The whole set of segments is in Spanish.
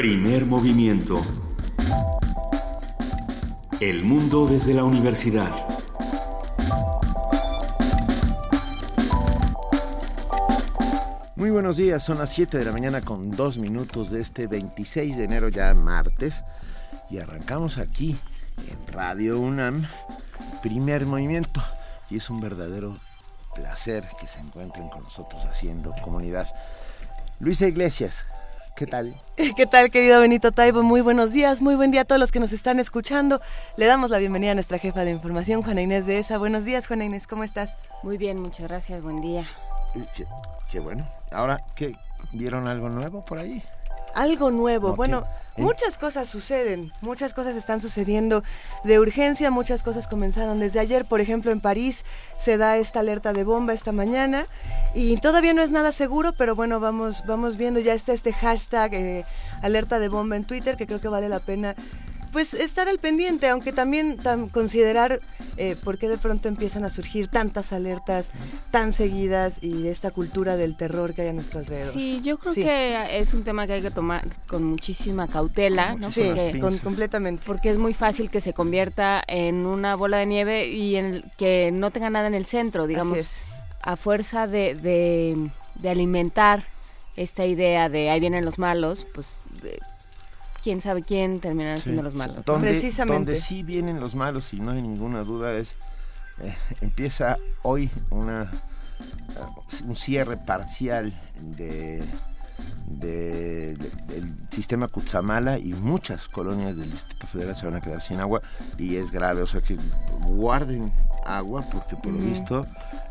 Primer movimiento. El mundo desde la universidad. Muy buenos días, son las 7 de la mañana con dos minutos de este 26 de enero, ya martes, y arrancamos aquí en Radio UNAM, primer movimiento, y es un verdadero placer que se encuentren con nosotros haciendo comunidad. Luisa Iglesias, ¿qué tal? ¿Qué tal, querido Benito Taibo? Muy buenos días, muy buen día a todos los que nos están escuchando. Le damos la bienvenida a nuestra jefa de información, Juana Inés de ESA. Buenos días, Juana Inés, ¿cómo estás? Muy bien, muchas gracias, buen día. Qué, qué bueno. Ahora, ¿qué? ¿Vieron algo nuevo por ahí? Algo nuevo. No, bueno. ¿Eh? muchas cosas suceden, muchas cosas están sucediendo de urgencia, muchas cosas comenzaron desde ayer. Por ejemplo, en París se da esta alerta de bomba esta mañana y todavía no es nada seguro, pero bueno, vamos, vamos viendo. Ya está este hashtag eh, alerta de bomba en Twitter que creo que vale la pena. Pues estar al pendiente, aunque también tam- considerar eh, por qué de pronto empiezan a surgir tantas alertas tan seguidas y esta cultura del terror que hay a nuestro alrededor. Sí, yo creo Sí. que es un tema que hay que tomar con muchísima cautela, ¿no? Sí, Porque, con- completamente. porque es muy fácil que se convierta en una bola de nieve y en el- que no tenga nada en el centro, digamos, Así es. a fuerza de, de, de alimentar esta idea de ahí vienen los malos, pues de- quién sabe quién terminarán siendo los malos. Donde, Precisamente. donde sí vienen los malos y no hay ninguna duda es eh, empieza hoy una eh, un cierre parcial de, de- de- del sistema Cutzamala y muchas colonias del Distrito Federal se van a quedar sin agua y es grave, o sea que guarden agua porque por lo visto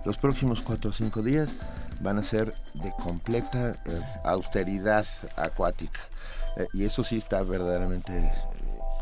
los próximos cuatro o cinco días van a ser de completa eh, austeridad acuática. Eh, y eso sí está verdaderamente eh,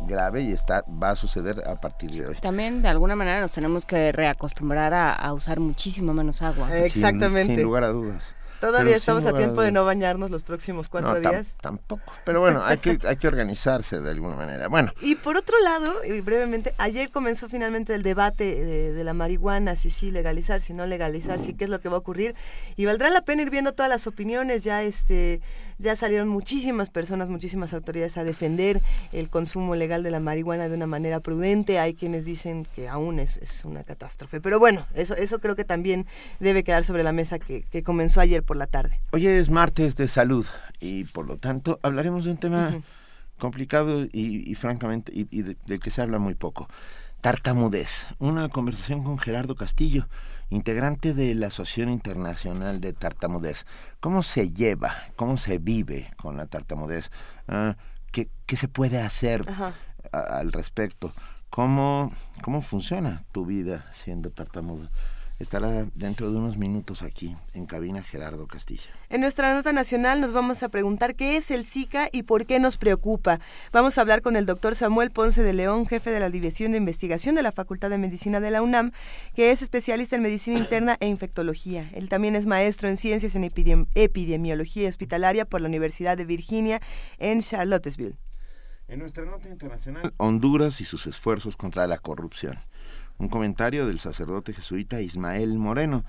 grave y está va a suceder a partir de hoy. También de alguna manera nos tenemos que reacostumbrar a, a usar muchísimo menos agua. Eh, Sin- Exactamente. Sin, lugar a dudas. Todavía Pero estamos a tiempo de no bañarnos los próximos cuatro No, días. tampoco. Pero bueno, hay que, hay que organizarse de alguna manera. Bueno, Y por otro lado, y brevemente, ayer comenzó finalmente el debate de, de la marihuana, si sí legalizar, si no legalizar, si qué es lo que va a ocurrir. Y valdrá la pena ir viendo todas las opiniones. Ya este, ya salieron muchísimas personas, muchísimas autoridades a defender el consumo legal de la marihuana de una manera prudente. Hay quienes dicen que aún es, es una catástrofe. Pero bueno, eso, eso creo que también debe quedar sobre la mesa que, que comenzó ayer por la tarde. hoy es martes de salud y por lo tanto hablaremos de un tema complicado y, y francamente y, y de- del que se habla muy poco. Tartamudez. Una conversación con Gerardo Castillo, integrante de la Asociación Internacional de Tartamudez. ¿Cómo se lleva, cómo se vive con la tartamudez? Ah, ¿qué, qué se puede hacer a- al respecto? ¿Cómo, ¿Cómo funciona tu vida siendo tartamudo? Estará dentro de unos minutos aquí, en cabina Gerardo Castillo. En nuestra nota nacional nos vamos a preguntar qué es el Zika y por qué nos preocupa. Vamos a hablar con el doctor Samuel Ponce de León, jefe de la División de Investigación de la Facultad de Medicina de la UNAM, que es especialista en medicina interna e infectología. Él también es maestro en ciencias en epidem- epidemiología hospitalaria por la Universidad de Virginia en Charlottesville. En nuestra nota internacional, Honduras y sus esfuerzos contra la corrupción. Un comentario del sacerdote jesuita Ismael Moreno,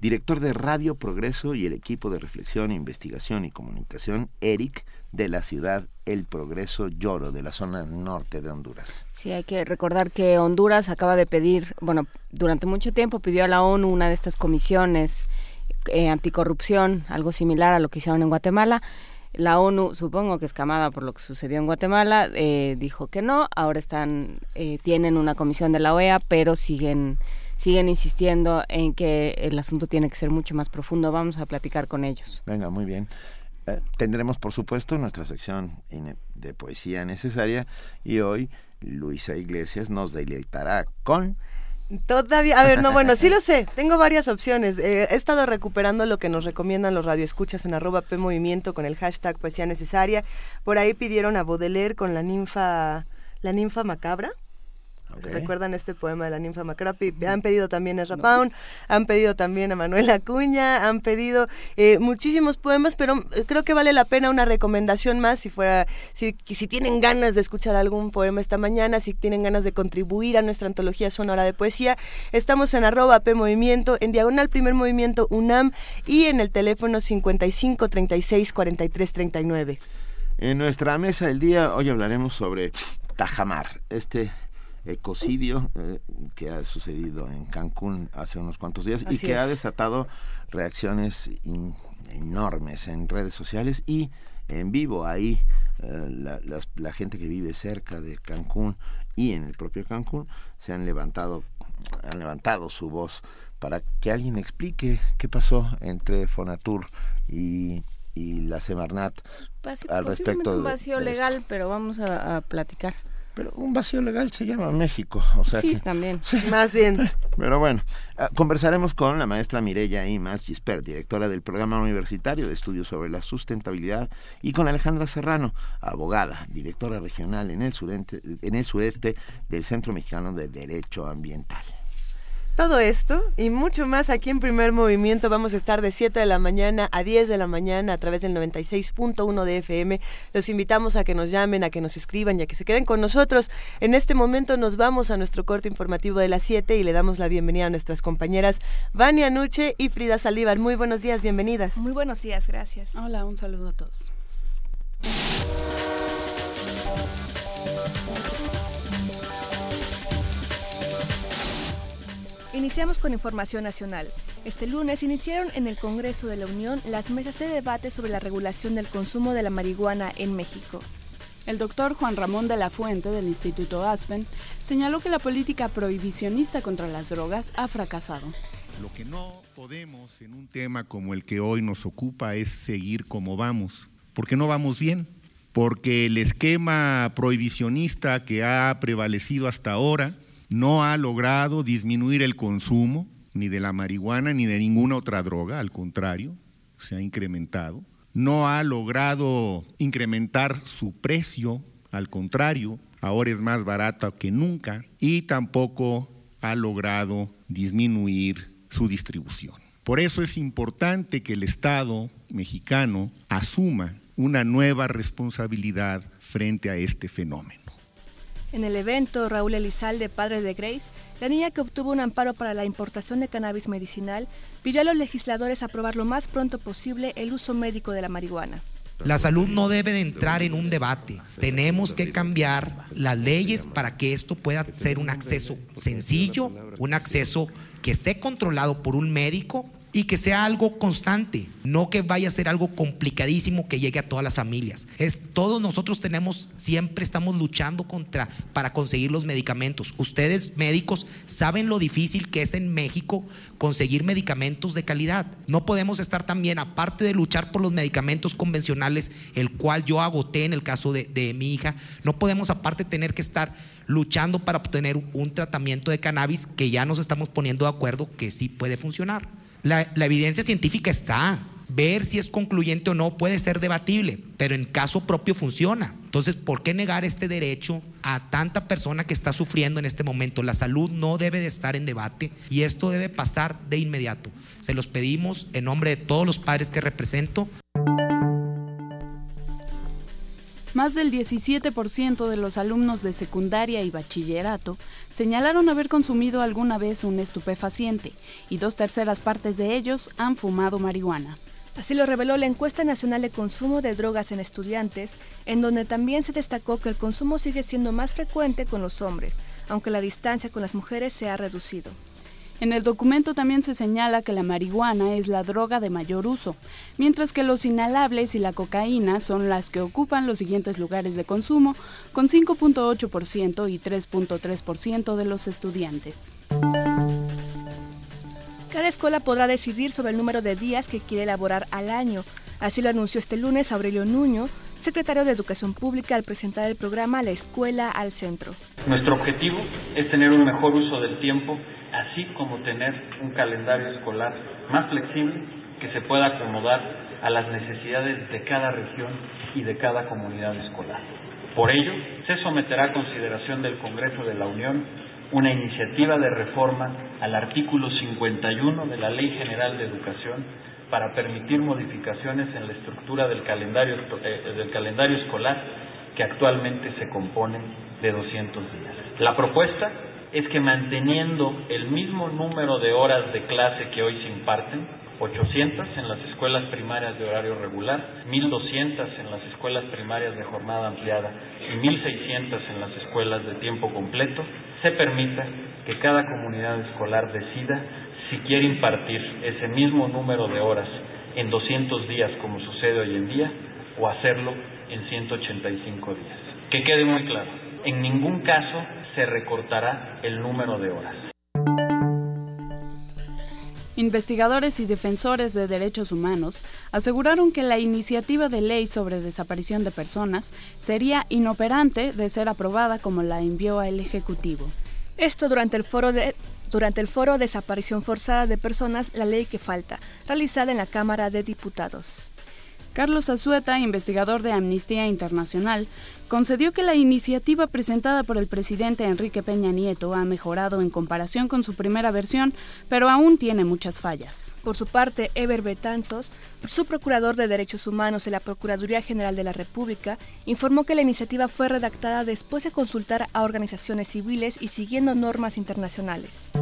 director de Radio Progreso y el equipo de reflexión, investigación y comunicación ERIC de la ciudad El Progreso Lloro, de la zona norte de Honduras. Sí, hay que recordar que Honduras acaba de pedir, bueno, durante mucho tiempo pidió a la ONU una de estas comisiones eh, anticorrupción, algo similar a lo que hicieron en Guatemala. La ONU, supongo que escamada por lo que sucedió en Guatemala, eh, dijo que no. Ahora están, eh, tienen una comisión de la OEA, pero siguen, siguen insistiendo en que el asunto tiene que ser mucho más profundo. Vamos a platicar con ellos. Venga, muy bien. Eh, tendremos, por supuesto, nuestra sección de poesía necesaria y hoy Luisa Iglesias nos deleitará con... Todavía, a ver, no, bueno, sí lo sé, tengo varias opciones. Eh, he estado recuperando lo que nos recomiendan los radioescuchas en arroba P Movimiento con el hashtag poesía necesaria. Por ahí pidieron a Baudelaire con la ninfa, la ninfa macabra. ¿Recuerdan este poema de la ninfa macabra? Pi- Han pedido también a Rapaun, han pedido también a Manuel Acuña, han pedido eh, muchísimos poemas, pero eh, creo que vale la pena una recomendación más si fuera, si, si tienen ganas de escuchar algún poema esta mañana, si tienen ganas de contribuir a nuestra antología sonora de poesía, estamos en arroba P Movimiento, en diagonal primer movimiento UNAM y en el teléfono 55 36 43 39. En nuestra mesa del día hoy hablaremos sobre Tajamar, este ecocidio eh, que ha sucedido en Cancún hace unos cuantos días y que ha desatado reacciones enormes en redes sociales y en vivo. Ahí eh, la, la, gente que vive cerca de Cancún y en el propio Cancún se han levantado han levantado su voz para que alguien explique qué pasó entre Fonatur y, y la Semarnat al respecto un vacío legal pero vamos a platicar pero un vacío legal se llama México, o sea sí, también. Más bien. Pero bueno, ah, conversaremos con la maestra Mireya Imas Gisper, directora del Programa Universitario de Estudios sobre la Sustentabilidad, y con Alejandra Serrano, abogada, directora regional en el, sureste, en el sureste del Centro Mexicano de Derecho Ambiental. Todo esto y mucho más aquí en Primer Movimiento. Vamos a estar de 7 de la mañana a 10 de la mañana a través del 96.1 de FM. Los invitamos a que nos llamen, a que nos escriban y a que se queden con nosotros. En este momento nos vamos a nuestro corte informativo de las 7 y le damos la bienvenida a nuestras compañeras Vania Nuche y Frida Saldívar. Muy buenos días, bienvenidas. Muy buenos días, gracias. Hola, un saludo a todos. Iniciamos con información nacional. Este lunes iniciaron en el Congreso de la Unión las mesas de debate sobre la regulación del consumo de la marihuana en México. El doctor Juan Ramón de la Fuente del Instituto Aspen señaló que la política prohibicionista contra las drogas ha fracasado. Lo que no podemos en un tema como el que hoy nos ocupa es seguir como vamos, porque no vamos bien, porque el esquema prohibicionista que ha prevalecido hasta ahora no ha logrado disminuir el consumo ni de la marihuana ni de ninguna otra droga, al contrario, se ha incrementado. No ha logrado incrementar su precio, al contrario, ahora es más barata que nunca y tampoco ha logrado disminuir su distribución. Por eso es importante que el Estado mexicano asuma una nueva responsabilidad frente a este fenómeno. En el evento, Raúl Elizalde, padre de Grace, la niña que obtuvo un amparo para la importación de cannabis medicinal, pidió a los legisladores aprobar lo más pronto posible el uso médico de la marihuana. La salud no debe de entrar en un debate. Tenemos que cambiar las leyes para que esto pueda ser un acceso sencillo, un acceso que esté controlado por un médico y que sea algo constante, no que vaya a ser algo complicadísimo que llegue a todas las familias. Es, todos nosotros tenemos, siempre estamos luchando contra para conseguir los medicamentos. Ustedes médicos saben lo difícil que es en México conseguir medicamentos de calidad. No podemos estar también, aparte de luchar por los medicamentos convencionales, el cual yo agoté en el caso de, de mi hija, no podemos aparte tener que estar luchando para obtener un tratamiento de cannabis que ya nos estamos poniendo de acuerdo que sí puede funcionar. La, evidencia científica está. Ver si es concluyente o no puede ser debatible, pero en caso propio funciona. Entonces, ¿por qué negar este derecho a tanta persona que está sufriendo en este momento? La salud no debe de estar en debate y esto debe pasar de inmediato. Se los pedimos en nombre de todos los padres que represento. Más del 17% de los alumnos de secundaria y bachillerato señalaron haber consumido alguna vez un estupefaciente y dos terceras partes de ellos han fumado marihuana. Así lo reveló la encuesta nacional de consumo de drogas en estudiantes, en donde también se destacó que el consumo sigue siendo más frecuente con los hombres, aunque la distancia con las mujeres se ha reducido. En el documento también se señala que la marihuana es la droga de mayor uso, mientras que los inhalables y la cocaína son las que ocupan los siguientes lugares de consumo, con 5.8% y 3.3% de los estudiantes. Cada escuela podrá decidir sobre el número de días que quiere elaborar al año. Así lo anunció este lunes Aurelio Nuño, secretario de Educación Pública, al presentar el programa La Escuela al Centro. Nuestro objetivo es tener un mejor uso del tiempo así como tener un calendario escolar más flexible que se pueda acomodar a las necesidades de cada región y de cada comunidad escolar. Por ello, se someterá a consideración del Congreso de la Unión una iniciativa de reforma al artículo 51 de la Ley General de Educación para permitir modificaciones en la estructura del calendario, eh, del calendario escolar que actualmente se compone de 200 días. La propuesta es que manteniendo el mismo número de horas de clase que hoy se imparten, 800 en las escuelas primarias de horario regular, 1200 en las escuelas primarias de jornada ampliada y 1600 en las escuelas de tiempo completo, se permita que cada comunidad escolar decida si quiere impartir ese mismo número de horas en 200 días como sucede hoy en día o hacerlo en 185 días. Que quede muy claro, en ningún caso se recortará el número de horas. Investigadores y defensores de derechos humanos aseguraron que la iniciativa de ley sobre desaparición de personas sería inoperante de ser aprobada como la envió al Ejecutivo. Esto durante el foro de durante el foro Desaparición Forzada de Personas, la ley que falta, realizada en la Cámara de Diputados. Carlos Azueta, investigador de Amnistía Internacional, concedió que la iniciativa presentada por el presidente Enrique Peña Nieto ha mejorado en comparación con su primera versión, pero aún tiene muchas fallas. Por su parte, Eber Betanzos, su procurador de Derechos Humanos de la Procuraduría General de la República, informó que la iniciativa fue redactada después de consultar a organizaciones civiles y siguiendo normas internacionales.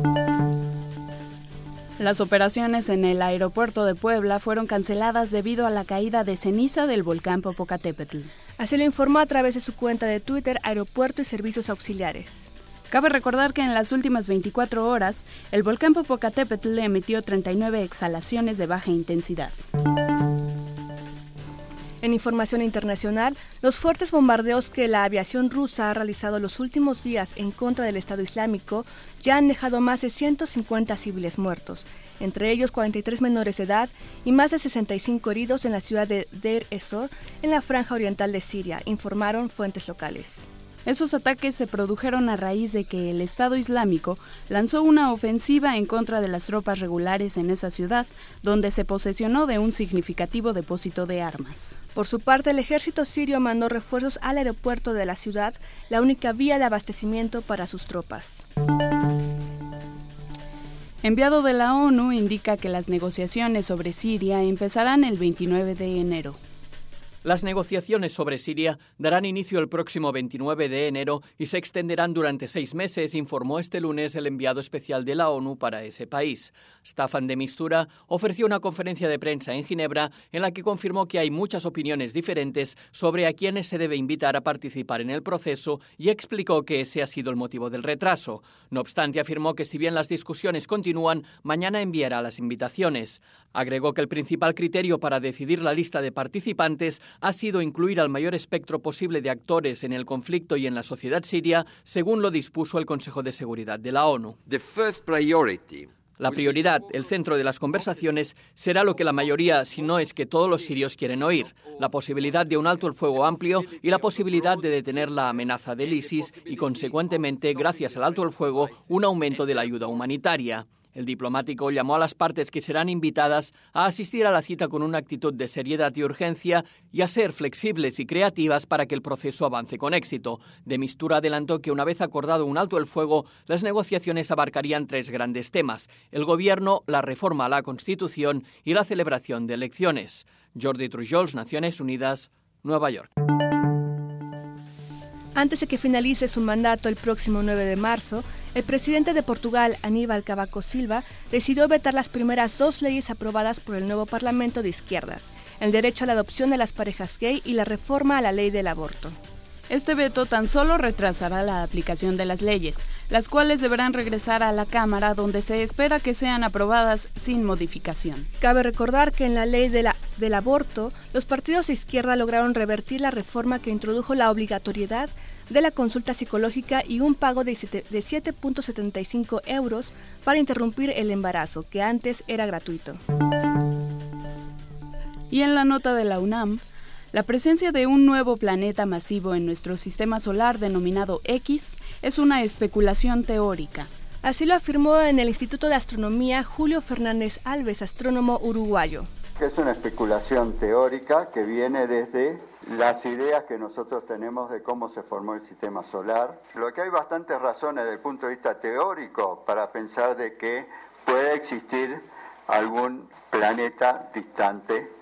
Las operaciones en el aeropuerto de Puebla fueron canceladas debido a la caída de ceniza del volcán Popocatépetl. Así lo informó a través de su cuenta de Twitter Aeropuerto y Servicios Auxiliares. Cabe recordar que en las últimas 24 horas, el volcán Popocatépetl emitió 39 exhalaciones de baja intensidad. En información internacional, los fuertes bombardeos que la aviación rusa ha realizado los últimos días en contra del Estado Islámico ya han dejado más de 150 civiles muertos, entre ellos 43 menores de edad y más de 65 heridos en la ciudad de Deir ez-Zor, en la franja oriental de Siria, informaron fuentes locales. Esos ataques se produjeron a raíz de que el Estado Islámico lanzó una ofensiva en contra de las tropas regulares en esa ciudad, donde se posesionó de un significativo depósito de armas. Por su parte, el ejército sirio mandó refuerzos al aeropuerto de la ciudad, la única vía de abastecimiento para sus tropas. Enviado de la ONU indica que las negociaciones sobre Siria empezarán el 29 de enero. Las negociaciones sobre Siria darán inicio el próximo 29 de enero y se extenderán durante seis meses, informó este lunes el enviado especial de la ONU para ese país. Staffan de Mistura ofreció una conferencia de prensa en Ginebra en la que confirmó que hay muchas opiniones diferentes sobre a quiénes se debe invitar a participar en el proceso y explicó que ese ha sido el motivo del retraso. No obstante, afirmó que si bien las discusiones continúan, mañana enviará las invitaciones. Agregó que el principal criterio para decidir la lista de participantes ha sido incluir al mayor espectro posible de actores en el conflicto y en la sociedad siria, según lo dispuso el Consejo de Seguridad de la ONU. La prioridad, el centro de las conversaciones, será lo que la mayoría, si no es que todos los sirios quieren oír, la posibilidad de un alto el fuego amplio y la posibilidad de detener la amenaza del ISIS y, consecuentemente, gracias al alto el fuego, un aumento de la ayuda humanitaria. El diplomático llamó a las partes que serán invitadas a asistir a la cita con una actitud de seriedad y urgencia y a ser flexibles y creativas para que el proceso avance con éxito. De Mistura adelantó que una vez acordado un alto el fuego, las negociaciones abarcarían tres grandes temas: el gobierno, la reforma a la Constitución y la celebración de elecciones. Jordi Trujols, Naciones Unidas, Nueva York. Antes de que finalice su mandato el próximo 9 de marzo, el presidente de Portugal, Aníbal Cavaco Silva, decidió vetar las primeras dos leyes aprobadas por el nuevo Parlamento de izquierdas, el derecho a la adopción de las parejas gay y la reforma a la ley del aborto. Este veto tan solo retrasará la aplicación de las leyes, las cuales deberán regresar a la Cámara donde se espera que sean aprobadas sin modificación. Cabe recordar que en la ley de la, del aborto, los partidos de izquierda lograron revertir la reforma que introdujo la obligatoriedad de la consulta psicológica y un pago de 7.75 euros para interrumpir el embarazo, que antes era gratuito. Y en la nota de la UNAM, la presencia de un nuevo planeta masivo en nuestro sistema solar denominado X es una especulación teórica. Así lo afirmó en el Instituto de Astronomía Julio Fernández Alves, astrónomo uruguayo. Es una especulación teórica que viene desde las ideas que nosotros tenemos de cómo se formó el sistema solar. Lo que hay bastantes razones desde el punto de vista teórico para pensar de que puede existir algún planeta distante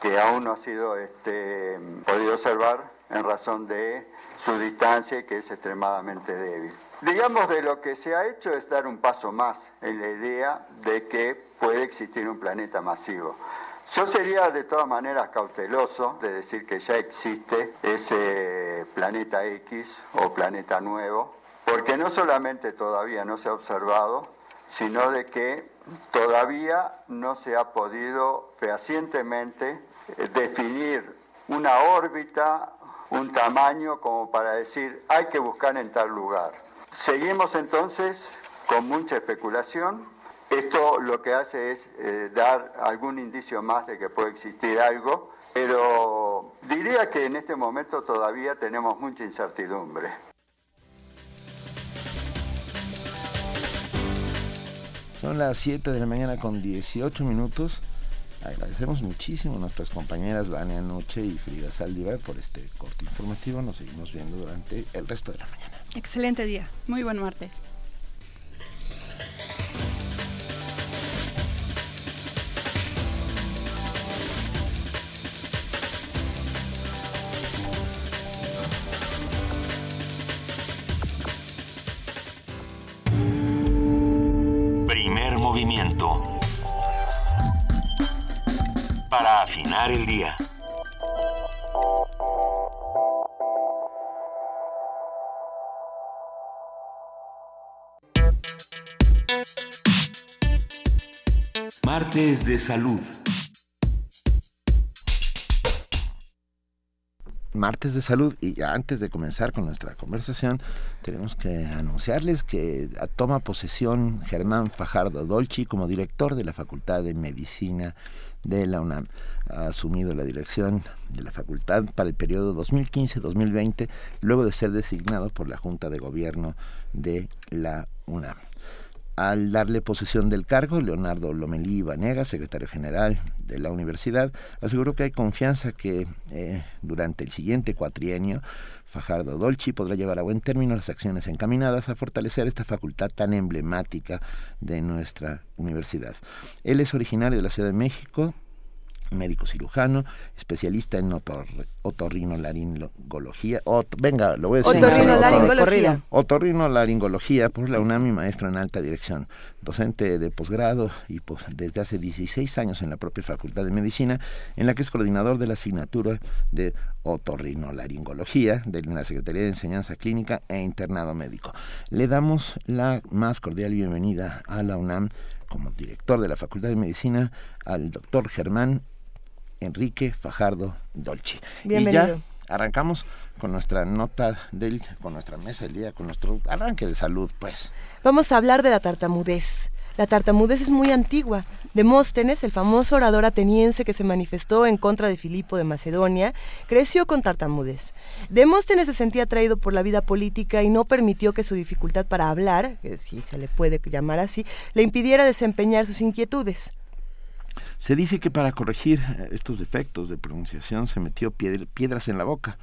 que aún no ha sido este, podido observar en razón de su distancia y que es extremadamente débil. Digamos, de lo que se ha hecho es dar un paso más en la idea de que puede existir un planeta masivo. Yo sería de todas maneras cauteloso de decir que ya existe ese planeta X o planeta nuevo, porque no solamente todavía no se ha observado, sino de que todavía no se ha podido fehacientemente eh, definir una órbita, un tamaño como para decir hay que buscar en tal lugar. Seguimos entonces con mucha especulación. Esto lo que hace es eh, dar algún indicio más de que puede existir algo, pero diría que en este momento todavía tenemos mucha incertidumbre. Son las 7 de la mañana con 18 minutos. Agradecemos muchísimo a nuestras compañeras Vania Noche y Frida Saldívar por este corte informativo. Nos seguimos viendo durante el resto de la mañana. Excelente día. Muy buen martes. Para afinar el día. Martes de salud. Martes de salud y antes de comenzar con nuestra conversación tenemos que anunciarles que toma posesión Germán Fajardo Dolci como director de la Facultad de Medicina de la UNAM. Ha asumido la dirección de la facultad para el periodo 2015-2020 luego de ser designado por la Junta de Gobierno de la UNAM. Al darle posesión del cargo, Leonardo Lomelí Vanega, secretario general de la universidad, aseguró que hay confianza que eh, durante el siguiente cuatrienio Fajardo Dolci podrá llevar a buen término las acciones encaminadas a fortalecer esta facultad tan emblemática de nuestra universidad. Él es originario de la Ciudad de México, médico cirujano, especialista en otor, otorrinolaringología. venga, lo voy a decir. Otorrinolaringología. Otorrinolaringología por la UNAM y maestro en alta dirección. Docente de posgrado y pues, desde hace 16 años en la propia Facultad de Medicina, en la que es coordinador de la asignatura de otorrinolaringología de la Secretaría de Enseñanza Clínica e Internado Médico. Le damos la más cordial bienvenida a la UNAM como director de la Facultad de Medicina al doctor Germán Enrique Fajardo Dolci. Bienvenido. Y ya arrancamos con nuestra nota del, con nuestra mesa del día, con nuestro arranque de salud, pues. Vamos a hablar de la tartamudez. La tartamudez es muy antigua. Demóstenes, el famoso orador ateniense que se manifestó en contra de Filipo de Macedonia, creció con tartamudez. Demóstenes se sentía atraído por la vida política y no permitió que su dificultad para hablar, que si se le puede llamar así, le impidiera desempeñar sus inquietudes. Se dice que para corregir estos defectos de pronunciación se metió piedras en la boca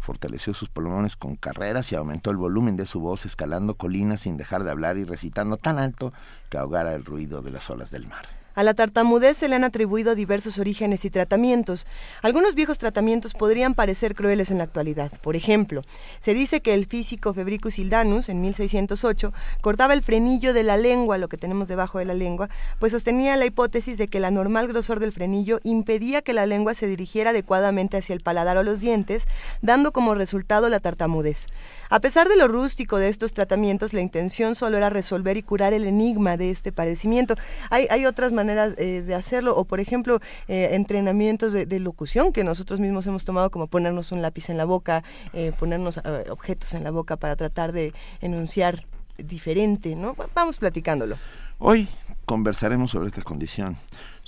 fortaleció sus pulmones con carreras y aumentó el volumen de su voz escalando colinas sin dejar de hablar y recitando tan alto que ahogara el ruido de las olas del mar. A la tartamudez se le han atribuido diversos orígenes y tratamientos. Algunos viejos tratamientos podrían parecer crueles en la actualidad. Por ejemplo, se dice que el físico Febricus Sildanus, en 1608, cortaba el frenillo de la lengua, lo que tenemos debajo de la lengua, pues sostenía la hipótesis de que el anormal grosor del frenillo impedía que la lengua se dirigiera adecuadamente hacia el paladar o los dientes, dando como resultado la tartamudez. A pesar de lo rústico de estos tratamientos, la intención solo era resolver y curar el enigma de este padecimiento. Hay, hay otras maneras eh, de hacerlo, o por ejemplo, eh, entrenamientos de, de, locución que nosotros mismos hemos tomado, como ponernos un lápiz en la boca, eh, ponernos uh, objetos en la boca para tratar de enunciar diferente, ¿no? Vamos platicándolo. Hoy conversaremos sobre esta condición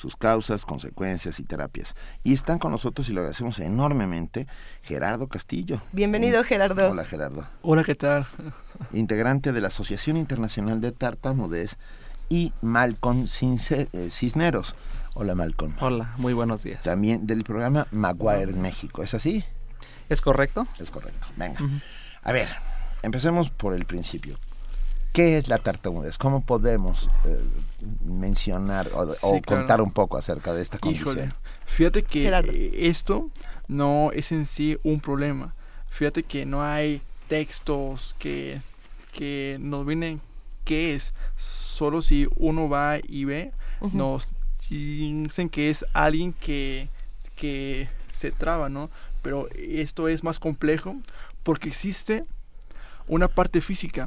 sus causas, consecuencias y terapias. Y están con nosotros y lo agradecemos enormemente Gerardo Castillo. Bienvenido, Gerardo. Hola, Gerardo. Hola, ¿qué tal? Integrante de la Asociación Internacional de Tartamudez y Malcolm Cisneros. Hola, Malcolm. Hola, muy buenos días. También del programa Maguire en México, ¿es así? ¿Es correcto? Es correcto. Venga. Uh -huh. A ver, empecemos por el principio. ¿Qué es la tartamudez? ¿Cómo podemos eh, mencionar o, sí, o contar un poco acerca de esta condición? Híjole, fíjate que Gerardo. esto no es en sí un problema. Fíjate que no hay textos que que nos viene qué es. Solo si uno va y ve, nos dicen que es alguien que, que se traba, ¿no? Pero esto es más complejo porque existe una parte física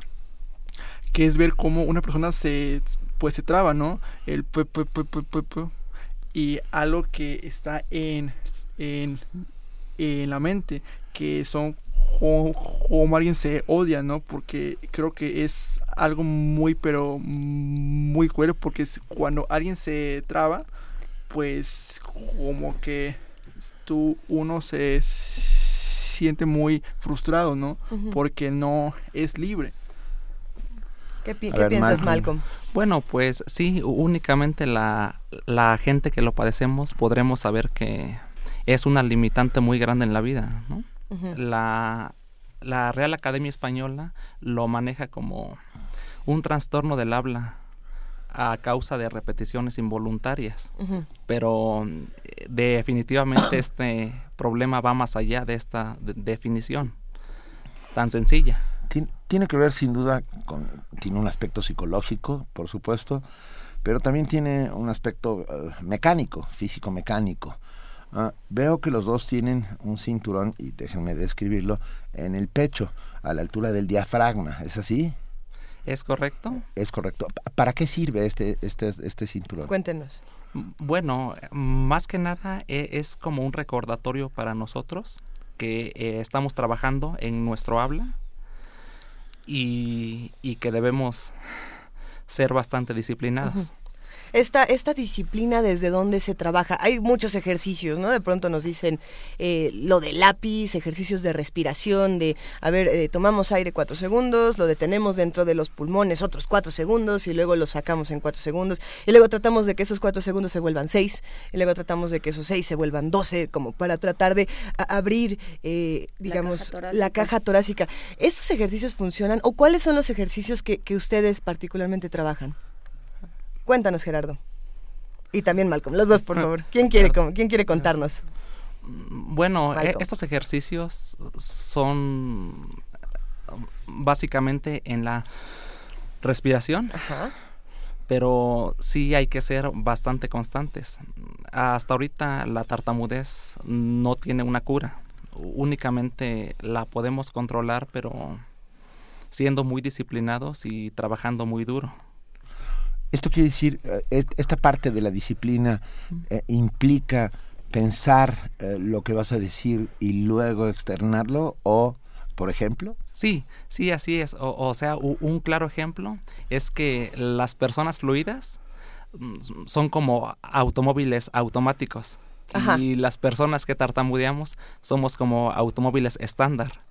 que es ver cómo una persona se pues se traba, ¿no? El y algo que está en, en, en la mente que son como, alguien se odia, ¿no? Porque creo que es algo muy, pero muy cruel, porque cuando alguien se traba, pues como que tú, uno se siente muy frustrado, ¿no? Porque no es libre. ¿Qué, piensas, Malcolm? Bueno, pues sí, únicamente la, la gente que lo padecemos podremos saber que es una limitante muy grande en la vida, ¿no? La, la Real Academia Española lo maneja como un trastorno del habla a causa de repeticiones involuntarias. Pero eh, definitivamente este problema va más allá de esta definición tan sencilla. Tiene que ver sin duda con, tiene un aspecto psicológico, por supuesto, pero también tiene un aspecto eh, mecánico, físico mecánico. Ah, veo que los dos tienen un cinturón, y déjenme describirlo, en el pecho, a la altura del diafragma. ¿Es así? ¿Es correcto? Es correcto. ¿Para qué sirve este, este, este cinturón? Cuéntenos. Bueno, más que nada e, es como un recordatorio para nosotros que eh, estamos trabajando en nuestro habla y, y que debemos ser bastante disciplinados esta, esta disciplina desde dónde se trabaja. Hay muchos ejercicios, ¿no? De pronto nos dicen eh, lo de lápiz, ejercicios de respiración, de, a ver, eh, tomamos aire cuatro segundos, lo detenemos dentro de los pulmones otros cuatro segundos y luego lo sacamos en cuatro segundos y luego tratamos de que esos cuatro segundos se vuelvan seis y luego tratamos de que esos seis se vuelvan doce, como para tratar de abrir, eh, digamos, la caja, torácica. ¿Estos ejercicios funcionan o cuáles son los ejercicios que, que ustedes particularmente trabajan? Cuéntanos, Gerardo. Y también Malcolm, los dos, por favor. ¿Quién quiere, ¿quién quiere contarnos? Bueno, e, estos ejercicios son básicamente en la respiración, pero sí hay que ser bastante constantes. Hasta ahorita la tartamudez no tiene una cura, únicamente la podemos controlar, pero siendo muy disciplinados y trabajando muy duro. Esto quiere decir, eh, esta parte de la disciplina eh, implica pensar eh, lo que vas a decir y luego externarlo o, por ejemplo? Sí, sí, así es. O, sea, un claro ejemplo es que las personas fluidas mm, son como automóviles automáticos. Y las personas que tartamudeamos somos como automóviles estándar,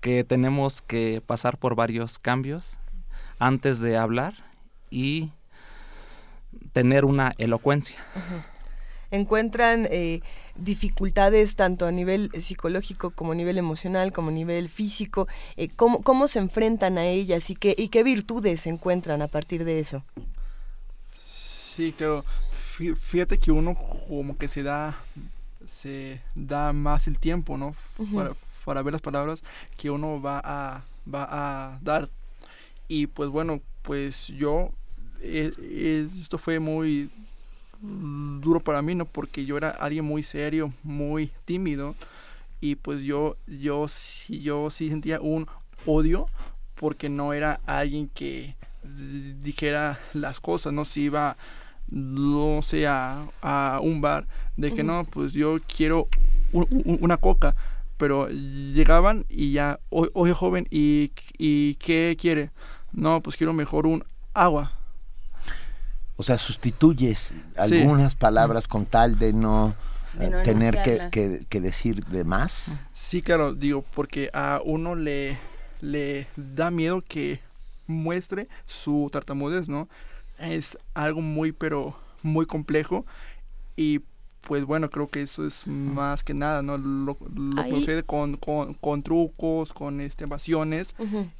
que tenemos que pasar por varios cambios antes de hablar y tener una elocuencia. Encuentran eh, dificultades tanto a nivel psicológico como a nivel emocional, como a nivel físico. Eh, ¿cómo, ¿Cómo se enfrentan a ellas y qué, y qué virtudes se encuentran a partir de eso? Sí, claro. Fíjate que uno como que se da se da más el tiempo, ¿no? para, para, ver las palabras que uno va a va a dar. Y pues bueno, pues yo eh, esto fue muy duro para mí, ¿no? Porque yo era alguien muy serio, muy tímido y pues yo yo sí yo sí sentía un odio porque no era alguien que dijera las cosas, no se iba no sé a, un bar de que no, pues yo quiero una coca, pero llegaban y ya, oye joven, ¿y, ¿y qué quiere? No, pues quiero mejor un agua o sea, sustituyes algunas palabras con tal de no, eh, tener que, decir de más. Sí, claro, digo, porque a uno le, le da miedo que muestre su tartamudez, ¿no? Es algo muy, pero muy complejo y pues bueno, creo que eso es más que nada, ¿no? Lo, procede con, con, trucos, con este, evasiones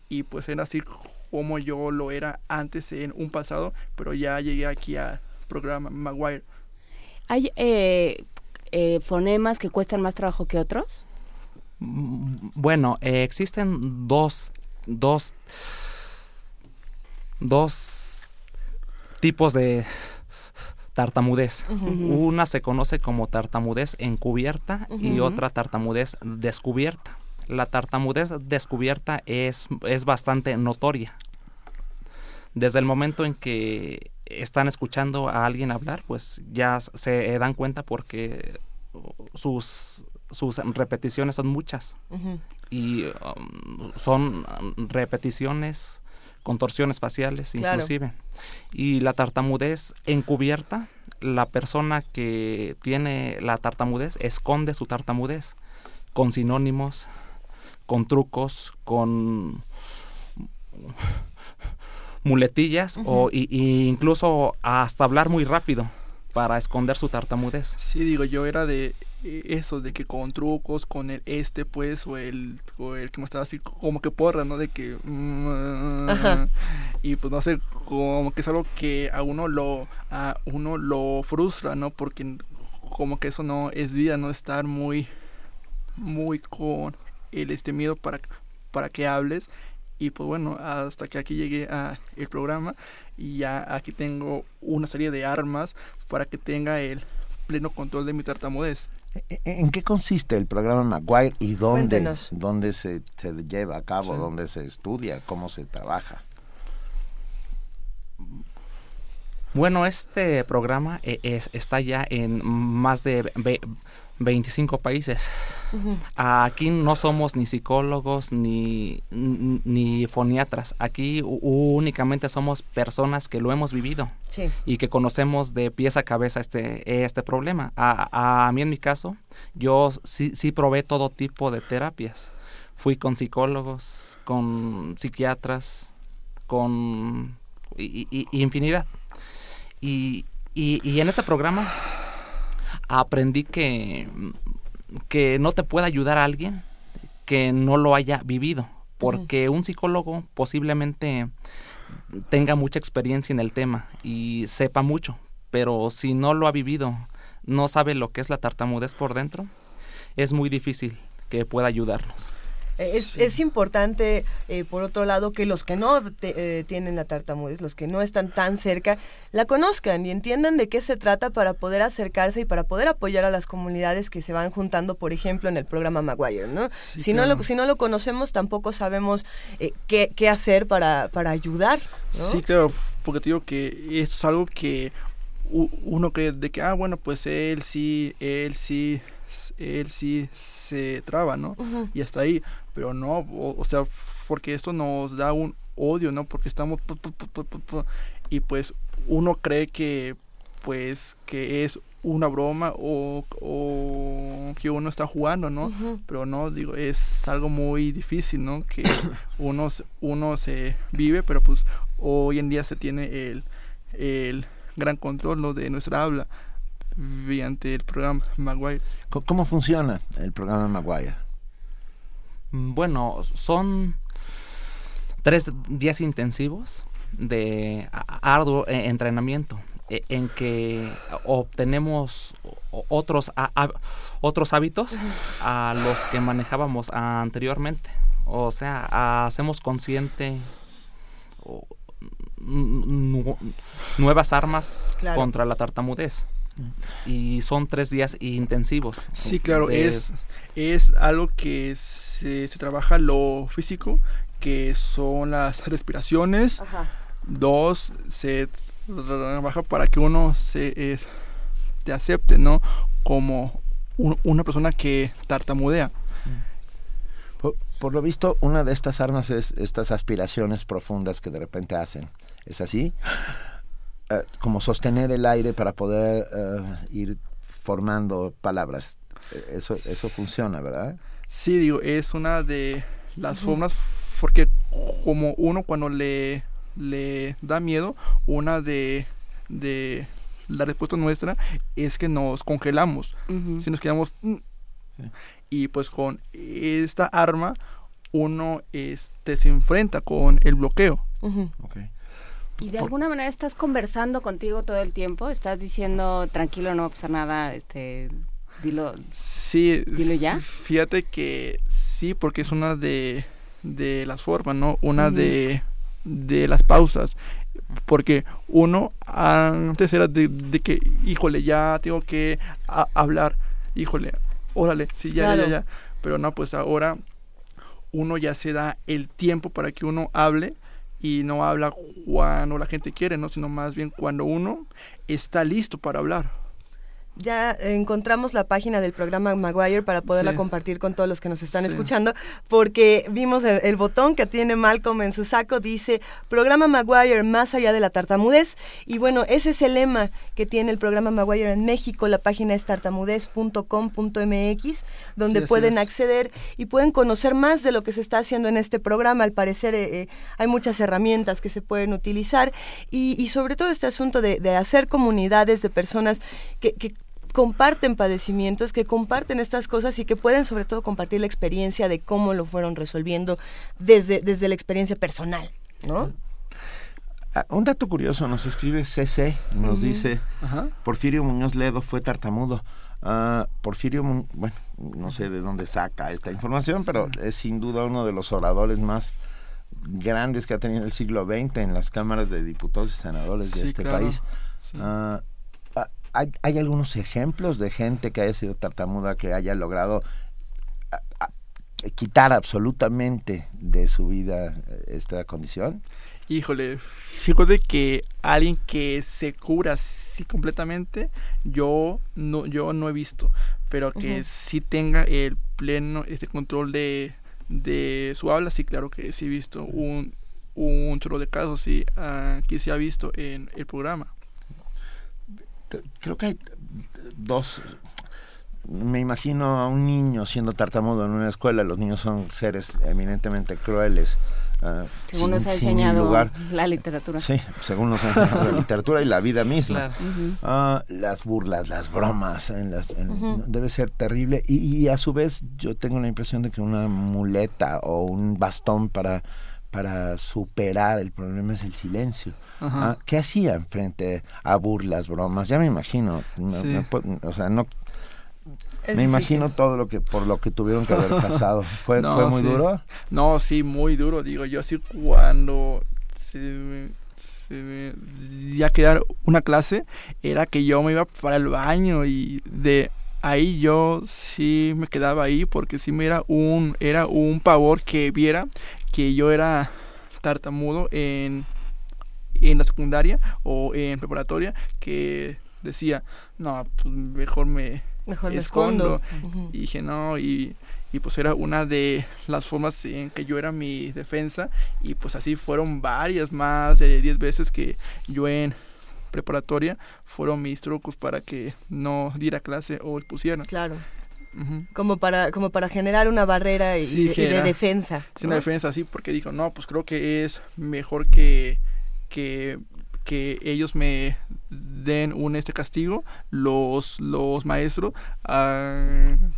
y pues era así como yo lo era antes en un pasado, pero ya llegué aquí al programa Maguire. ¿Hay eh, eh, fonemas que cuestan más trabajo que otros? Mm, bueno, eh, existen dos, dos dos tipos de tartamudez. Una se conoce como tartamudez encubierta y otra tartamudez descubierta. La tartamudez descubierta es, es bastante notoria. Desde el momento en que están escuchando a alguien hablar, pues ya se dan cuenta porque sus, sus repeticiones son muchas. Y um, son repeticiones contorsiones faciales inclusive. Y la tartamudez encubierta, la persona que tiene la tartamudez esconde su tartamudez con sinónimos, con trucos, con muletillas o incluso hasta hablar muy rápido para esconder su tartamudez. Sí, digo, yo era de eh, eso, de que con trucos, con el este, pues, o el, o el que me estaba así como que porra, ¿no? De que... Mm, y pues no sé, como que es algo que a uno lo, a uno lo frustra, ¿no? Porque como que eso no es vida, ¿no? Estar muy, muy con el este miedo para, para que hables. Y pues bueno, hasta que aquí llegué a el programa y ya aquí tengo una serie de armas para que tenga el pleno control de mi tartamudez. E, e, ¿En qué consiste el programa Maguire y dónde, dónde se, se, lleva a cabo, dónde se estudia, cómo se trabaja? Bueno, este programa e, es, está ya en más de 25 países. Aquí no somos ni psicólogos ni, ni foniatras. Aquí únicamente somos personas que lo hemos vivido y que conocemos de pies a cabeza este, este problema. A, a mí en mi caso, yo sí, sí probé todo tipo de terapias. Fui con psicólogos, con psiquiatras, con infinidad. Y, y en este programa aprendí que, que no te puede ayudar a alguien que no lo haya vivido, porque un psicólogo posiblemente tenga mucha experiencia en el tema y sepa mucho, pero si no lo ha vivido, no sabe lo que es la tartamudez por dentro, es muy difícil que pueda ayudarnos. Es, es importante, eh, por otro lado, que los que no eh, tienen la tartamudez, los que no están tan cerca, la conozcan y entiendan de qué se trata para poder acercarse y para poder apoyar a las comunidades que se van juntando, por ejemplo, en el programa Maguire, ¿no? si, no lo, si no lo conocemos, tampoco sabemos eh, qué, qué, hacer para, para ayudar. Sí, claro, porque te digo que esto es algo que uno cree de que, ah, bueno, pues él sí, él sí él sí se traba, ¿no? Y hasta ahí, pero no, o, sea, porque esto nos da un odio, ¿no? Porque estamos y pues uno cree que pues que es una broma o, o que uno está jugando, ¿no? Pero no, digo, es algo muy difícil, ¿no? Que uno, uno se vive, pero pues hoy en día se tiene el, el gran control ¿no? de nuestra habla mediante el programa Maguire. ¿Cómo funciona el programa Maguire? Mm, bueno, son tres días intensivos de arduo e, entrenamiento e, en que obtenemos otros otros hábitos a los que manejábamos anteriormente. O sea, hacemos consciente nuevas armas contra la tartamudez y son tres días intensivos. Sí, claro, es, es algo que se, se, trabaja lo físico, que son las respiraciones. Dos, se trabaja para que uno se te acepte, ¿no? Como una persona que tartamudea. Por, por, lo visto, una de estas armas es estas aspiraciones profundas que de repente hacen. ¿Es así? Eh, como sostener el aire para poder eh, ir formando palabras. Eh, eso, eso funciona, ¿verdad? Sí, digo, es una de las formas, porque como uno cuando le, le da miedo, una de, de la respuesta nuestra es que nos congelamos, si nos quedamos... Mm, y pues con esta arma uno este, se enfrenta con el bloqueo. Y de alguna manera estás conversando contigo todo el tiempo, estás diciendo tranquilo, no va a pasar nada, este, dilo. Sí, dilo ya. Fíjate que sí, porque es una de, de las formas, ¿no? Una de de las pausas. Porque uno antes era de, que, híjole, ya tengo que hablar, híjole, órale, sí, ya, ya, ya. Pero no, pues ahora uno ya se da el tiempo para que uno hable y no habla cuando la gente quiere, ¿no? sino más bien cuando uno está listo para hablar ya encontramos la página del programa Maguire para poderla compartir con todos los que nos están escuchando, porque vimos el, botón que tiene Malcolm en su saco, dice programa Maguire más allá de la tartamudez. Y bueno, ese es el lema que tiene el programa Maguire en México. La página es tartamudez.com.mx, donde pueden acceder y pueden conocer más de lo que se está haciendo en este programa. Al parecer eh, eh, hay muchas herramientas que se pueden utilizar y, sobre todo este asunto de, hacer comunidades de personas que comparten padecimientos, que comparten estas cosas y que pueden sobre todo compartir la experiencia de cómo lo fueron resolviendo desde, desde la experiencia personal, ¿no? Ah, un dato curioso, nos escribe CC, nos dice, Porfirio Muñoz Ledo fue tartamudo. Uh, Porfirio, bueno, no sé de dónde saca esta información, pero es sin duda uno de los oradores más grandes que ha tenido el siglo XX en las cámaras de diputados y senadores de este país. Ah, ¿Hay, ¿Hay algunos ejemplos de gente que haya sido tartamuda que haya logrado quitar absolutamente de su vida eh, esta condición? Híjole, fíjate que alguien que se cura así completamente, yo no, yo no he visto, pero que sí tenga el pleno este control de, de su habla, sí, claro que sí he visto un, un chorro de casos, sí, aquí se ha visto en el programa creo que hay dos me imagino a un niño siendo tartamudo en una escuela, los niños son seres eminentemente crueles. Uh, según nos ha enseñado la literatura. Sí, según nos ha enseñado la literatura y la vida misma. Ah, las burlas, las bromas, en las, debe ser terrible. Y, y, a su vez yo tengo la impresión de que una muleta o un bastón para para superar el problema es el silencio. Ah, ¿Qué hacían frente a burlas, bromas? Ya me imagino, o sea, no me imagino todo lo que por lo que tuvieron que haber pasado. ¿Fue, ¿fue muy duro? No, sí, muy duro. Digo, yo así cuando se se ya quedar una clase era que yo me iba para el baño y de ahí yo sí me quedaba ahí porque sí me era un era un pavor que viera que yo era tartamudo en, en la secundaria o en preparatoria que decía, no, pues mejor me mejor escondo. Y dije, no, y, y pues era una de las formas en que yo era mi defensa y pues así fueron varias más de 10 veces que yo en preparatoria fueron mis trucos para que no diera clase o expusieran. Claro como para como para generar una barrera y, de, defensa. Sí, una defensa, sí, porque dijo, no, pues creo que es mejor que, que, que ellos me den un este castigo, los, los maestros,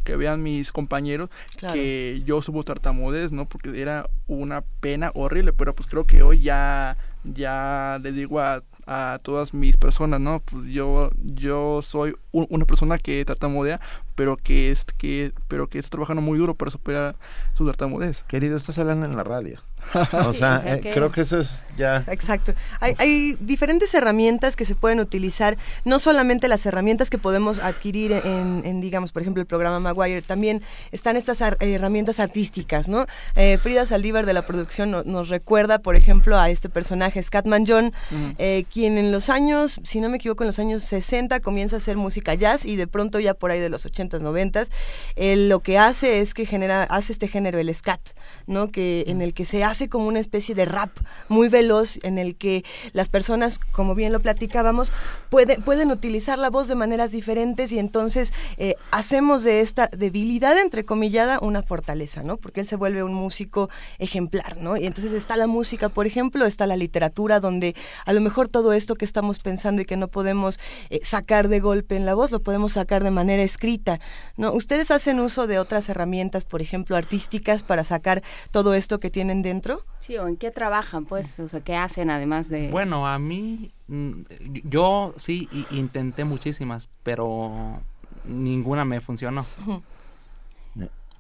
que vean mis compañeros que yo subo tartamudez, ¿no? Porque era una pena horrible, pero pues creo que hoy ya, ya le digo a a todas mis personas, ¿no? Pues yo, yo soy una persona que tartamudea, pero que, es, que, pero que está trabajando muy duro para superar su tartamudez. Querido, estás hablando en la radio. O, sea, eh, creo que eso es ya... Exacto. Hay, hay, diferentes herramientas que se pueden utilizar, no solamente las herramientas que podemos adquirir en, digamos, por ejemplo, el programa Maguire, también están estas herramientas artísticas, ¿no? Eh, Frida Saldívar de la producción nos recuerda, por ejemplo, a este personaje, Scatman John, eh, quien en los años, si no me equivoco, en los años 60 comienza a hacer música jazz y de pronto ya por ahí de los 80s, 90s, lo que hace es que genera, hace este género, el scat, ¿no? Que, en el que se hace como una especie de rap muy veloz en el que las personas, como bien lo platicábamos, pueden pueden utilizar la voz de maneras diferentes y entonces eh, hacemos de esta debilidad, entrecomillada, una fortaleza, ¿no? Porque él se vuelve un músico ejemplar, ¿no? Y entonces está la música, por ejemplo, está la literatura, donde a lo mejor todo esto que estamos pensando y que no podemos eh, sacar de golpe en la voz, lo podemos sacar de manera escrita, ¿no? ¿Ustedes hacen uso de otras herramientas, por ejemplo, artísticas, para sacar todo esto que tienen dentro? Sí, o en qué trabajan, pues, o sea, qué hacen además de... Bueno, a mí, mm, yo sí intenté muchísimas, pero ninguna me funcionó.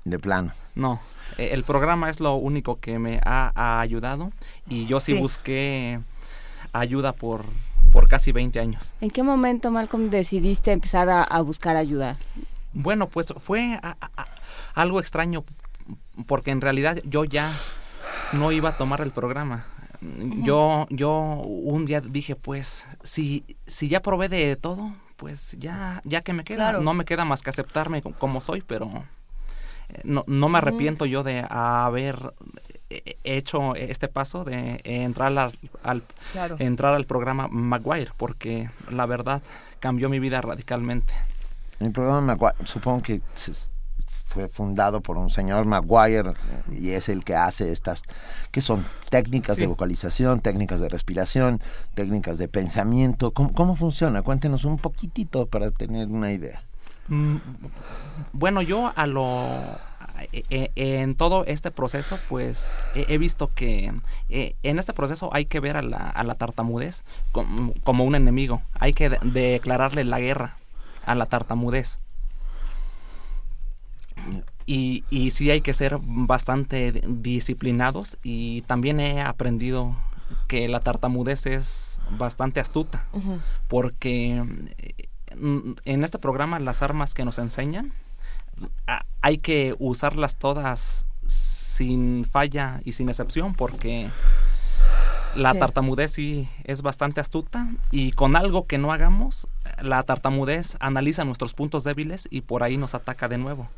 De plano. No, eh, el programa es lo único que me ha, ha ayudado y yo sí, Sí. busqué ayuda por, por casi 20 años. ¿En qué momento, Malcolm, decidiste empezar a, a buscar ayuda? Bueno, pues fue a- a- algo extraño porque en realidad yo ya no iba a tomar el programa. Yo yo un día dije, pues si si ya probé de todo, pues ya ya que me queda, Claro. no me queda más que aceptarme co- como soy, pero eh, no, no me arrepiento yo de haber eh, hecho este paso de entrar al, al- Claro. entrar al programa Maguire porque la verdad cambió mi vida radicalmente. El programa Maguire, supongo que fue fundado por un señor Maguire eh, y es el que hace estas, que son técnicas de vocalización, técnicas de respiración, técnicas de pensamiento. ¿Cómo, cómo funciona? Cuéntenos un poquitito para tener una idea. Mm, Bueno, yo a lo e- e- en todo este proceso, pues he, visto que eh, en este proceso hay que ver a la, a la tartamudez com- como un enemigo. Hay que de- declararle la guerra a la tartamudez. Y, y sí hay que ser bastante disciplinados y también he aprendido que la tartamudez es bastante astuta porque mm, en este programa las armas que nos enseñan hay que usarlas todas sin falla y sin excepción porque la Sí. tartamudez sí es bastante astuta y con algo que no hagamos la tartamudez analiza nuestros puntos débiles y por ahí nos ataca de nuevo.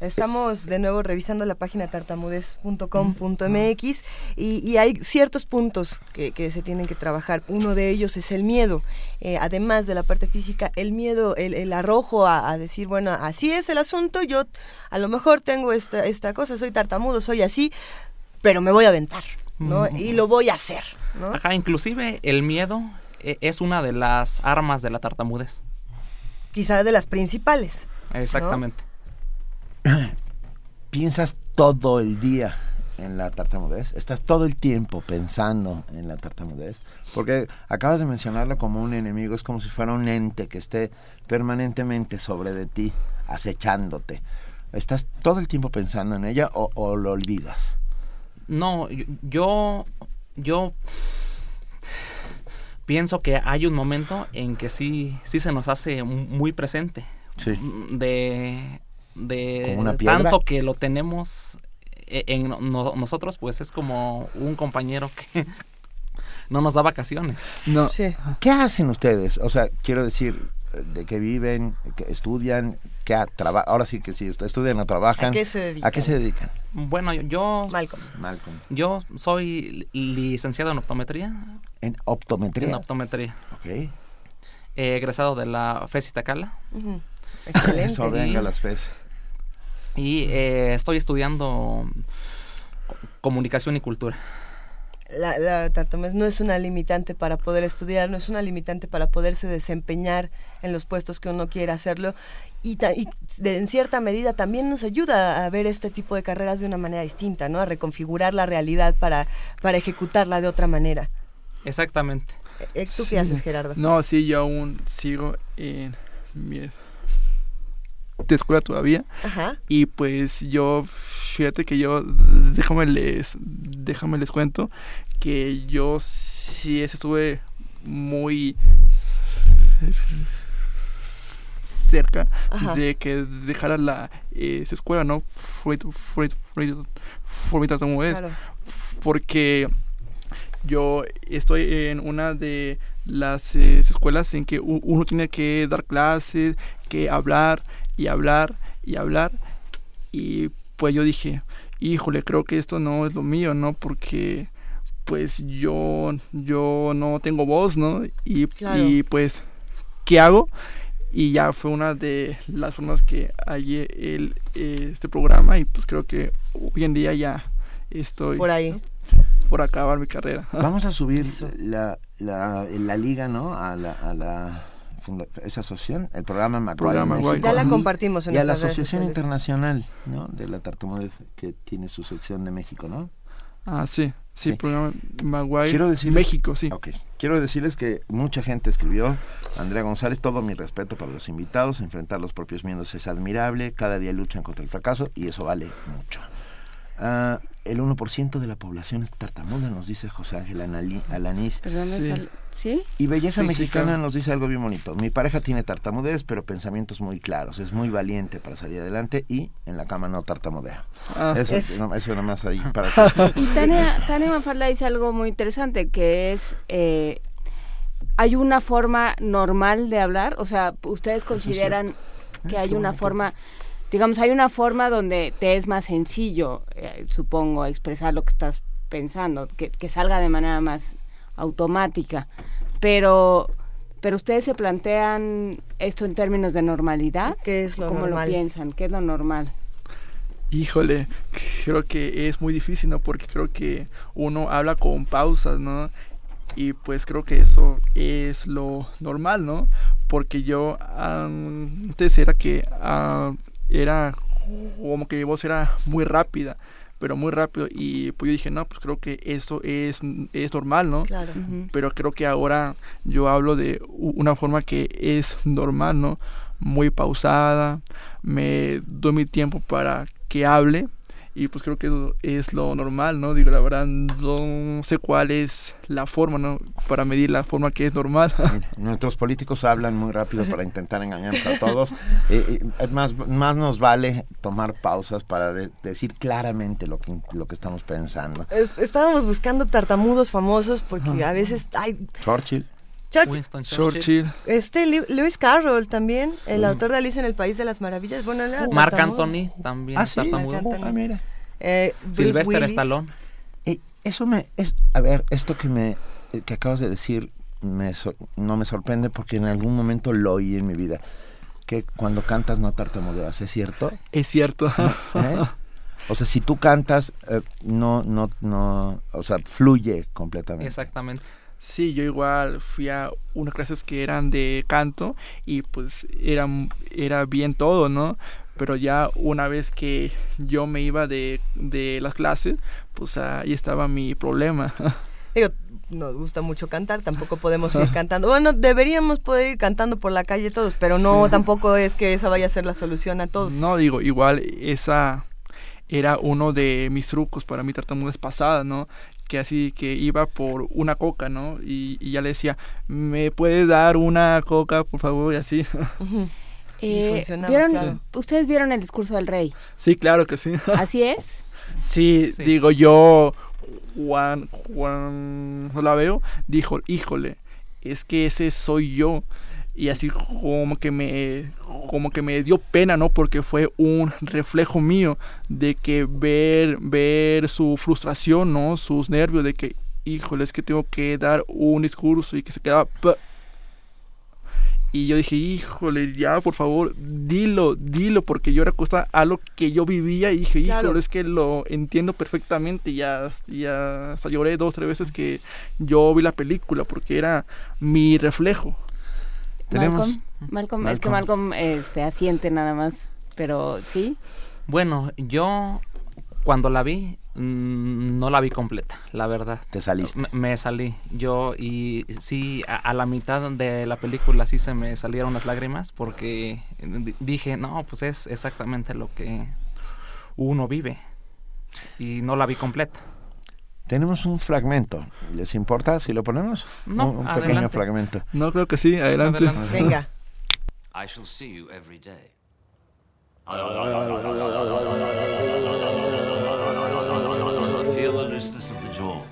Estamos de nuevo revisando la página tartamudez.com.mx y, y hay ciertos puntos que, que se tienen que trabajar. Uno de ellos es el miedo. Eh, además de la parte física, el miedo, el, el arrojo a, a decir, bueno, así es el asunto, yo a lo mejor tengo esta, esta cosa, soy tartamudo, soy así, pero me voy a aventar, ¿no? Y lo voy a hacer, ¿no? Ajá, inclusive el miedo eh, es una de las armas de la tartamudez. Quizá de las principales. Exactamente. ¿Piensas todo el día en la tartamudez? ¿Estás todo el tiempo pensando en la tartamudez? Porque acabas de mencionarlo como un enemigo, es como si fuera un ente que esté permanentemente sobre de ti, acechándote. ¿Estás todo el tiempo pensando en ella o, o lo olvidas? No, yo- yo, pienso que hay un momento en que sí, sí se nos hace mu- muy presente. Sí. De, de ¿Como una piedra? tanto que lo tenemos e- en no- nosotros, pues es como un compañero que no nos da vacaciones. No. ¿Qué hacen ustedes? O sea, quiero decir, ¿de qué viven? ¿Qué estudian? ¿Qué a- traba- Ahora sí que sí, est- estudian o trabajan. ¿A qué se dedican? ¿A qué se dedican? Bueno, yo, yo, Malcolm. yo soy li- licenciado en optometría. ¿En optometría? En optometría. Ok. Eh, egresado de la FES Itacala. Ujú. Eso, venga, las FES. Y eh, estoy estudiando co- comunicación y cultura. la, la tartamudez no es una limitante para poder estudiar, no es una limitante para poderse desempeñar en los puestos que uno quiera hacerlo y, ta- y de- en cierta medida también nos ayuda a ver este tipo de carreras de una manera distinta, ¿no? A reconfigurar la realidad para, para ejecutarla de otra manera. Exactamente. Eh, ¿Tú qué haces, Gerardo? No, sí, yo aún sigo en mi de escuela todavía. Ajá. Y pues yo, fíjate que yo, déjame les, déjame les cuento que yo sí estuve muy cerca Ajá. de que dejara la eh, escuela, ¿no? Fue, fue, fue, fue mi tartamudez. Claro. Porque yo estoy en una de las eh, escuelas en que uno tiene que dar clases, que hablar y hablar y hablar. Y pues yo dije, híjole, creo que esto no es lo mío, ¿no? Porque pues yo, yo no tengo voz, ¿no? Y, Claro. y pues, ¿qué hago? Y ya fue una de las formas que hallé el, eh, este programa y pues creo que hoy en día ya estoy Por ahí. por acabar mi carrera. Vamos a subir la, la, la liga, ¿no? A la, a la funda- esa asociación, el programa Maguire. Programa México. Ya la Y- compartimos en Y a la redes Asociación. Internacional, ¿no? De la tartamudez, que tiene su sección de México, ¿no? Ah, sí. Sí, programa Maguire. Quiero decirles, México, sí. Ok. Quiero decirles que mucha gente escribió, Andrea González, todo mi respeto para los invitados, enfrentar los propios miedos es admirable, cada día luchan contra el fracaso y eso vale mucho. Ah, el 1% de la población es tartamuda, nos dice José Ángel Anali- Alanís. Perdón, Sí. Y Belleza Sí, sí, Mexicana claro. nos dice algo bien bonito. Mi pareja tiene tartamudez, pero pensamientos muy claros. Es muy valiente para salir adelante y en la cama no tartamudea. Ah. eso, Es- no, eso nada más ahí para Y Tania, Tania Mafalda dice algo muy interesante, que es, eh, hay una forma normal de hablar, o sea, ustedes consideran que hay una forma, digamos, hay una forma donde te es más sencillo, eh, supongo, expresar lo que estás pensando, que, que salga de manera más automática, pero... Pero ustedes se plantean esto en términos de normalidad. ¿Qué es lo ¿Cómo normal? lo piensan? ¿Qué es lo normal? Híjole, creo que es muy difícil, ¿no? Porque creo que uno habla con pausas, ¿no? Y pues creo que eso es lo normal, ¿no? Porque yo antes era que ah, era como que mi voz era muy rápida, pero muy rápido. Y pues yo dije, no, pues creo que eso es, es normal, ¿no? Claro. Pero creo que ahora yo hablo de una forma que es normal, ¿no? Muy pausada, me doy mi tiempo para que hable y pues creo que eso es lo normal, ¿no? Digo, la verdad no sé cuál es la forma, ¿no? Para medir la forma que es normal. Nuestros políticos hablan muy rápido para intentar engañarnos a todos. Eh, eh, más, más nos vale tomar pausas para de- decir claramente lo que, lo que estamos pensando. Es- Estábamos buscando tartamudos famosos porque a veces hay Churchill. Churchill. Winston Churchill. Este Lew- Lewis Carroll también, el autor de Alicia en el País de las Maravillas. Bueno, él era. Anthony también Ah, sí. tartamudo. Marc Anthony. Ah, mira. Eh, Bruce Sylvester Willis. Stallone. Eh, eso me es a ver esto que me eh, que acabas de decir me so- no me sorprende porque en algún momento lo oí en mi vida que cuando cantas no tartamudeas es cierto Es cierto. ¿Eh? o sea si tú cantas eh, no no no o sea fluye completamente Exactamente. Sí, yo igual fui a unas clases que eran de canto y pues era, era bien todo, ¿no? Pero ya una vez que yo me iba de, de las clases, pues ahí estaba mi problema. Digo, nos gusta mucho cantar, tampoco podemos ir cantando. Bueno, deberíamos poder ir cantando por la calle todos, pero no, Sí. tampoco es que esa vaya a ser la solución a todo. No, digo, igual esa era uno de mis trucos para mi tartamudez pasada, ¿no? Que así que iba por una coca, ¿no? Y, y ya le decía, ¿me puedes dar una coca, por favor? Y así. Eh, funcionaba, ¿vieron, claro. Ustedes vieron el discurso del rey. Sí, claro que sí. ¿Así es? Sí, Sí. digo yo, Juan, Juan la veo, dijo, híjole, es que ese soy yo. Y así como que me como que me dio pena, ¿no? Porque fue un reflejo mío de que ver ver su frustración, ¿no? Sus nervios de que híjole, es que tengo que dar un discurso y que se quedaba y yo dije, híjole, ya, por favor, dilo, dilo, porque yo era cosa a lo que yo vivía y dije, Claro. híjole, es que lo entiendo perfectamente, ya, ya hasta lloré dos, tres veces que yo vi la película, porque era mi reflejo. Tenemos- Malcolm, Malcolm, es que Malcolm este, asiente nada más, pero sí. Bueno, yo cuando la vi mm, no la vi completa, la verdad. te saliste Me, me salí yo y sí a, a la mitad de la película sí se me salieron las lágrimas porque di- dije no pues es exactamente lo que uno vive y no la vi completa. Tenemos un fragmento les importa si lo ponemos No, un, un pequeño fragmento No creo que sí, adelante. Adelante. Venga. I shall see you every day. Feel the looseness of the jaw.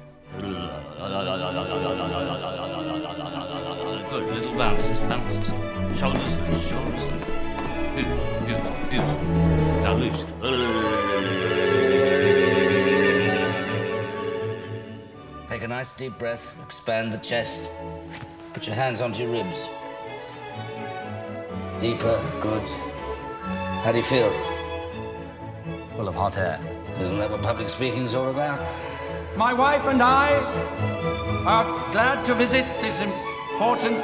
Good, little bounces, bounces. Shoulders loose, shoulders loose. Now loose. Nice deep breath, expand the chest. Put your hands onto your ribs. Deeper, good. How do you feel? Full of hot air. Isn't that what public speaking's all about? My wife and I are glad to visit this important.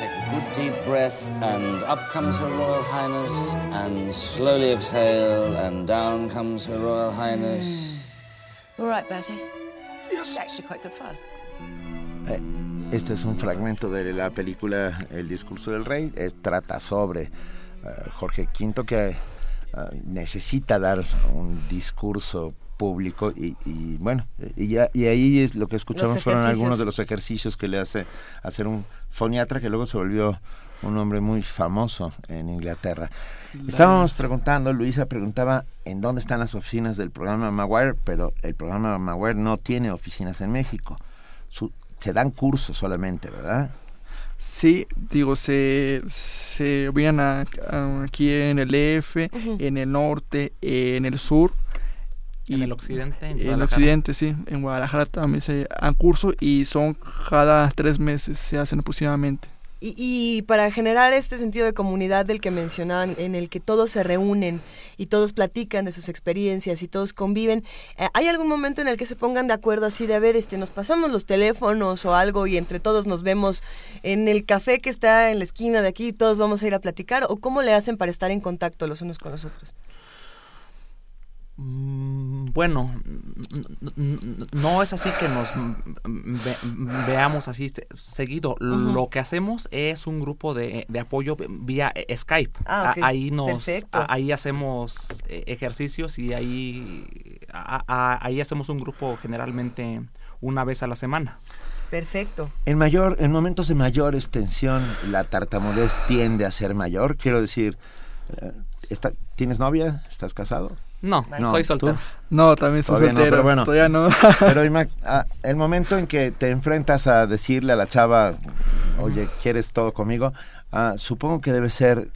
Take a good deep breath, and up comes Her Royal Highness, and slowly exhale, and down comes Her Royal Highness. All right, Bertie. It's actually quite good fun. Eh, Este es un fragmento de la película El discurso del rey. Es- trata sobre eh, Jorge V que eh, necesita dar un discurso público y, y, bueno, y, ya- y ahí es lo que escuchamos fueron algunos de los ejercicios que le hace hacer un foniatra que luego se volvió un hombre muy famoso en Inglaterra. Estábamos preguntando, Luisa preguntaba en dónde están las oficinas del programa Maguire, pero el programa Maguire no tiene oficinas en México. Su- se dan cursos solamente, ¿verdad? Sí, digo, se, se vienen a- a- aquí en el EF, en el norte, en el sur. En el occidente, en En el occidente, sí. En Guadalajara también se dan cursos y son cada tres meses, se hacen aproximadamente. Y, y para generar este sentido de comunidad del que mencionaban, en el que todos se reúnen y todos platican de sus experiencias y todos conviven, eh, ¿hay algún momento en el que se pongan de acuerdo así de, a ver, este, nos pasamos los teléfonos o algo y entre todos nos vemos en el café que está en la esquina de aquí y todos vamos a ir a platicar? ¿O cómo le hacen para estar en contacto los unos con los otros? Mm, Bueno, no es así que nos ve- veamos así se- seguido. Lo que hacemos es un grupo de, de apoyo vía Skype. Ah, Ahí nos, Perfecto. ahí hacemos eh, ejercicios y ahí, a- a- ahí hacemos un grupo generalmente una vez a la semana. Perfecto. En mayor, en momentos de mayor extensión, la tartamudez tiende a ser mayor. Quiero decir, eh, está- ¿tienes novia? ¿Estás casado? No, soy soltero. ¿tú? No, también soy Todavía no, soltero. pero bueno. Todavía no. Pero ima- ah, el momento en que te enfrentas a decirle a la chava, oye, ¿quieres todo conmigo? Ah, supongo que debe ser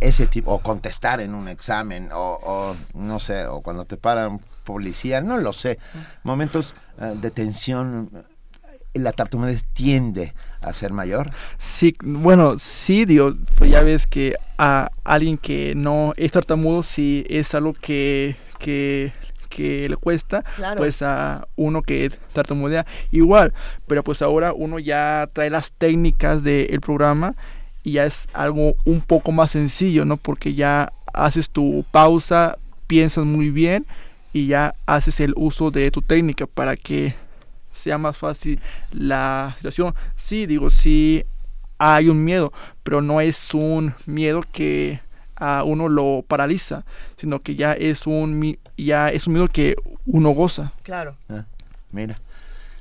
ese tipo, o contestar en un examen, o, o no sé, o cuando te para un policía, no lo sé. Momentos ah, de tensión, la tartamudez tiende a ser mayor. Sí, bueno, sí, digo, pues ya ves que a alguien que no es tartamudo, si es algo que, que, que le cuesta, Claro. pues a uno que tartamudea igual, pero pues ahora uno ya trae las técnicas del programa y ya es algo un poco más sencillo, ¿no? Porque ya haces tu pausa, piensas muy bien y ya haces el uso de tu técnica para que sea más fácil la situación. Sí, digo, sí hay un miedo, pero no es un miedo que a uno lo paraliza, sino que ya es un ya es un miedo que uno goza. Claro. Ah, mira,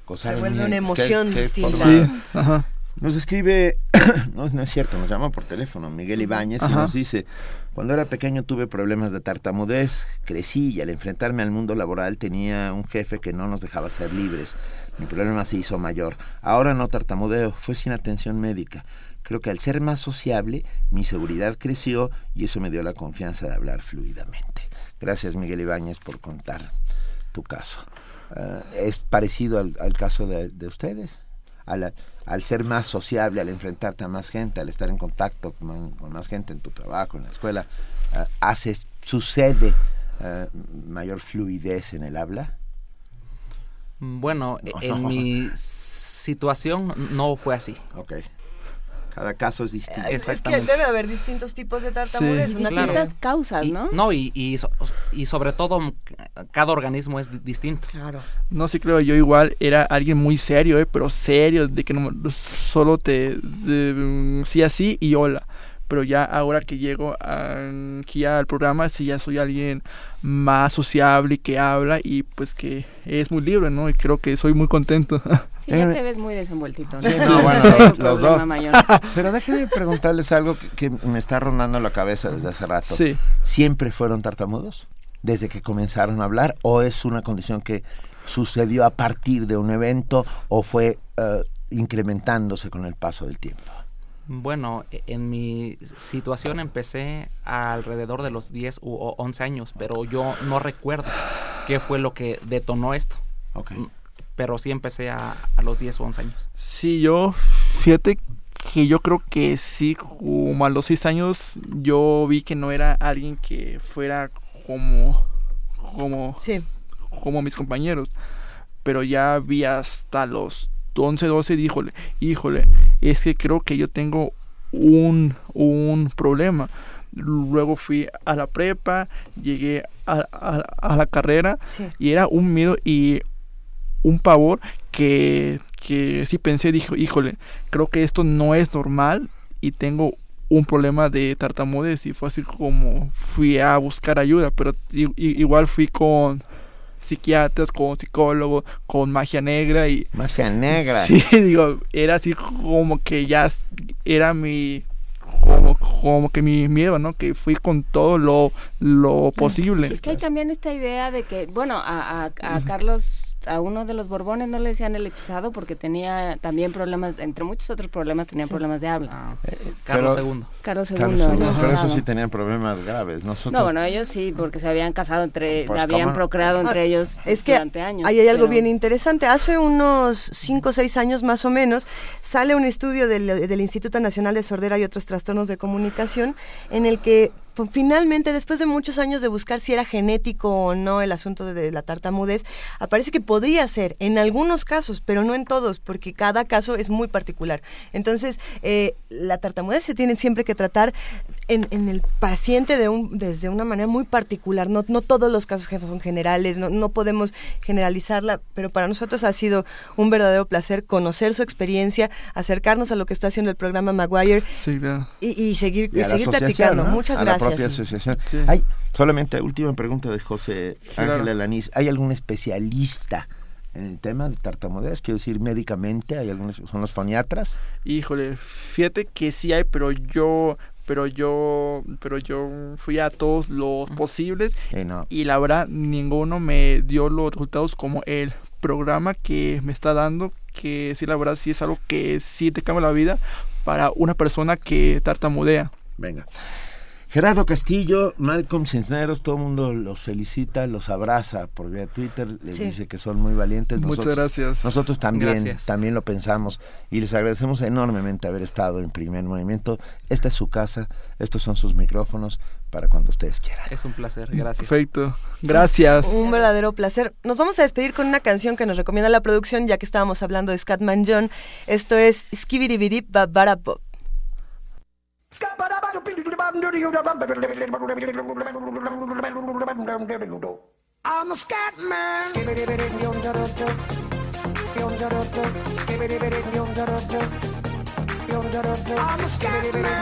gozar Se el vuelve una emoción qué distinta. Sí, ajá. Nos escribe, no, no es cierto, nos llama por teléfono Miguel Ibáñez y nos dice, cuando era pequeño tuve problemas de tartamudez, crecí y al enfrentarme al mundo laboral tenía un jefe que no nos dejaba ser libres. Mi problema se hizo mayor. Ahora no tartamudeo, fue sin atención médica. Creo que al ser más sociable, mi seguridad creció y eso me dio la confianza de hablar fluidamente. Gracias Miguel Ibáñez por contar tu caso. Ah, ¿Es parecido al, al caso de, de ustedes? Al, al ser más sociable, al enfrentarte a más gente, al estar en contacto con, con más gente en tu trabajo, en la escuela, ah, haces, sucede ah, mayor fluidez en el habla. Bueno, No. en mi situación no fue así. Ok. Cada caso es distinto. Es que debe haber distintos tipos de tartamudez. Sí. Claro. causas, Y- ¿no? No, y, y, so- y sobre todo cada organismo es di- distinto. Claro. No sé, creo yo igual era alguien muy serio, eh, pero serio, de que no, solo te de, mm, sí así y hola. Pero ya ahora que llego aquí al programa, sí ya soy alguien más sociable y que habla y pues que es muy libre, ¿no? Y creo que soy muy contento. Sí, ya te ves muy desenvueltito. Sí, ¿no? no, Ese bueno, los, dos. mayor. Pero déjenme preguntarles algo que, que me está rondando la cabeza desde hace rato. Sí. ¿Siempre fueron tartamudos? ¿Desde que comenzaron a hablar? ¿O es una condición que sucedió a partir de un evento o fue eh, incrementándose con el paso del tiempo? Bueno, e- en mi situación empecé alrededor de los 10 u o 11 años, pero yo no recuerdo qué fue lo que detonó esto. Mm, Pero sí empecé a, a los 10 o 11 años. Sí, yo, fíjate que yo creo que sí, como a los seis años, yo vi que no era alguien que fuera como, como, como mis compañeros. Pero ya vi hasta los 11, 12, díjole, híjole, es que creo que yo tengo un, un problema. Luego fui a la prepa, llegué a, a- a la carrera Sí. y era un miedo y un pavor que, que sí pensé, dijo, híjole, creo que esto no es normal y tengo un problema de tartamudez y fue así como fui a buscar ayuda, pero igual fui con psiquiatras, con psicólogos, con magia negra y... Magia negra. Sí, digo, era así como que ya era mi... Como, como que mi miedo, ¿no? Que fui con todo lo, lo posible. Es que hay también esta idea de que, bueno, a, a- a Carlos, a uno de los Borbones no le decían el hechizado porque tenía también problemas, entre muchos otros problemas, tenía problemas de habla. Carlos Pero- II. Carlos II. Carlos Pero eso sí tenían problemas graves. Nosotros, No, bueno, ellos sí, porque se habían casado entre, Pues, habían ¿cómo? procreado entre Ah, ellos es que durante años. Ahí hay algo pero- bien interesante. Hace unos 5 o 6 años más o menos sale un estudio del, del Instituto Nacional de Sordera y otros trastornos de comunicación en el que pues, finalmente, después de muchos años de buscar si era genético o no el asunto de, de la tartamudez, aparece que podría ser en algunos casos, pero no en todos, porque cada caso es muy particular. Entonces, eh, la tartamudez se tiene siempre que tratar en, en el paciente de un, desde una manera muy particular. No, no todos los casos son generales, no, no podemos generalizarla, pero para nosotros ha sido un verdadero placer conocer su experiencia, acercarnos a lo que está haciendo el programa Maguire Sí, y, y seguir, y la seguir platicando. ¿no? Muchas a la gracias. propia asociación. Sí. Hay, solamente última pregunta de José Ángel claro. Alanís. ¿Hay algún especialista en el tema de tartamudez? Quiero decir, médicamente, ¿hay algunos, son los foniatras? Híjole, fíjate que sí hay, pero yo, pero yo, pero yo fui a todos los posibles no. y la verdad ninguno me dio los resultados como el programa que me está dando, que sí la verdad sí es algo que sí te cambia la vida para una persona que tartamudea. Venga. Gerardo Castillo, Malcolm Cisneros, todo el mundo los felicita, los abraza por vía Twitter, les Sí. dice que son muy valientes. Muchas gracias. Nosotros también, Gracias. también lo pensamos y les agradecemos enormemente haber estado en primer movimiento. Esta es su casa, estos son sus micrófonos para cuando ustedes quieran. Es un placer, gracias. Perfecto. Gracias. Un verdadero placer. Nos vamos a despedir con una canción que nos recomienda la producción, ya que estábamos hablando de Scatman John. Esto es Skibidi Babarapop. I'm a scat man. I'm scat man.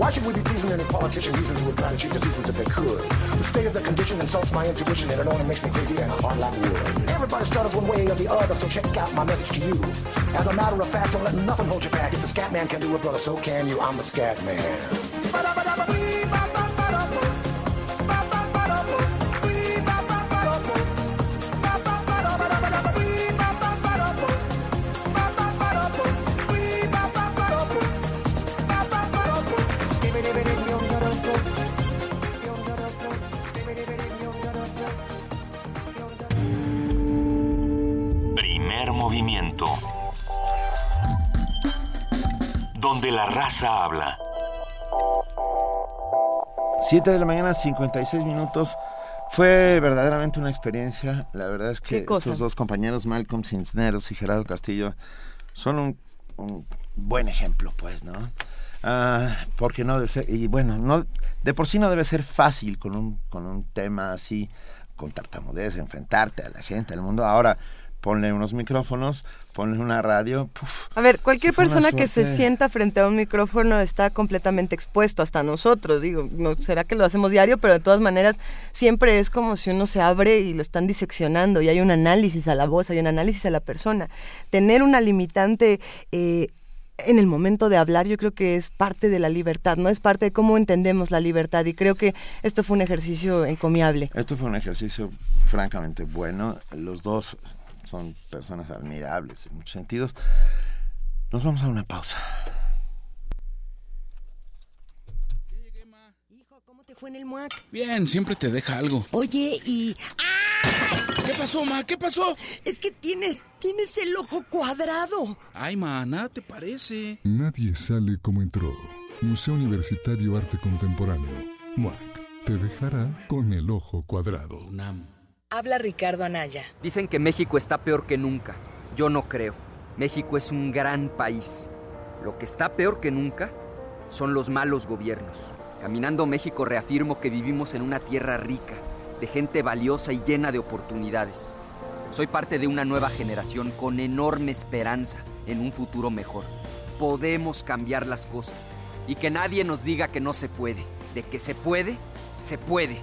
Why should we be pleasing any politician reasons would try to cheat the seasons if they could? The state of the condition insults my intuition and it only makes me crazy and hard like wood. Everybody stutters one way or the other, so check out my message to you. As a matter of fact, don't let nothing hold you back. If the scat man can do it, brother, so can you. I'm the scat man. Donde la raza habla. 7 de la mañana, 56 minutos. Fue verdaderamente una experiencia. La verdad es que estos dos compañeros, Malcolm Cisneros y Gerardo Castillo, son un, un buen ejemplo, pues, ¿no? Ah, porque no debe ser, y bueno, no, de por sí no debe ser fácil con un, con un tema así, con tartamudez, enfrentarte a la gente, al mundo. Ahora, ponle unos micrófonos, ponle una radio, puf, A ver, cualquier persona que se sienta frente a un micrófono está completamente expuesto, hasta nosotros, digo, no será que lo hacemos diario, pero de todas maneras siempre es como si uno se abre y lo están diseccionando y hay un análisis a la voz, hay un análisis a la persona. Tener una limitante eh, en el momento de hablar, yo creo que es parte de la libertad, ¿no? Es parte de cómo entendemos la libertad y creo que esto fue un ejercicio encomiable. Esto fue un ejercicio francamente bueno. Los dos son personas admirables en muchos sentidos. Nos vamos a una pausa. ¿Cómo te fue en el MUAC? Bien, siempre te deja algo. Oye, y... ¿Qué pasó, ma? ¿Qué pasó? Es que tienes, tienes el ojo cuadrado. Ay, ma, nada te parece. Nadie sale como entró. Museo Universitario Arte Contemporáneo. MUAC. Te dejará con el ojo cuadrado. UNAM. Habla Ricardo Anaya. Dicen que México está peor que nunca. Yo no creo. México es un gran país. Lo que está peor que nunca son los malos gobiernos. Caminando México reafirmo que vivimos en una tierra rica, de gente valiosa y llena de oportunidades. Soy parte de una nueva generación con enorme esperanza en un futuro mejor. Podemos cambiar las cosas y que nadie nos diga que no se puede. De que se puede, se puede.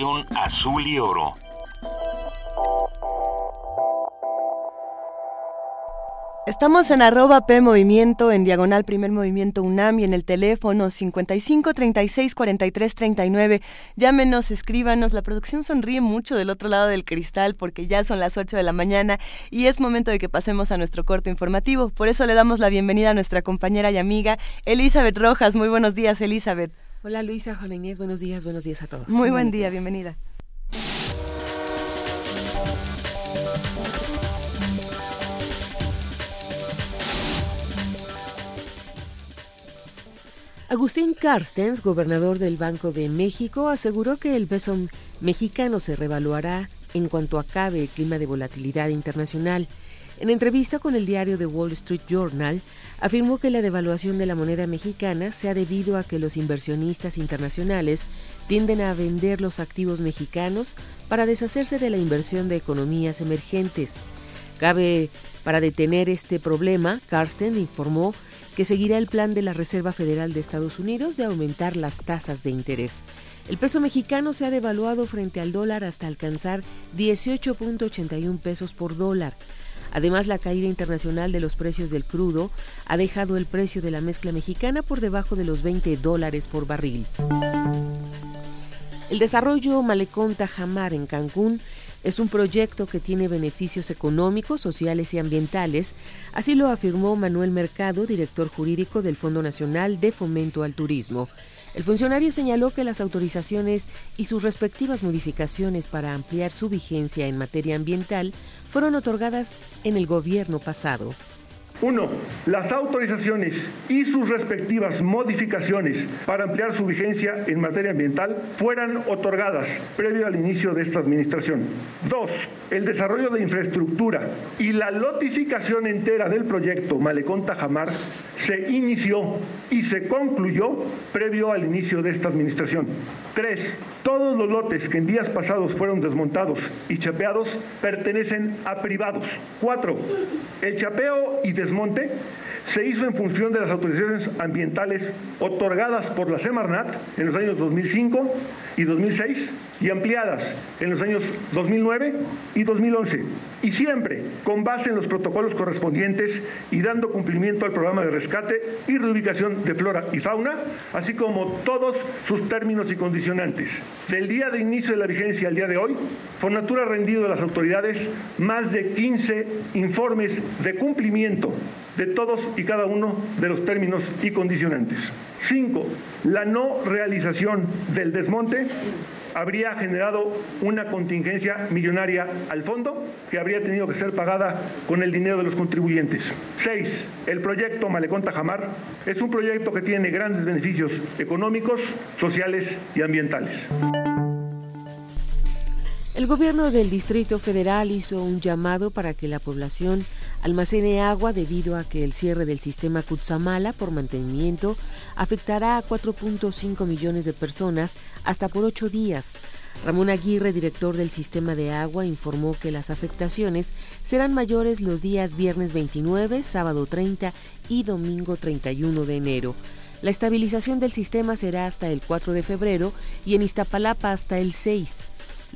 Azul y oro. Estamos en arroba P Movimiento, en diagonal Primer Movimiento UNAM y en el teléfono 55 36 43 39. Llámenos, escríbanos. La producción sonríe mucho del otro lado del cristal porque ya son las 8 de la mañana y es momento de que pasemos a nuestro corto informativo. Por eso le damos la bienvenida a nuestra compañera y amiga Elizabeth Rojas. Muy buenos días, Elizabeth. Hola Luisa, Juana Inés, buenos días, buenos días a todos. Muy buen día, bienvenida. Agustín Carstens, gobernador del Banco de México, aseguró que el peso mexicano se revaluará en cuanto acabe el clima de volatilidad internacional. En entrevista con el diario The Wall Street Journal, afirmó que la devaluación de la moneda mexicana se ha debido a que los inversionistas internacionales tienden a vender los activos mexicanos para deshacerse de la inversión de economías emergentes. Cabe para detener este problema, Carsten informó que seguirá el plan de la Reserva Federal de Estados Unidos de aumentar las tasas de interés. El peso mexicano se ha devaluado frente al dólar hasta alcanzar 18.81 pesos por dólar. Además, la caída internacional de los precios del crudo ha dejado el precio de la mezcla mexicana por debajo de los 20 dólares por barril. El desarrollo Malecón Tajamar en Cancún es un proyecto que tiene beneficios económicos, sociales y ambientales, así lo afirmó Manuel Mercado, director jurídico del Fondo Nacional de Fomento al Turismo. El funcionario señaló que las autorizaciones y sus respectivas modificaciones para ampliar su vigencia en materia ambiental fueron otorgadas en el gobierno pasado. Uno, las autorizaciones y sus respectivas modificaciones para ampliar su vigencia en materia ambiental fueran otorgadas previo al inicio de esta administración. Dos, el desarrollo de infraestructura y la lotificación entera del proyecto Malecón Tajamar se inició y se concluyó previo al inicio de esta administración. Tres, todos los lotes que en días pasados fueron desmontados y chapeados pertenecen a privados. Cuatro, el chapeo y desmonte se hizo en función de las autorizaciones ambientales otorgadas por la Semarnat en los años 2005 y 2006 y ampliadas en los años 2009 y 2011, y siempre con base en los protocolos correspondientes y dando cumplimiento al programa de rescate y reubicación de flora y fauna, así como todos sus términos y condicionantes. Del día de inicio de la vigencia al día de hoy, Fonatura ha rendido a las autoridades más de 15 informes de cumplimiento de todos y cada uno de los términos y condicionantes. Cinco, la no realización del desmonte habría generado una contingencia millonaria al fondo que habría tenido que ser pagada con el dinero de los contribuyentes. Seis, el proyecto Malecón Tajamar es un proyecto que tiene grandes beneficios económicos, sociales y ambientales. El gobierno del Distrito Federal hizo un llamado para que la población almacene agua debido a que el cierre del sistema Cutzamala por mantenimiento afectará a 4.5 millones de personas hasta por ocho días. Ramón Aguirre, director del sistema de agua, informó que las afectaciones serán mayores los días viernes 29, sábado 30 y domingo 31 de enero. La estabilización del sistema será hasta el 4 de febrero y en Iztapalapa hasta el 6.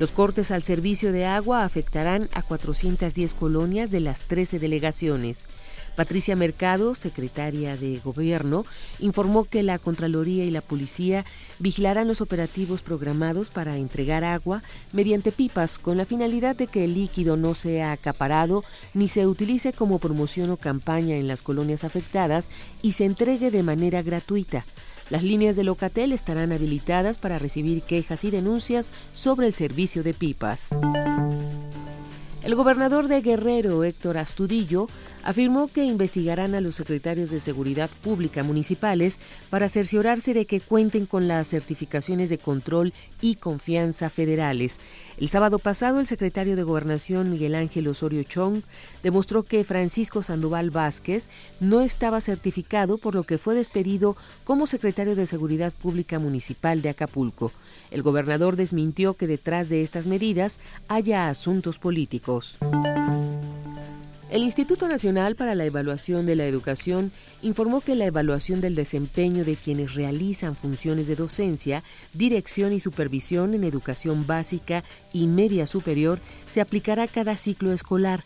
Los cortes al servicio de agua afectarán a 410 colonias de las 13 delegaciones. Patricia Mercado, secretaria de Gobierno, informó que la Contraloría y la Policía vigilarán los operativos programados para entregar agua mediante pipas con la finalidad de que el líquido no sea acaparado ni se utilice como promoción o campaña en las colonias afectadas y se entregue de manera gratuita. Las líneas de Locatel estarán habilitadas para recibir quejas y denuncias sobre el servicio de pipas. El gobernador de Guerrero, Héctor Astudillo, afirmó que investigarán a los secretarios de Seguridad Pública municipales para cerciorarse de que cuenten con las certificaciones de control y confianza federales. El sábado pasado, el secretario de Gobernación, Miguel Ángel Osorio Chong, demostró que Francisco Sandoval Vázquez no estaba certificado, por lo que fue despedido como secretario de Seguridad Pública Municipal de Acapulco. El gobernador desmintió que detrás de estas medidas haya asuntos políticos. El Instituto Nacional para la Evaluación de la Educación informó que la evaluación del desempeño de quienes realizan funciones de docencia, dirección y supervisión en educación básica y media superior se aplicará cada ciclo escolar.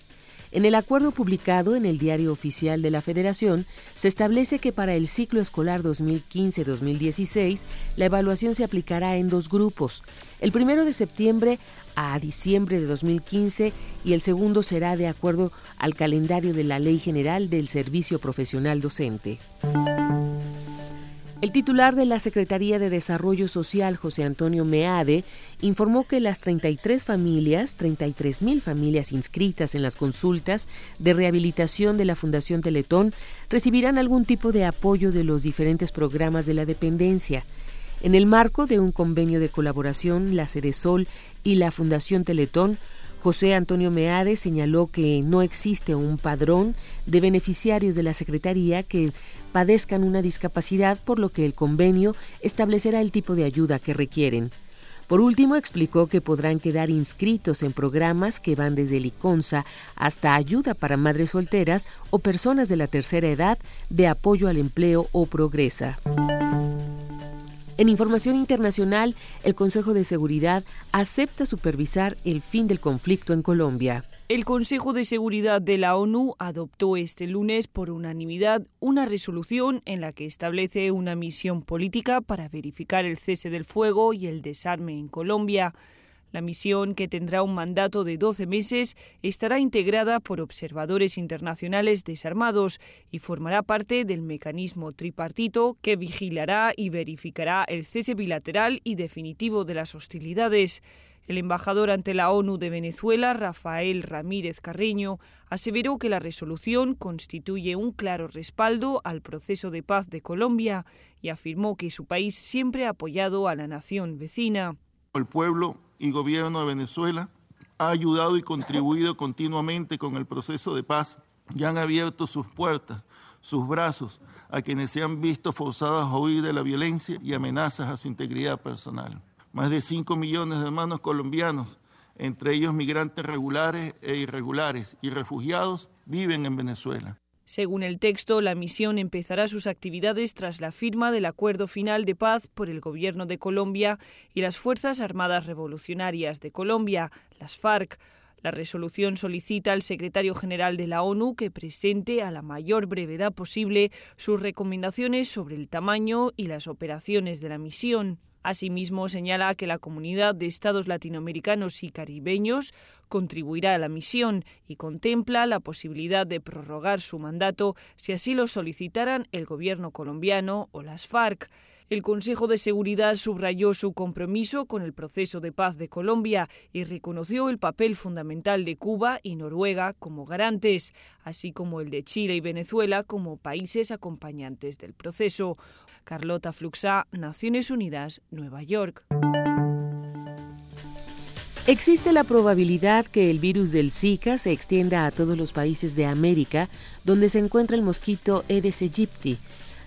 En el acuerdo publicado en el Diario Oficial de la Federación, se establece que para el ciclo escolar 2015-2016, la evaluación se aplicará en dos grupos. El primero de septiembre a diciembre de 2015 y el segundo será de acuerdo al calendario de la Ley General del Servicio Profesional Docente. El titular de la Secretaría de Desarrollo Social, José Antonio Meade, informó que las 33 familias, 33 mil familias inscritas en las consultas de rehabilitación de la Fundación Teletón, recibirán algún tipo de apoyo de los diferentes programas de la dependencia. En el marco de un convenio de colaboración, la Sede Sol y la Fundación Teletón José Antonio Meade señaló que no existe un padrón de beneficiarios de la Secretaría que padezcan una discapacidad, por lo que el convenio establecerá el tipo de ayuda que requieren. Por último, explicó que podrán quedar inscritos en programas que van desde el hasta ayuda para madres solteras o personas de la tercera edad de apoyo al empleo o progresa. En información internacional, el Consejo de Seguridad acepta supervisar el fin del conflicto en Colombia. El Consejo de Seguridad de la ONU adoptó este lunes por unanimidad una resolución en la que establece una misión política para verificar el cese del fuego y el desarme en Colombia. La misión, que tendrá un mandato de 12 meses, estará integrada por observadores internacionales desarmados y formará parte del mecanismo tripartito que vigilará y verificará el cese bilateral y definitivo de las hostilidades. El embajador ante la ONU de Venezuela, Rafael Ramírez Carreño, aseveró que la resolución constituye un claro respaldo al proceso de paz de Colombia y afirmó que su país siempre ha apoyado a la nación vecina. El pueblo y gobierno de Venezuela ha ayudado y contribuido continuamente con el proceso de paz y han abierto sus puertas, sus brazos a quienes se han visto forzados a huir de la violencia y amenazas a su integridad personal. Más de 5 millones de hermanos colombianos, entre ellos migrantes regulares e irregulares y refugiados, viven en Venezuela. Según el texto, la misión empezará sus actividades tras la firma del acuerdo final de paz por el Gobierno de Colombia y las Fuerzas Armadas Revolucionarias de Colombia, las FARC. La resolución solicita al secretario general de la ONU que presente a la mayor brevedad posible sus recomendaciones sobre el tamaño y las operaciones de la misión. Asimismo, señala que la comunidad de estados latinoamericanos y caribeños contribuirá a la misión y contempla la posibilidad de prorrogar su mandato si así lo solicitaran el gobierno colombiano o las FARC. El Consejo de Seguridad subrayó su compromiso con el proceso de paz de Colombia y reconoció el papel fundamental de Cuba y Noruega como garantes, así como el de Chile y Venezuela como países acompañantes del proceso. Carlota Fluxá, Naciones Unidas, Nueva York. Existe la probabilidad que el virus del Zika se extienda a todos los países de América donde se encuentra el mosquito Aedes aegypti,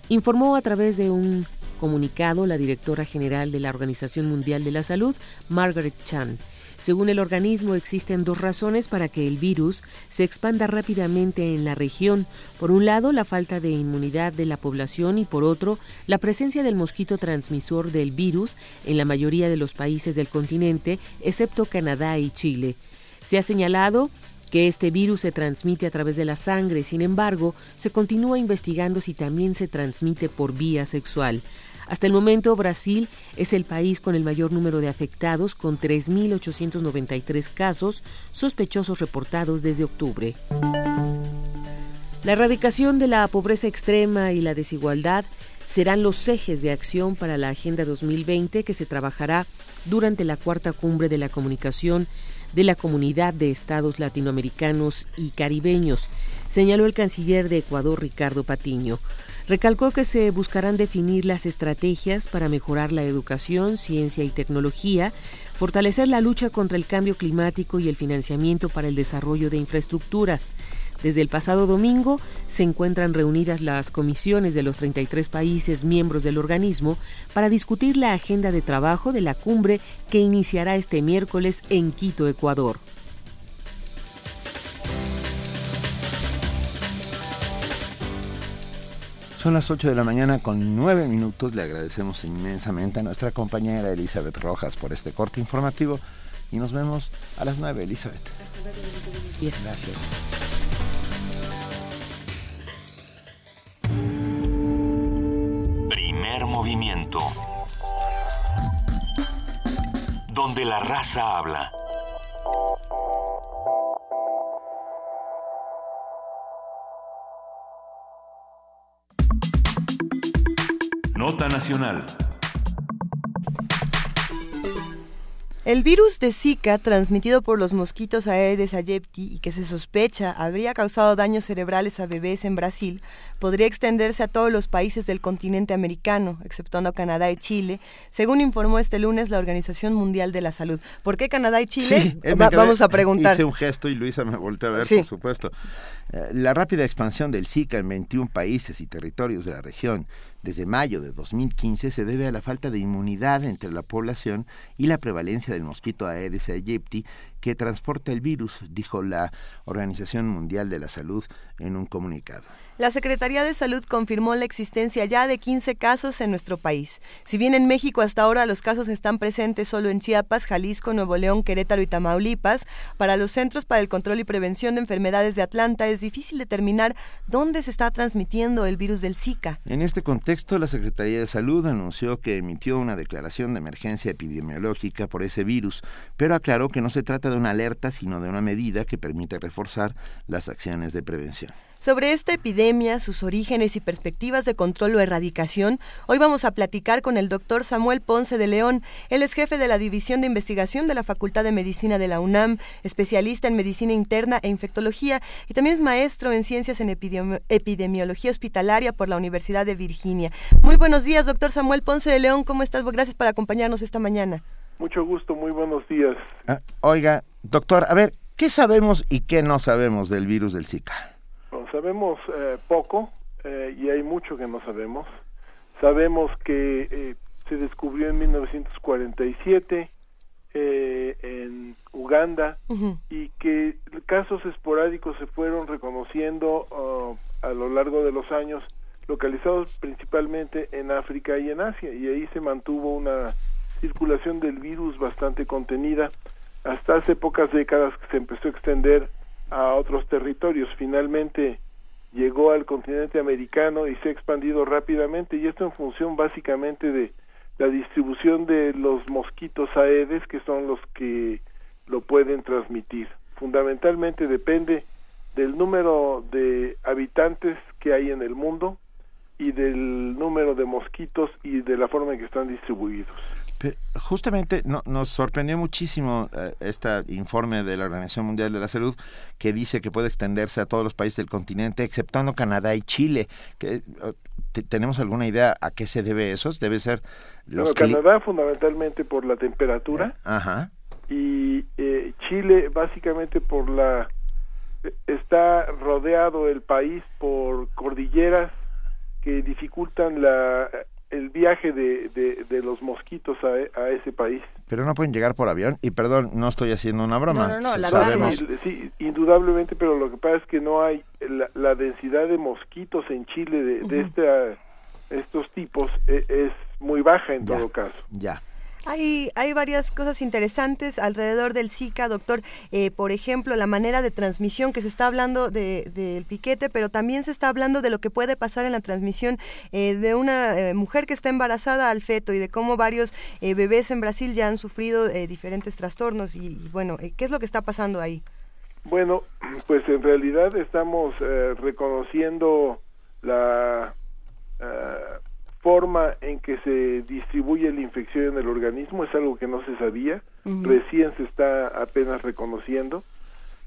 informó a través de un comunicado la directora general de la Organización Mundial de la Salud, Margaret Chan. Según el organismo, existen dos razones para que el virus se expanda rápidamente en la región. Por un lado, la falta de inmunidad de la población y por otro, la presencia del mosquito transmisor del virus en la mayoría de los países del continente, excepto Canadá y Chile. Se ha señalado que este virus se transmite a través de la sangre, sin embargo, se continúa investigando si también se transmite por vía sexual. Hasta el momento, Brasil es el país con el mayor número de afectados, con 3.893 casos sospechosos reportados desde octubre. La erradicación de la pobreza extrema y la desigualdad serán los ejes de acción para la Agenda 2020 que se trabajará durante la cuarta cumbre de la comunicación de la Comunidad de Estados Latinoamericanos y Caribeños, señaló el canciller de Ecuador Ricardo Patiño. Recalcó que se buscarán definir las estrategias para mejorar la educación, ciencia y tecnología, fortalecer la lucha contra el cambio climático y el financiamiento para el desarrollo de infraestructuras. Desde el pasado domingo se encuentran reunidas las comisiones de los 33 países miembros del organismo para discutir la agenda de trabajo de la cumbre que iniciará este miércoles en Quito, Ecuador. Son las 8 de la mañana con 9 minutos. Le agradecemos inmensamente a nuestra compañera Elizabeth Rojas por este corte informativo y nos vemos a las 9, Elizabeth. Gracias. Primer movimiento. Donde la raza habla. Nota Nacional. El virus de Zika, transmitido por los mosquitos Aedes aegypti y que se sospecha habría causado daños cerebrales a bebés en Brasil, podría extenderse a todos los países del continente americano, exceptuando Canadá y Chile, según informó este lunes la Organización Mundial de la Salud. ¿Por qué Canadá y Chile? Sí, eh, Va- vamos a preguntar. Hice un gesto y Luisa me volteó a ver, Sí. por supuesto. Eh, La rápida expansión del Zika en 21 países y territorios de la región desde mayo de 2015 se debe a la falta de inmunidad entre la población y la prevalencia del mosquito Aedes aegypti que transporta el virus, dijo la Organización Mundial de la Salud en un comunicado. La Secretaría de Salud confirmó la existencia ya de 15 casos en nuestro país. Si bien en México hasta ahora los casos están presentes solo en Chiapas, Jalisco, Nuevo León, Querétaro y Tamaulipas, para los Centros para el Control y Prevención de Enfermedades de Atlanta es difícil determinar dónde se está transmitiendo el virus del Zika. En este contexto, la Secretaría de Salud anunció que emitió una declaración de emergencia epidemiológica por ese virus, pero aclaró que no se trata de una alerta, sino de una medida que permite reforzar las acciones de prevención. Sobre esta epidemia, sus orígenes y perspectivas de control o erradicación, hoy vamos a platicar con el doctor Samuel Ponce de León. Él es jefe de la División de Investigación de la Facultad de Medicina de la UNAM, especialista en medicina interna e infectología y también es maestro en ciencias en epidemi- epidemiología hospitalaria por la Universidad de Virginia. Muy buenos días, doctor Samuel Ponce de León. ¿Cómo estás? Gracias por acompañarnos esta mañana. Mucho gusto, muy buenos días. Ah, oiga, doctor, a ver, ¿qué sabemos y qué no sabemos del virus del Zika? Bueno, sabemos eh, poco eh, y hay mucho que no sabemos. Sabemos que eh, se descubrió en 1947 eh, en Uganda y que casos esporádicos se fueron reconociendo ah, a lo largo de los años, localizados principalmente en África y en Asia, y ahí se mantuvo una circulación del virus bastante contenida hasta hace pocas décadas que se empezó a extender a otros territorios. Finalmente llegó al continente americano y se ha expandido rápidamente y esto en función básicamente de la distribución de los mosquitos aedes que son los que lo pueden transmitir. Fundamentalmente depende del número de habitantes que hay en el mundo y del número de mosquitos y de la forma en que están distribuidos. Pero justamente no, nos sorprendió muchísimo eh, este informe de la Organización Mundial de la Salud que dice que puede extenderse a todos los países del continente, exceptuando Canadá y Chile. Que, eh, te- ¿Tenemos alguna idea a qué se debe eso? Debe ser los Bueno, Canadá fundamentalmente por la temperatura Ajá. y eh, Chile básicamente por la está rodeado el país por cordilleras que dificultan la el viaje de, de, de los mosquitos a, a ese país. Pero no pueden llegar por avión. Y perdón, no estoy haciendo una broma. No, no, no, S- la sabemos- Sí, sí, indudablemente, pero lo que pasa es que no hay la, la densidad de mosquitos en Chile de, de esta- estos tipos e- es muy baja en todo caso. Ya. Hay, hay varias cosas interesantes alrededor del Zika, doctor. Eh, por ejemplo, la manera de transmisión que se está hablando de- del piquete, pero también se está hablando de lo que puede pasar en la transmisión eh, de una eh, mujer que está embarazada al feto y de cómo varios eh, bebés en Brasil ya han sufrido diferentes trastornos. Y, bueno, ¿qué es lo que está pasando ahí? Bueno, pues en realidad estamos reconociendo la forma en que se distribuye la infección en el organismo, es algo que no se sabía, recién se está apenas reconociendo.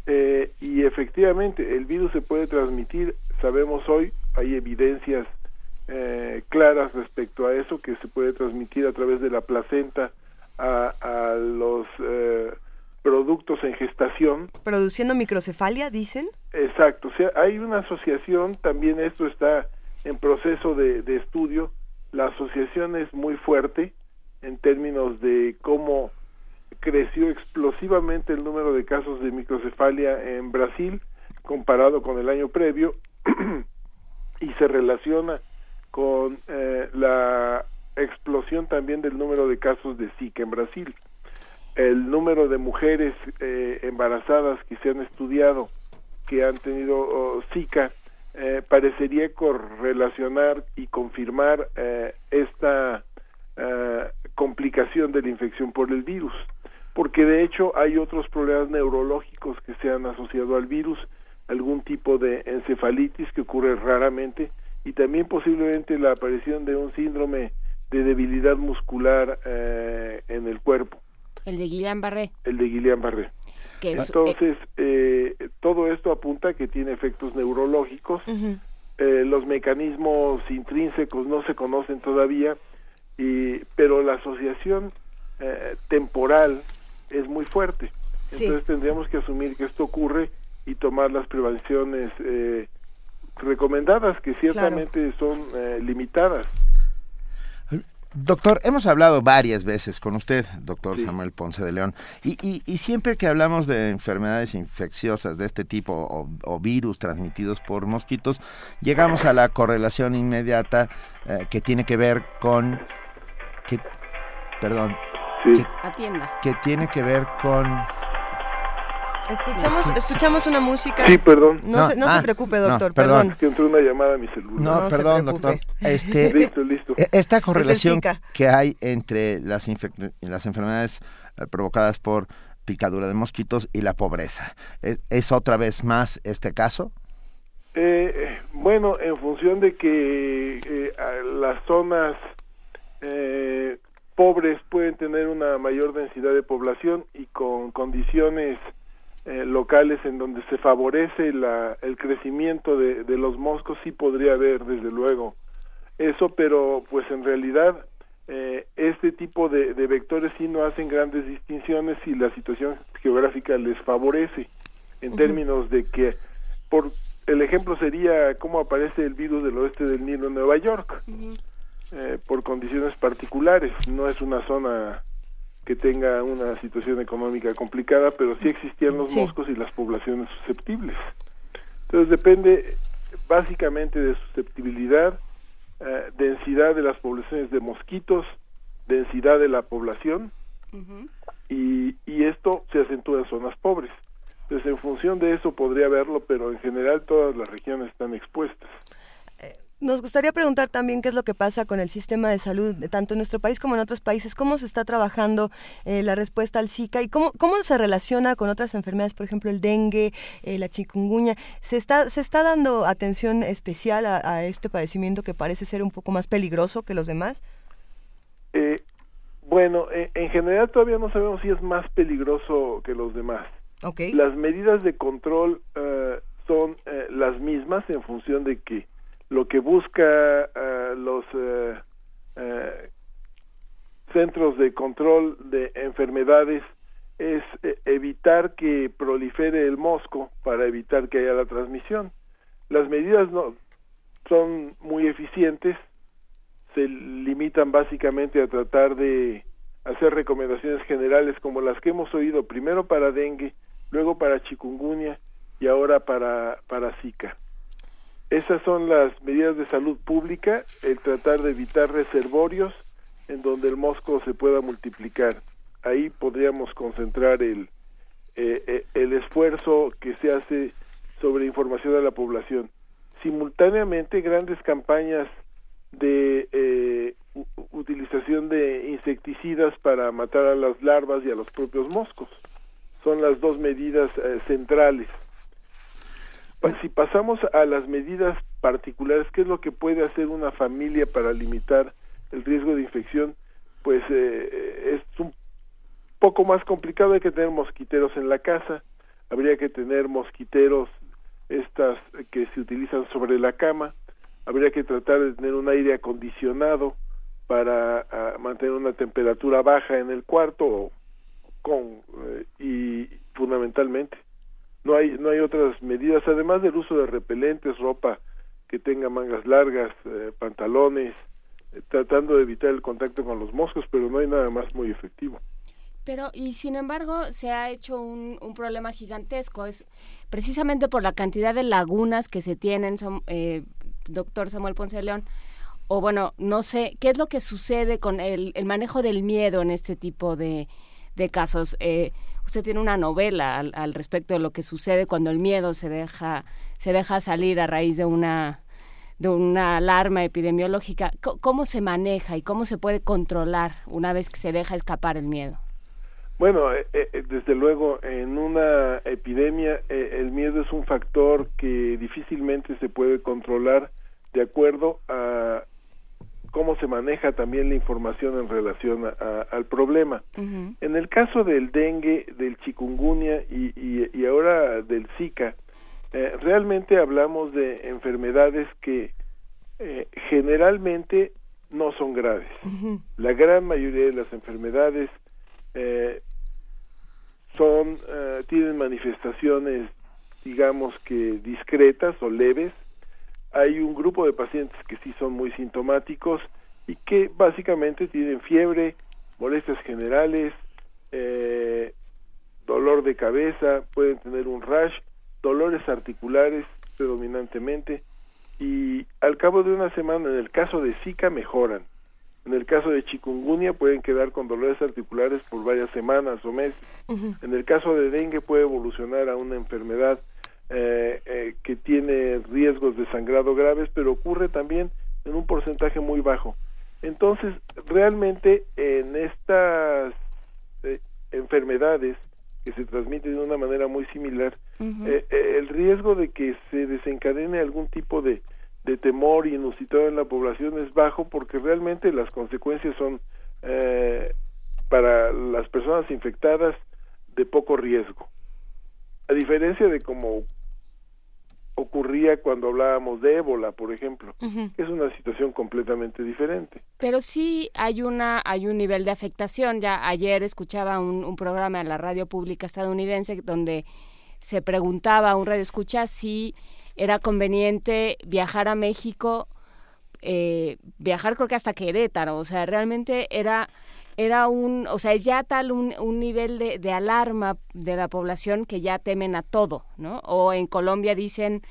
Eh, y efectivamente, el virus se puede transmitir, sabemos hoy, hay evidencias eh, claras respecto a eso, que se puede transmitir a través de la placenta a, a los eh, productos en gestación, Produciendo microcefalia, dicen. Exacto, o sea, hay una asociación, también esto está en proceso de, de estudio, la asociación es muy fuerte en términos de cómo creció explosivamente el número de casos de microcefalia en Brasil comparado con el año previo y se relaciona con eh, la explosión también del número de casos de Zika en Brasil. El número de mujeres eh, embarazadas que se han estudiado que han tenido oh, Zika eh, parecería correlacionar y confirmar eh, esta eh, complicación de la infección por el virus, porque de hecho hay otros problemas neurológicos que se han asociado al virus, algún tipo de encefalitis que ocurre raramente y también posiblemente la aparición de un síndrome de debilidad muscular eh, en el cuerpo, El de Guillain-Barré. el de Guillain-Barré. Que es- Entonces, eh, todo esto apunta a que tiene efectos neurológicos. Eh, los mecanismos intrínsecos no se conocen todavía, y, pero la asociación eh, temporal es muy fuerte. Sí. Entonces tendríamos que asumir que esto ocurre y tomar las prevenciones eh, recomendadas, que ciertamente son eh, limitadas. Doctor, hemos hablado varias veces con usted, doctor Samuel Ponce de León, y, y- y siempre que hablamos de enfermedades infecciosas de este tipo o, o virus transmitidos por mosquitos, llegamos a la correlación inmediata eh, que tiene que ver con... Que, perdón. Que, Atienda. que tiene que ver con... Escuchamos, escuchamos una música. Sí, perdón. No, se, no se ah, preocupe, no, doctor, perdón. que entró una llamada a mi celular. No, perdón, doctor. Este, listo, listo. e- Esta correlación que hay entre las, las enfermedades eh, provocadas por picadura de mosquitos y la pobreza. ¿Es, es otra vez más este caso? Eh, bueno, en función de que eh, a las zonas eh, pobres pueden tener una mayor densidad de población y con condiciones eh, locales en donde se favorece la, el crecimiento de, de los moscos, sí podría haber, desde luego, eso, pero pues en realidad eh, este tipo de, de vectores sí no hacen grandes distinciones y la situación geográfica les favorece en términos de que por el ejemplo sería cómo aparece el virus del oeste del Nilo en Nueva York. Eh, por condiciones particulares no es una zona que tenga una situación económica complicada pero sí existían los Sí. moscos y las poblaciones susceptibles entonces depende básicamente de susceptibilidad, eh, densidad de las poblaciones de mosquitos, densidad de la población, y, y esto se acentúa en zonas pobres. Entonces, en función de eso podría verlo, pero en general todas las regiones están expuestas. Nos gustaría preguntar también qué es lo que pasa con el sistema de salud, tanto en nuestro país como en otros países, cómo se está trabajando eh, la respuesta al Zika y cómo, cómo se relaciona con otras enfermedades, por ejemplo el dengue, eh, la chikungunya. ¿Se está, ¿Se está dando atención especial a, este padecimiento que parece ser un poco más peligroso que los demás? Eh, bueno, en general todavía no sabemos si es más peligroso que los demás. Okay. Las medidas de control son las mismas en función de que lo que busca uh, los uh, uh, centros de control de enfermedades es evitar que prolifere el mosco para evitar que haya la transmisión. Las medidas no son muy eficientes, se limitan básicamente a tratar de hacer recomendaciones generales como las que hemos oído primero para dengue, luego para chikungunya y ahora para para Zika. Esas son las medidas de salud pública, el tratar de evitar reservorios en donde el mosco se pueda multiplicar. Ahí podríamos concentrar el, eh, eh, el esfuerzo que se hace sobre información a la población. Simultáneamente, grandes campañas de eh, utilización de insecticidas para matar a las larvas y a los propios moscos. Son las dos medidas centrales si pasamos a las medidas particulares, ¿qué es lo que puede hacer una familia para limitar el riesgo de infección? Pues eh, es un poco más complicado, hay que tener mosquiteros en la casa, habría que tener mosquiteros estas que se utilizan sobre la cama, habría que tratar de tener un aire acondicionado para ah, mantener una temperatura baja en el cuarto con eh, y fundamentalmente no hay no hay otras medidas además del uso de repelentes ropa que tenga mangas largas eh, pantalones eh, tratando de evitar el contacto con los moscos pero no hay nada más muy efectivo. Pero y sin embargo se ha hecho un, un problema gigantesco es precisamente por la cantidad de lagunas que se tienen eh, doctor Samuel Ponce León o bueno no sé qué es lo que sucede con el, el manejo del miedo en este tipo de, de casos eh, usted tiene una novela al, respecto de lo que sucede cuando el miedo se deja se deja salir a raíz de una de una alarma epidemiológica. ¿Cómo se maneja y cómo se puede controlar una vez que se deja escapar el miedo? Bueno, eh, eh, desde luego, en una epidemia eh, el miedo es un factor que difícilmente se puede controlar de acuerdo a cómo se maneja también la información en relación al problema. En el caso del dengue, del chikungunya y, y, ahora del Zika, eh, realmente hablamos de enfermedades que eh, generalmente no son graves. La gran mayoría de las enfermedades eh, son tienen manifestaciones, digamos que discretas o leves, hay un grupo de pacientes que sí son muy sintomáticos y que básicamente tienen fiebre, molestias generales, eh, dolor de cabeza, pueden tener un rash, dolores articulares predominantemente y al cabo de una semana en el caso de Zika mejoran. En el caso de chikungunya pueden quedar con dolores articulares por varias semanas o meses. En el caso de dengue puede evolucionar a una enfermedad eh, eh, que tiene riesgos de sangrado graves, pero ocurre también en un porcentaje muy bajo. Entonces, realmente en estas eh, enfermedades que se transmiten de una manera muy similar, el riesgo de que se desencadene algún tipo de, de temor inusitado en la población es bajo porque realmente las consecuencias son para las personas infectadas de poco riesgo. A diferencia de como ocurría cuando hablábamos de ébola, por ejemplo, es una situación completamente diferente. Pero sí hay una hay un nivel de afectación. Ya ayer escuchaba un, programa en la radio pública estadounidense donde se preguntaba a un radio escucha si era conveniente viajar a México, eh, viajar creo que hasta Querétaro, o sea, realmente era era un, o sea, es ya tal un, un nivel de, de, alarma de la población que ya temen a todo, ¿no? O en Colombia dicen,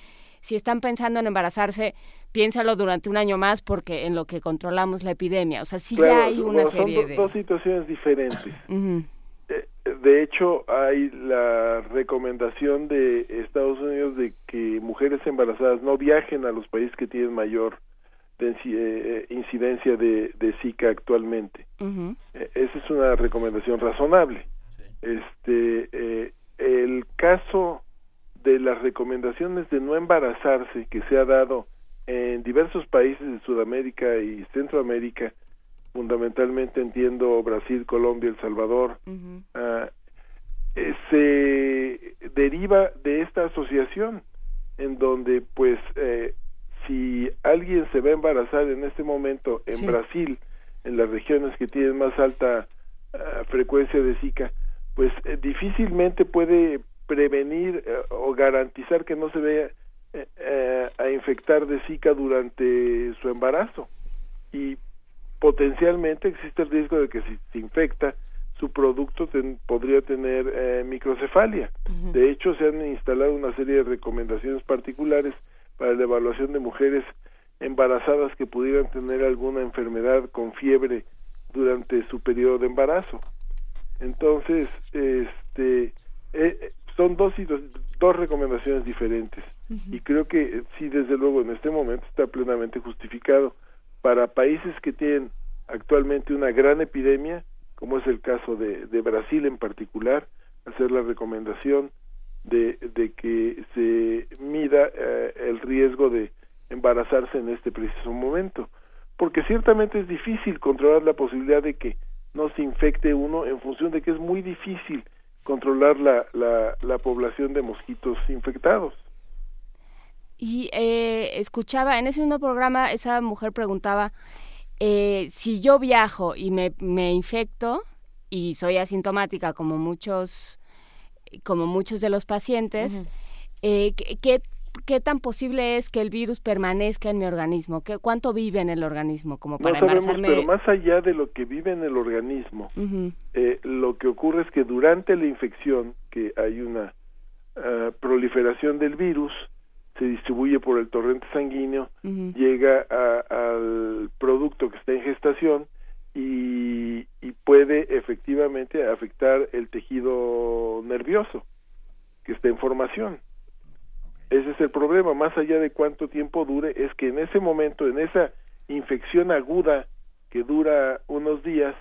si están pensando en embarazarse, piénsalo durante un año más porque en lo que controlamos la epidemia. O sea, sí Claro, ya hay una bueno, son serie do- de... dos situaciones diferentes. Eh, De hecho, hay la recomendación de Estados Unidos de que mujeres embarazadas no viajen a los países que tienen mayor densi- eh, incidencia de, de Zika actualmente. Eh, Esa es una recomendación razonable. Este, eh, el caso de las recomendaciones de no embarazarse que se ha dado en diversos países de Sudamérica y Centroamérica, fundamentalmente entiendo Brasil, Colombia, El Salvador, ah, eh, se deriva de esta asociación en donde pues eh, si alguien se va a embarazar en este momento en Sí. Brasil, en las regiones que tienen más alta ah, frecuencia de Zika, pues eh, difícilmente puede prevenir eh, o garantizar que no se vaya eh, a infectar de Zika durante su embarazo y potencialmente existe el riesgo de que si se infecta su producto ten- podría tener eh, microcefalia. De hecho, se han instalado una serie de recomendaciones particulares para la evaluación de mujeres embarazadas que pudieran tener alguna enfermedad con fiebre durante su periodo de embarazo. Entonces, este, eh, son dos, dos recomendaciones diferentes. Y creo que eh, sí, desde luego, en este momento está plenamente justificado. Para países que tienen actualmente una gran epidemia, como es el caso de, de Brasil en particular, hacer la recomendación de, de que se mida eh, el riesgo de embarazarse en este preciso momento, porque ciertamente es difícil controlar la posibilidad de que no se infecte uno en función de que es muy difícil controlar la, la, la población de mosquitos infectados. Y eh, escuchaba, en ese mismo programa, esa mujer preguntaba, eh, si yo viajo y me, me infecto y soy asintomática como muchos, como muchos de los pacientes, eh, ¿qué, qué, qué tan posible es que el virus permanezca en mi organismo? ¿Qué, ¿Cuánto vive en el organismo como para no sabemos, pero más allá de lo que vive en el organismo, eh, lo que ocurre es que durante la infección, que hay una ah, proliferación del virus, se distribuye por el torrente sanguíneo, llega a- al producto que está en gestación y, y puede efectivamente afectar el tejido nervioso que está en formación. Ese es el problema, más allá de cuánto tiempo dure, es que en ese momento, en esa infección aguda que dura unos días,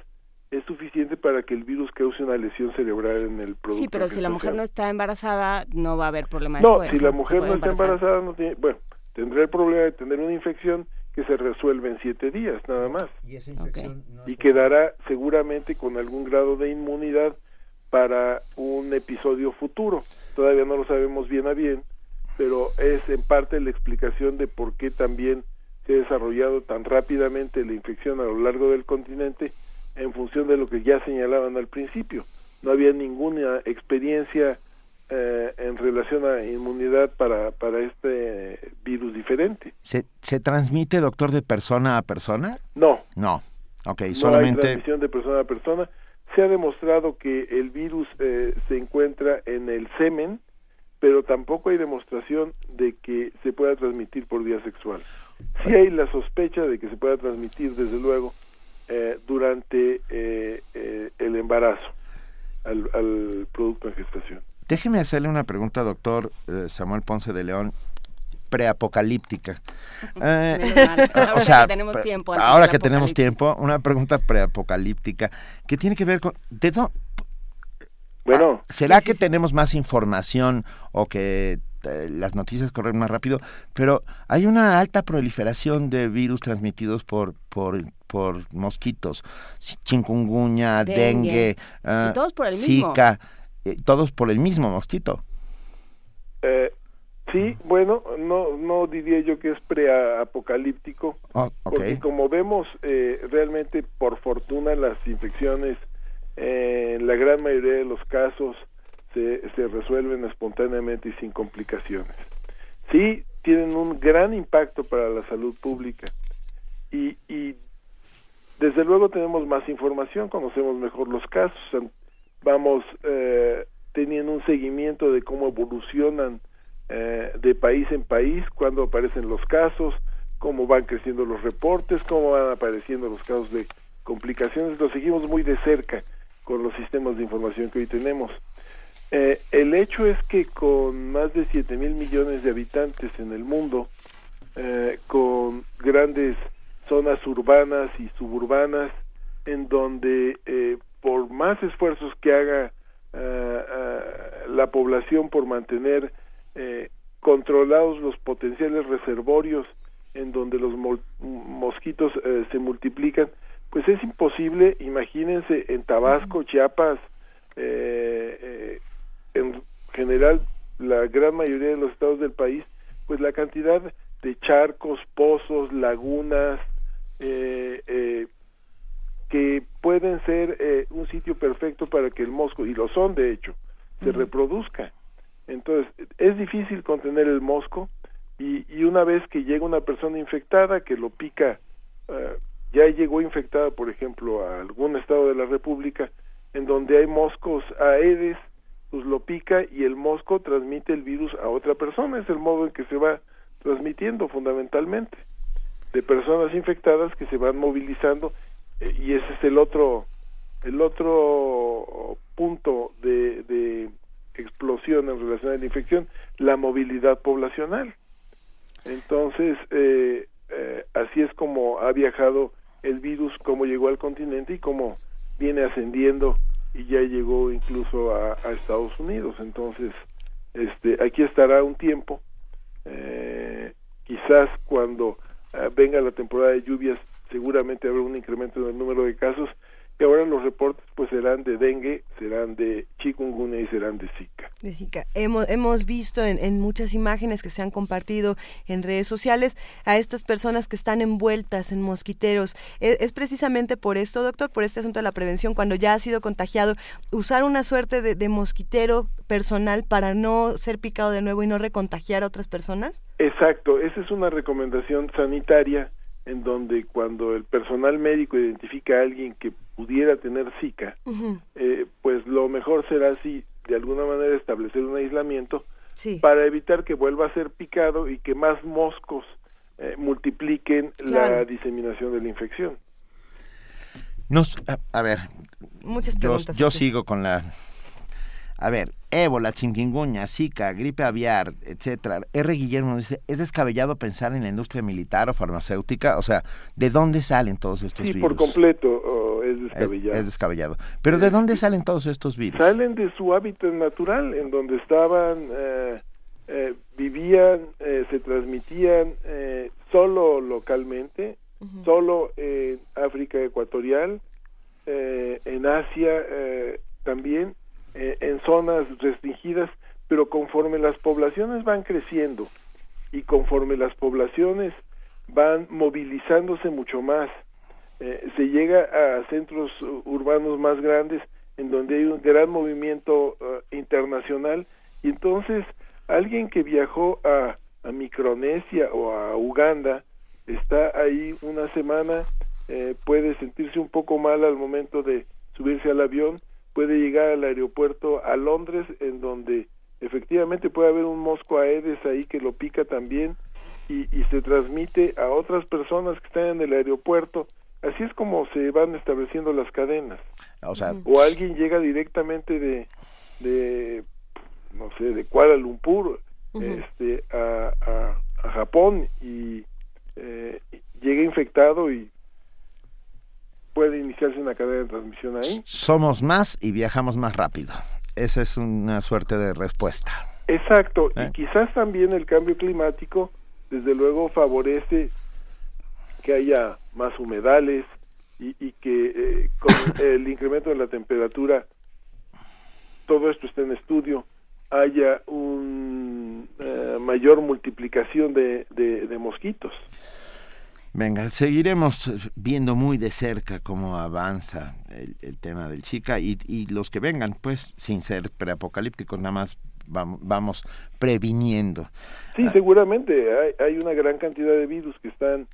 es suficiente para que el virus cause una lesión cerebral en el producto. Sí, pero si la mujer no está embarazada, no va a haber problema No, después, si la mujer no está embarazada, no tiene, bueno, tendrá el problema de tener una infección que se resuelve en siete días, nada más. Y esa infección no Y quedará seguramente con algún grado de inmunidad para un episodio futuro. Todavía no lo sabemos bien a bien, pero es en parte la explicación de por qué también se ha desarrollado tan rápidamente la infección a lo largo del continente en función de lo que ya señalaban al principio. No había ninguna experiencia eh, en relación a inmunidad para, para este virus diferente. ¿Se, ¿Se transmite, doctor, de persona a persona? No, No. Ok, no hay solamente... transmisión de persona a persona. Se ha demostrado que el virus eh, se encuentra en el semen, pero tampoco hay demostración de que se pueda transmitir por vía sexual. Sí hay la sospecha de que se pueda transmitir, desde luego, eh, durante eh, eh, el embarazo al, al producto en gestación. Déjeme hacerle una pregunta, doctor eh, Samuel Ponce de León, preapocalíptica. Eh. Ahora o sea, que tenemos tiempo ahora que tenemos tiempo, una pregunta preapocalíptica que tiene que ver con... ¿de dó- Bueno, ¿Será que tenemos más información o que eh, las noticias corren más rápido? Pero hay una alta proliferación de virus transmitidos por por, por mosquitos, chikungunya, Dengue. dengue, ah, Y todos por el mismo. Eh, todos por el mismo mosquito. eh, sí, bueno, no, no diría yo que es preapocalíptico, Oh, porque como vemos, eh, realmente por fortuna las infecciones eh, en la gran mayoría de los casos se, se resuelven espontáneamente y sin complicaciones. Sí, tienen un gran impacto para la salud pública y, y desde luego tenemos más información, conocemos mejor los casos, vamos eh, teniendo un seguimiento de cómo evolucionan eh, de país en país, cuándo aparecen los casos, cómo van creciendo los reportes, cómo van apareciendo los casos de complicaciones. Lo seguimos muy de cerca con los sistemas de información que hoy tenemos. Eh, el hecho es que con más de 7 mil millones de habitantes en el mundo, eh, con grandes zonas urbanas y suburbanas, en donde eh, por más esfuerzos que haga ah, ah, la población por mantener eh, controlados los potenciales reservorios en donde los mosquitos eh, se multiplican, pues es imposible, imagínense en Tabasco, Chiapas, en general la gran mayoría de los estados del país, pues la cantidad de charcos, pozos, lagunas, eh, eh, que pueden ser eh, un sitio perfecto para que el mosco, y lo son de hecho, se reproduzca. Entonces, es difícil contener el mosco y, y, una vez que llega una persona infectada que lo pica, ya llegó infectada, por ejemplo, a algún estado de la República, en donde hay moscos aedes, pues lo pica y el mosco transmite el virus a otra persona, es el modo en que se va transmitiendo fundamentalmente de personas infectadas que se van movilizando eh, y ese es el otro el otro punto de, de explosión en relación a la infección la movilidad poblacional. Entonces eh, eh, así es como ha viajado el virus cómo llegó al continente y cómo viene ascendiendo y ya llegó incluso a, a Estados Unidos. Entonces este aquí estará un tiempo eh, quizás cuando eh, venga la temporada de lluvias seguramente habrá un incremento en el número de casos y ahora los reportes pues serán de dengue, serán de chikungunya y serán de zika. De zika. Hemos, hemos visto en, en, muchas imágenes que se han compartido en redes sociales a estas personas que están envueltas en mosquiteros. Es, es, precisamente por esto, doctor, por este asunto de la prevención, cuando ya ha sido contagiado, usar una suerte de, de mosquitero personal para no ser picado de nuevo y no recontagiar a otras personas. Exacto, esa es una recomendación sanitaria en donde cuando el personal médico identifica a alguien que pudiera tener Zika, uh -huh. eh, pues lo mejor será así, de alguna manera establecer un aislamiento sí. para evitar que vuelva a ser picado y que más moscos eh, multipliquen claro. la diseminación de la infección. Nos, a, a ver, Muchas preguntas. Yo, yo sigo con la a ver, ébola, chikungunya, zika, gripe aviar, etcétera. R. Guillermo dice, ¿es descabellado pensar en la industria militar o farmacéutica? O sea, ¿de dónde salen todos estos sí, virus? por completo oh, es descabellado. Es, es, descabellado. Pero ¿de dónde salen todos estos virus? Salen de su hábitat natural, en donde estaban, eh, eh, vivían, eh, se transmitían solo localmente, uh -huh. solo en África Ecuatorial, en Asia también, eh, en zonas restringidas, pero conforme las poblaciones van creciendo y conforme las poblaciones van movilizándose mucho más, eh, se llega a centros urbanos más grandes en donde hay un gran movimiento uh, internacional. Y entonces alguien que viajó a, a, Micronesia o a Uganda está ahí una semana, eh, puede sentirse un poco mal al momento de subirse al avión, puede llegar al aeropuerto a Londres, en donde efectivamente puede haber un mosco aedes ahí que lo pica también y, y, se transmite a otras personas que están en el aeropuerto. Así es como se van estableciendo las cadenas. O, sea, o alguien llega directamente de, de no sé, de Kuala Lumpur uh -huh. este, a, a, a, Japón y eh, llega infectado y puede iniciarse una cadena de transmisión ahí. Somos más y viajamos más rápido. Esa es una suerte de respuesta. Exacto, ¿Eh? y quizás también el cambio climático, desde luego, favorece que haya más humedales y, y que eh, con el incremento de la temperatura, todo esto está en estudio, haya una uh, mayor multiplicación de, de, de mosquitos. Venga, seguiremos viendo muy de cerca cómo avanza el, el tema del Chica y, y, los que vengan, pues, sin ser preapocalípticos, nada más vamos, vamos previniendo. Sí, ah. seguramente hay, hay, una gran cantidad de virus que están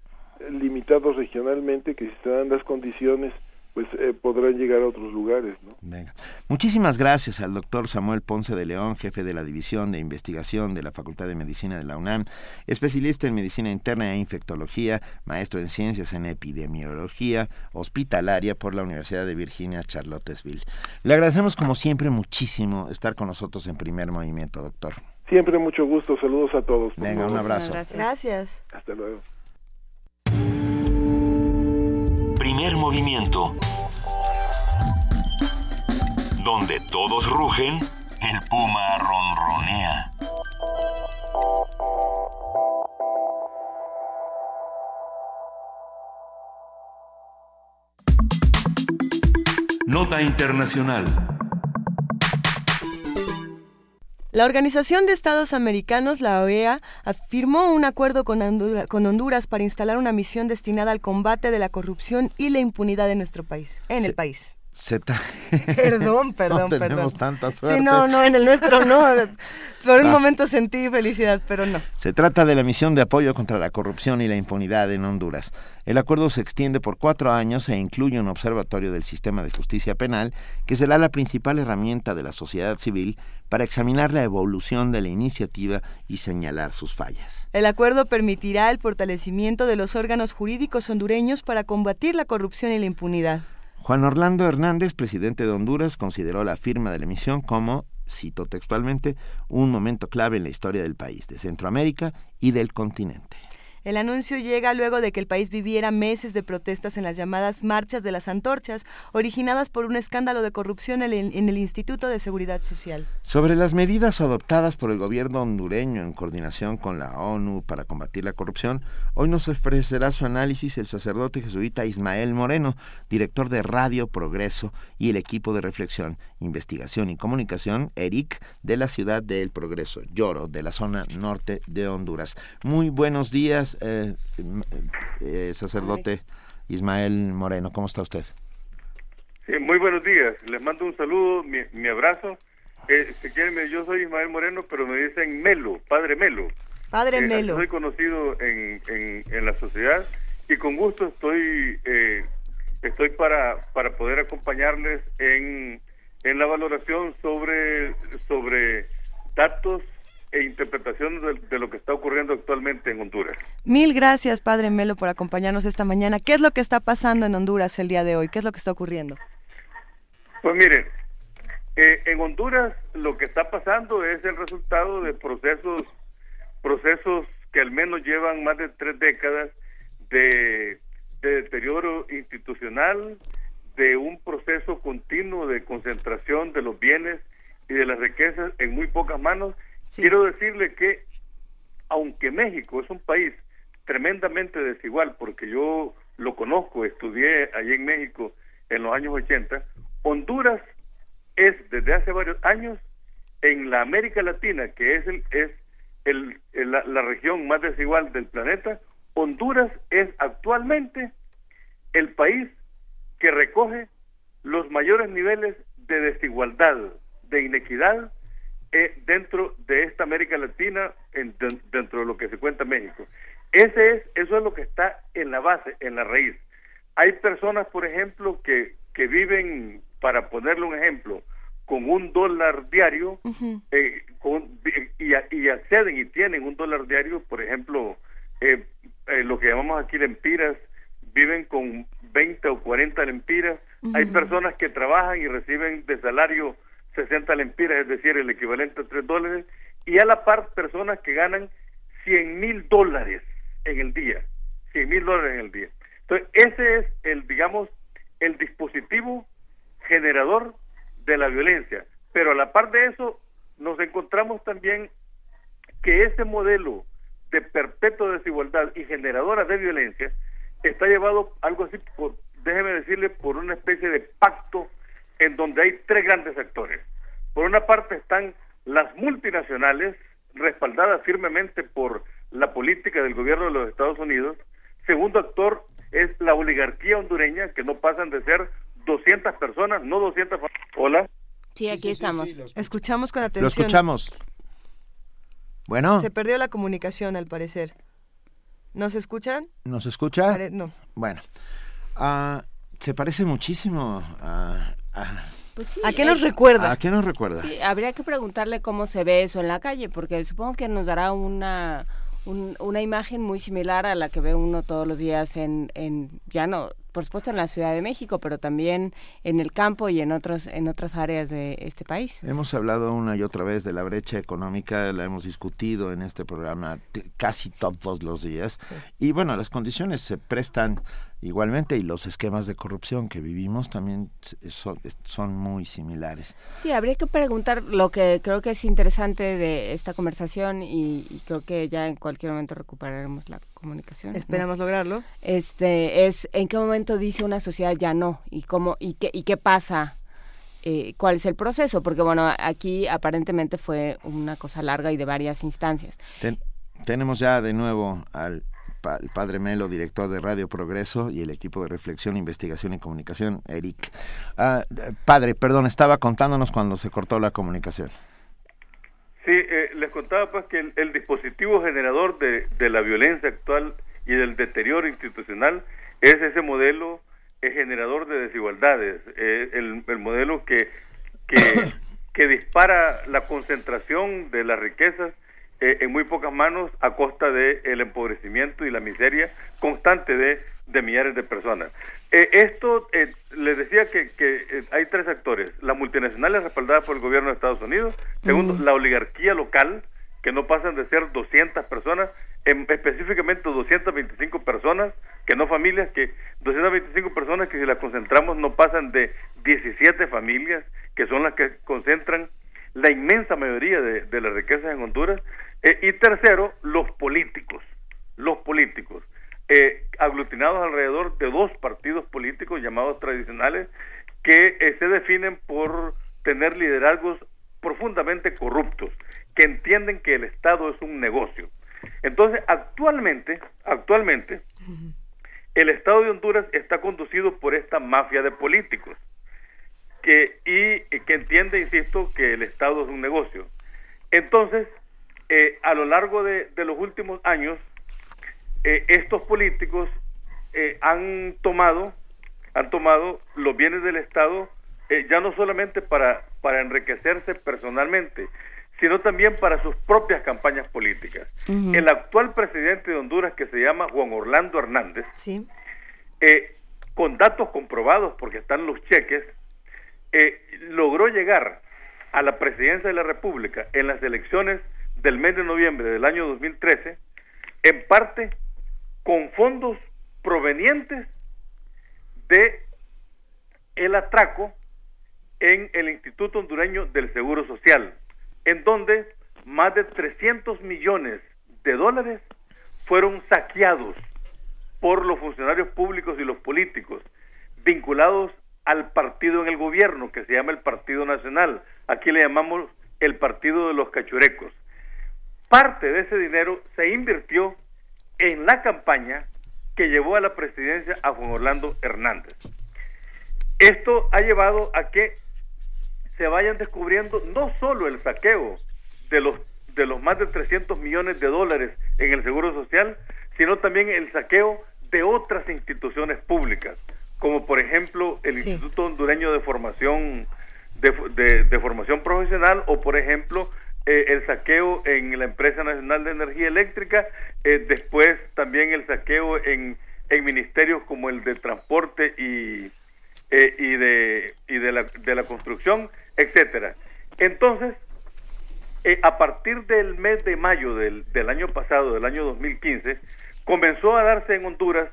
limitados regionalmente, que si se dan las condiciones, pues eh, podrán llegar a otros lugares, ¿no? Venga. Muchísimas gracias al doctor Samuel Ponce de León, jefe de la División de Investigación de la Facultad de Medicina de la UNAM, especialista en medicina interna e infectología, maestro en ciencias en epidemiología hospitalaria por la Universidad de Virginia Charlottesville. Le agradecemos como siempre muchísimo estar con nosotros en primer movimiento, doctor. Siempre mucho gusto, saludos a todos. por Venga, un abrazo. Gracias. Hasta luego. Movimiento. Donde todos rugen, el puma ronronea. Nota Internacional. La Organización de Estados Americanos, la OEA, firmó un acuerdo con, Hondura- con Honduras para instalar una misión destinada al combate de la corrupción y la impunidad en nuestro país, en el país. Se ta- Perdón, perdón, no tenemos perdón. tanta suerte. Sí, no, no, en el nuestro no. Por un momento sentí felicidad, pero no. Se trata de la misión de apoyo contra la corrupción y la impunidad en Honduras. El acuerdo se extiende por cuatro años e incluye un observatorio del sistema de justicia penal, que será la principal herramienta de la sociedad civil para examinar la evolución de la iniciativa y señalar sus fallas. El acuerdo permitirá el fortalecimiento de los órganos jurídicos hondureños para combatir la corrupción y la impunidad. Juan Orlando Hernández, presidente de Honduras, consideró la firma de la misión como, cito textualmente, un momento clave en la historia del país, de Centroamérica y del continente. El anuncio llega luego de que el país viviera meses de protestas en las llamadas marchas de las antorchas, originadas por un escándalo de corrupción en el, Instituto de Seguridad Social. Sobre las medidas adoptadas por el gobierno hondureño en coordinación con la ONU para combatir la corrupción, hoy nos ofrecerá su análisis el sacerdote jesuita Ismael Moreno, director de Radio Progreso y el equipo de reflexión, investigación y comunicación, ERIC, de la ciudad de El Progreso, Lloro, de la zona norte de Honduras. Muy buenos días, eh, eh, sacerdote Ismael Moreno, ¿cómo está usted? Sí, muy buenos días. Les mando un saludo, mi, mi abrazo. Eh, si quieren, me- yo soy Ismael Moreno, pero me dicen Melo, Padre Melo. Padre Eh, Melo. Soy conocido en, en, en la sociedad y con gusto estoy eh, estoy para, para poder acompañarles en, en la valoración sobre, sobre datos e interpretaciones de, de lo que está ocurriendo actualmente en Honduras. Mil gracias, Padre Melo, por acompañarnos esta mañana. ¿Qué es lo que está pasando en Honduras el día de hoy? ¿Qué es lo que está ocurriendo? Pues miren, eh, en Honduras lo que está pasando es el resultado de procesos, procesos que al menos llevan más de tres décadas de, de deterioro institucional, de un proceso continuo de concentración de los bienes y de las riquezas en muy pocas manos. Quiero decirle que aunque México es un país tremendamente desigual, porque yo lo conozco, estudié allí en México en los años 80, Honduras es desde hace varios años en la América Latina, que es el es el, el- la, la región más desigual del planeta, Honduras es actualmente el país que recoge los mayores niveles de desigualdad, de inequidad eh, dentro de esta América Latina, en- de- dentro de lo que se cuenta México. Ese es, eso es lo que está en la base, en la raíz. Hay personas, por ejemplo, que, que viven, para ponerle un ejemplo, con un dólar diario eh, con- y, y acceden y tienen un dólar diario, por ejemplo, eh, eh, lo que llamamos aquí lempiras, viven con 20 o 40 lempiras. Hay personas que trabajan y reciben de salario 60 lempiras, es decir, el equivalente a 3 dólares, y a la par personas que ganan 100 mil dólares en el día, 100 mil dólares en el día. Entonces, ese es el, digamos, el dispositivo generador de la violencia. Pero a la par de eso, nos encontramos también que ese modelo de perpetua desigualdad y generadora de violencia está llevado algo así, por, déjeme decirle, por una especie de pacto en donde hay tres grandes actores. Por una parte están las multinacionales, respaldadas firmemente por la política del gobierno de los Estados Unidos. Segundo actor es la oligarquía hondureña, que no pasan de ser 200 personas, no 200. fa- Hola. Sí, aquí estamos. Escuchamos con atención. Lo escuchamos. Bueno, Se perdió la comunicación, al parecer. ¿Nos escuchan? ¿nos escucha? Pare- no. Bueno, ah, se parece muchísimo a... a Pues sí, ¿A qué nos recuerda? ¿A qué nos recuerda? Sí, habría que preguntarle cómo se ve eso en la calle, porque supongo que nos dará una un- una imagen muy similar a la que ve uno todos los días en, en ya no, por supuesto en la Ciudad de México, pero también en el campo y en otros en otras áreas de este país. Hemos hablado una y otra vez de la brecha económica, la hemos discutido en este programa casi todos los días. Y bueno, las condiciones se prestan igualmente y los esquemas de corrupción que vivimos también s- son, muy similares. Sí, habría que preguntar lo que creo que es interesante de esta conversación y, y creo que ya en cualquier momento recuperaremos la comunicación. ¿no? Esperamos lograrlo. Este es en qué momento dice una sociedad ya no y cómo y qué y qué pasa, eh, cuál es el proceso, porque bueno aquí aparentemente fue una cosa larga y de varias instancias. Ten- tenemos ya de nuevo al pa- al padre Melo, director de Radio Progreso, y el equipo de reflexión, investigación y comunicación, Eric. Ah, padre, perdón, estaba contándonos cuando se cortó la comunicación. Sí, eh, les contaba pues que el, el dispositivo generador de, de la violencia actual y del deterioro institucional es ese modelo eh, generador de desigualdades, eh, el, el modelo que, que, que dispara la concentración de las riquezas eh, en muy pocas manos a costa del el empobrecimiento y la miseria constante de, de millares de personas. Eh, esto, eh, les decía que, que eh, hay tres actores. La multinacional es respaldada por el gobierno de Estados Unidos. Segundo, la oligarquía local, que no pasan de ser 200 personas, en, específicamente 225 personas, que no familias, que 225 personas que si las concentramos no pasan de 17 familias, que son las que concentran la inmensa mayoría de, de las riquezas en Honduras. Eh, y tercero, los políticos, los políticos, eh, aglutinados alrededor de dos partidos políticos llamados tradicionales, que eh, se definen por tener liderazgos profundamente corruptos, que entienden que el Estado es un negocio. Entonces, actualmente, actualmente, el Estado de Honduras está conducido por esta mafia de políticos que y, y que entiende, insisto, que el Estado es un negocio. Entonces, eh, a lo largo de, de los últimos años, eh, estos políticos eh, han tomado han tomado los bienes del Estado eh, ya no solamente para para enriquecerse personalmente, sino también para sus propias campañas políticas. El actual presidente de Honduras, que se llama Juan Orlando Hernández, Sí. con datos comprobados, porque están los cheques, eh, logró llegar a la presidencia de la República en las elecciones del mes de noviembre del año 2013, en parte con fondos provenientes de el atraco en el Instituto Hondureño del Seguro Social, en donde más de 300 millones de dólares fueron saqueados por los funcionarios públicos y los políticos vinculados al partido en el gobierno que se llama el Partido Nacional. Aquí le llamamos el Partido de los Cachurecos. Parte de ese dinero se invirtió en la campaña que llevó a la presidencia a Juan Orlando Hernández. Esto ha llevado a que se vayan descubriendo no solo el saqueo de los de los más de 300 millones de dólares en el Seguro Social, sino también el saqueo de otras instituciones públicas, como por ejemplo el Instituto Hondureño de Formación de, de- de Formación Profesional o por ejemplo eh, el saqueo en la Empresa Nacional de Energía Eléctrica, eh, después también el saqueo en, en ministerios como el de Transporte y, eh, y de y de la, de la construcción, etcétera. Entonces, eh, a partir del mes de mayo del, del año pasado, del año 2015, comenzó a darse en Honduras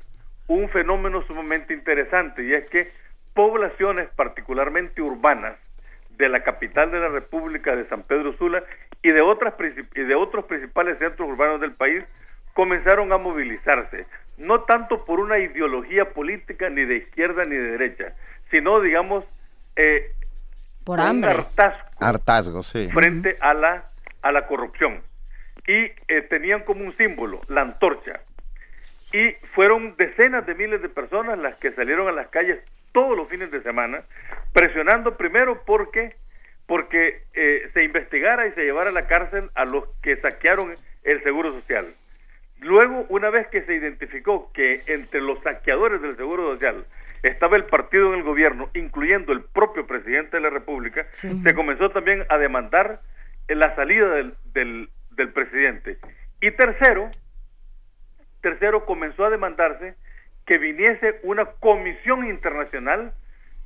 un fenómeno sumamente interesante y es que poblaciones particularmente urbanas de la capital de la República de San Pedro Sula y de otras princip- y de otros principales centros urbanos del país comenzaron a movilizarse, no tanto por una ideología política ni de izquierda ni de derecha, sino digamos eh, Por un hambre. hartazgo Hartazgo, sí. frente a la a la corrupción y eh, tenían como un símbolo la antorcha y fueron decenas de miles de personas las que salieron a las calles todos los fines de semana presionando primero porque porque eh, se investigara y se llevara a la cárcel a los que saquearon el seguro social Luego, una vez que se identificó que entre los saqueadores del Seguro Social estaba el partido en el gobierno, incluyendo el propio presidente de la República, se comenzó también a demandar la salida del, del, del presidente. Y tercero, tercero comenzó a demandarse que viniese una comisión internacional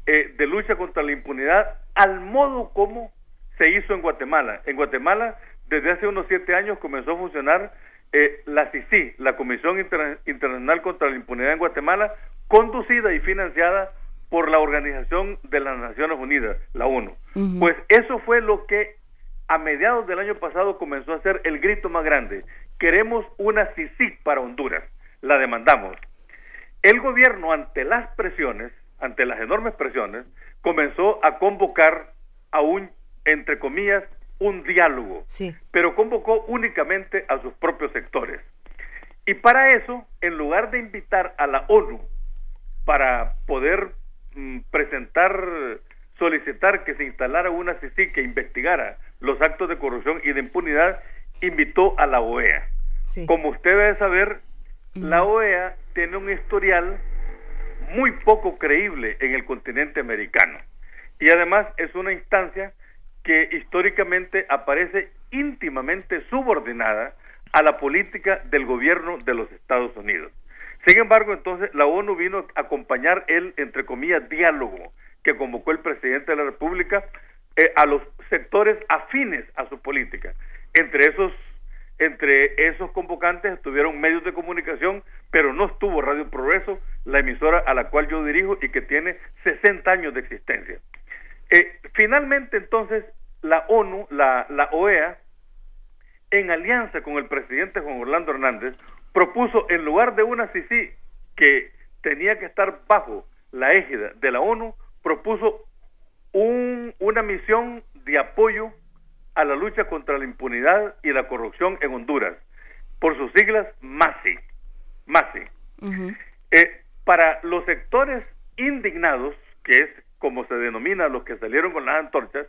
eh, de lucha contra la impunidad al modo como se hizo en Guatemala. En Guatemala, desde hace unos siete años comenzó a funcionar eh, la CICI, la Comisión Inter- Internacional contra la Impunidad en Guatemala, conducida y financiada por la Organización de las Naciones Unidas, la ONU. Pues eso fue lo que a mediados del año pasado comenzó a ser el grito más grande. Queremos una CICI para Honduras. La demandamos. El gobierno, ante las presiones, ante las enormes presiones, comenzó a convocar a un, entre comillas, un diálogo, pero convocó únicamente a sus propios sectores. Y para eso, en lugar de invitar a la ONU para poder mm, presentar, solicitar que se instalara una CICI que investigara los actos de corrupción y de impunidad, invitó a la OEA. Como usted debe saber, la OEA tiene un historial muy poco creíble en el continente americano. Y además es una instancia que históricamente aparece íntimamente subordinada a la política del gobierno de los Estados Unidos. Sin embargo, entonces la ONU vino a acompañar el, entre comillas, diálogo que convocó el presidente de la República eh, a los sectores afines a su política. Entre esos, entre esos convocantes estuvieron medios de comunicación, pero no estuvo Radio Progreso, la emisora a la cual yo dirijo y que tiene 60 años de existencia. Eh, finalmente, entonces, la ONU, la, OEA, en alianza con el presidente Juan Orlando Hernández, propuso en lugar de una CICI que tenía que estar bajo la égida de la ONU, propuso un- una misión de apoyo a la lucha contra la impunidad y la corrupción en Honduras, por sus siglas MASI. MASI. Eh, para los sectores indignados, que es como se denomina a los que salieron con las antorchas,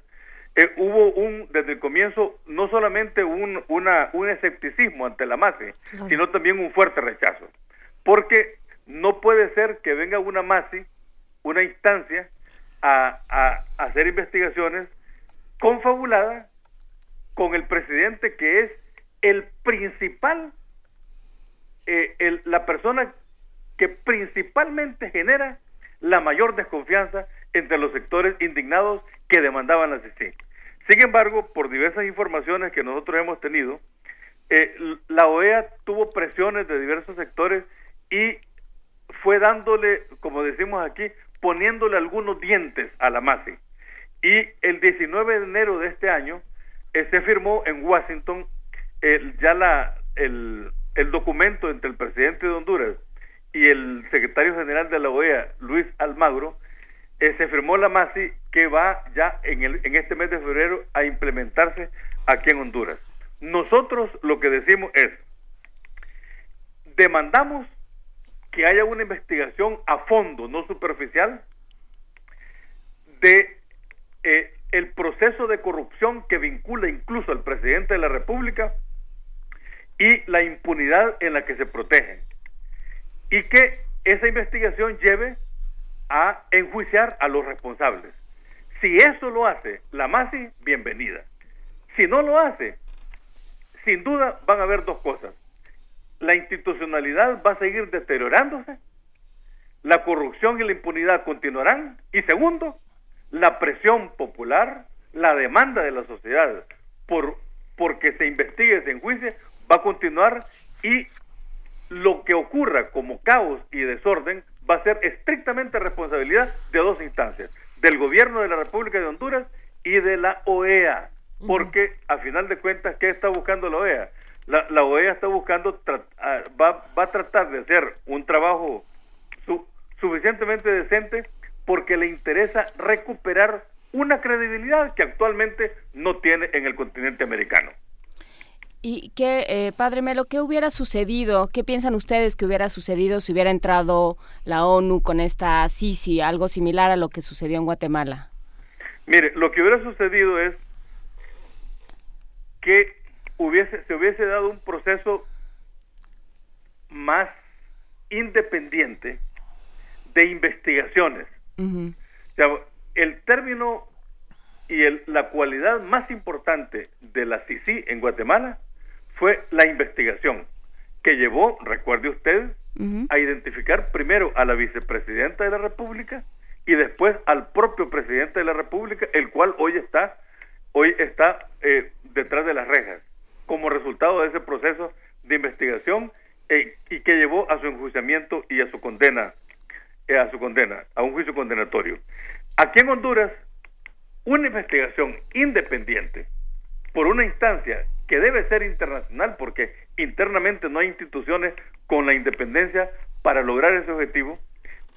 eh, hubo un, desde el comienzo, no solamente un, una, un escepticismo ante la MASI, Claro. sino también un fuerte rechazo. Porque no puede ser que venga una MASI, una instancia, a, a- a hacer investigaciones confabulada con el presidente que es el principal, eh, el- la persona que principalmente genera la mayor desconfianza entre los sectores indignados que demandaban la. Sin embargo, por diversas informaciones que nosotros hemos tenido, eh, la OEA tuvo presiones de diversos sectores y fue dándole, como decimos aquí, poniéndole algunos dientes a la MASI. Y el 19 de enero de este año se firmó en Washington el- ya la, el, el documento entre el presidente de Honduras y el secretario general de la OEA, Luis Almagro, eh, se firmó la MASI que va ya en, el, en este mes de febrero a implementarse aquí en Honduras. Nosotros lo que decimos es, demandamos que haya una investigación a fondo, no superficial, de eh, el proceso de corrupción que vincula incluso al presidente de la República y la impunidad en la que se protegen. Y que esa investigación lleve a enjuiciar a los responsables. Si eso lo hace la MASI, bienvenida. Si no lo hace, sin duda van a haber dos cosas. La institucionalidad va a seguir deteriorándose, la corrupción y la impunidad continuarán, y segundo, la presión popular, la demanda de la sociedad por porque se investigue, se enjuicie, va a continuar y lo que ocurra como caos y desorden va a ser estrictamente responsabilidad de dos instancias, del gobierno de la República de Honduras y de la OEA, porque a final de cuentas, ¿qué está buscando la OEA? La, la OEA está buscando, tra- ah, va, va a tratar de hacer un trabajo su- suficientemente decente porque le interesa recuperar una credibilidad que actualmente no tiene en el continente americano. ¿Y qué, eh, Padre Melo, qué hubiera sucedido? ¿Qué piensan ustedes que hubiera sucedido si hubiera entrado la ONU con esta CICI, algo similar a lo que sucedió en Guatemala? Mire, lo que hubiera sucedido es que hubiese, se hubiese dado un proceso más independiente de investigaciones. O sea, el término y el- la cualidad más importante de la CICI en Guatemala fue la investigación, que llevó, recuerde usted, a identificar primero a la vicepresidenta de la República y después al propio presidente de la República, el cual hoy está, hoy está eh, detrás de las rejas, como resultado de ese proceso de investigación eh, y que llevó a su enjuiciamiento y a su condena, a su condena, a un juicio condenatorio. Aquí en Honduras, una investigación independiente por una instancia que debe ser internacional porque internamente no hay instituciones con la independencia para lograr ese objetivo,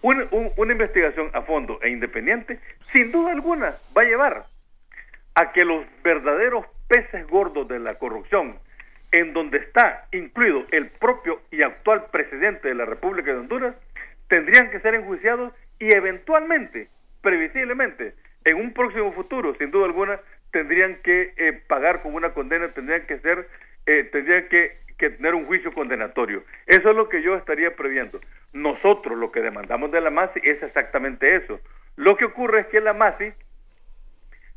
un- un- una investigación a fondo e independiente, sin duda alguna, va a llevar a que los verdaderos peces gordos de la corrupción, en donde está incluido el propio y actual presidente de la República de Honduras, tendrían que ser enjuiciados y eventualmente, previsiblemente, en un próximo futuro, sin duda alguna, tendrían que eh, pagar con una condena, tendrían que ser, eh, tendrían que, que tener un juicio condenatorio. Eso es lo que yo estaría previendo. Nosotros lo que demandamos de la MASI es exactamente eso. Lo que ocurre es que la MASI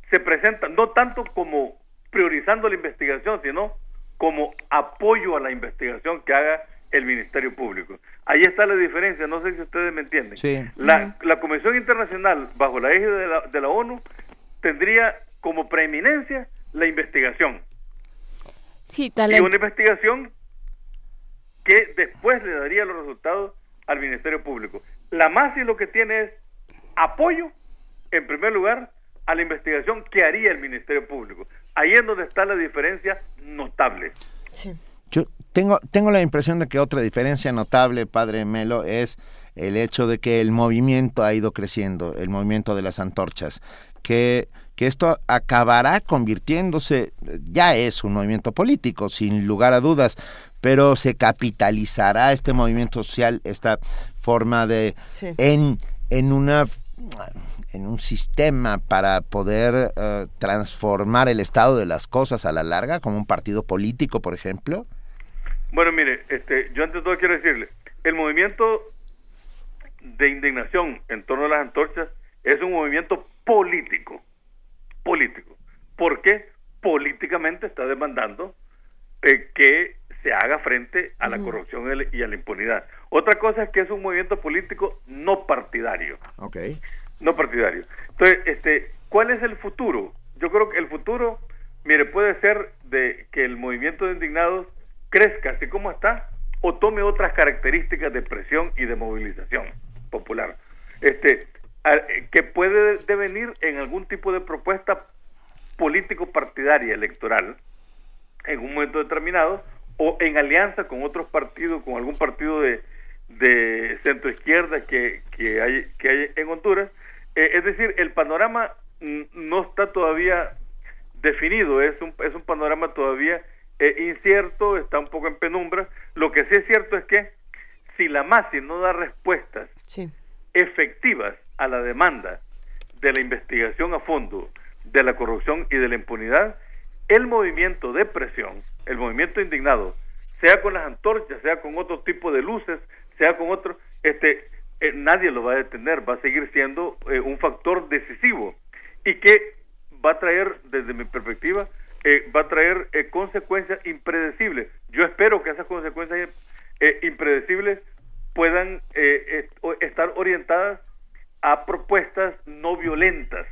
se presenta no tanto como priorizando la investigación, sino como apoyo a la investigación que haga el Ministerio Público. Ahí está la diferencia, no sé si ustedes me entienden. Sí. La, la Comisión Internacional, bajo la égida de la, de la ONU, tendría como preeminencia la investigación. Sí, Y talento. una investigación que después le daría los resultados al Ministerio Público. La MASI lo que tiene es apoyo, en primer lugar, a la investigación que haría el Ministerio Público. Ahí es donde está la diferencia notable. Yo tengo, tengo la impresión de que otra diferencia notable, padre Melo, es el hecho de que el movimiento ha ido creciendo, el movimiento de las antorchas, que, que esto acabará convirtiéndose, ya es un movimiento político, sin lugar a dudas, pero se capitalizará este movimiento social, esta forma de, Sí. en, en una en un sistema para poder eh, transformar el estado de las cosas a la larga, como un partido político, por ejemplo? Bueno, mire, este, yo ante todo quiero decirle, el movimiento de indignación en torno a las antorchas es un movimiento político, político. ¿Por qué? Políticamente está demandando eh, que se haga frente a la corrupción y a la impunidad. Otra cosa es que es un movimiento político no partidario Ok. no partidario. Entonces, este, ¿cuál es el futuro? Yo creo que el futuro, mire, puede ser de que el movimiento de indignados crezca así como está o tome otras características de presión y de movilización popular. Este, eh, que puede devenir en algún tipo de propuesta político partidaria electoral en un momento determinado o en alianza con otros partidos, con algún partido de, de centro izquierda que, que, hay, que hay en Honduras. Eh, es decir, el panorama no está todavía definido, es un, es un panorama todavía eh, incierto, está un poco en penumbra. Lo que sí es cierto es que si la MASI no da respuestas Sí. efectivas a la demanda de la investigación a fondo de la corrupción y de la impunidad, el movimiento de presión, el movimiento indignado, sea con las antorchas, sea con otro tipo de luces, sea con otro, este, eh, nadie lo va a detener, va a seguir siendo eh, un factor decisivo y que va a traer, desde mi perspectiva, eh, va a traer eh, consecuencias impredecibles. Yo espero que esas consecuencias eh, impredecibles puedan eh, estar orientadas a propuestas no violentas,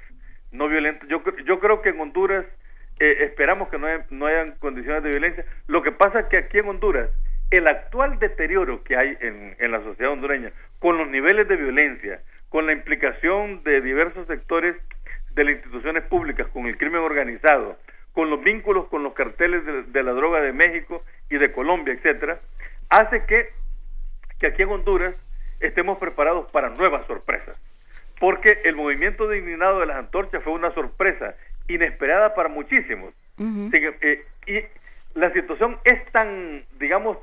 no violentas. Yo, yo creo que en Honduras eh, esperamos que no, haya- no hayan condiciones de violencia. Lo que pasa es que aquí en Honduras el actual deterioro que hay en, en la sociedad hondureña, con los niveles de violencia, con la implicación de diversos sectores de las instituciones públicas, con el crimen organizado, con los vínculos con los carteles de, de la droga de México y de Colombia, etcétera, hace que, que aquí en Honduras estemos preparados para nuevas sorpresas. Porque el movimiento indignado de las antorchas fue una sorpresa inesperada para muchísimos. Que- eh, y la situación es tan, digamos,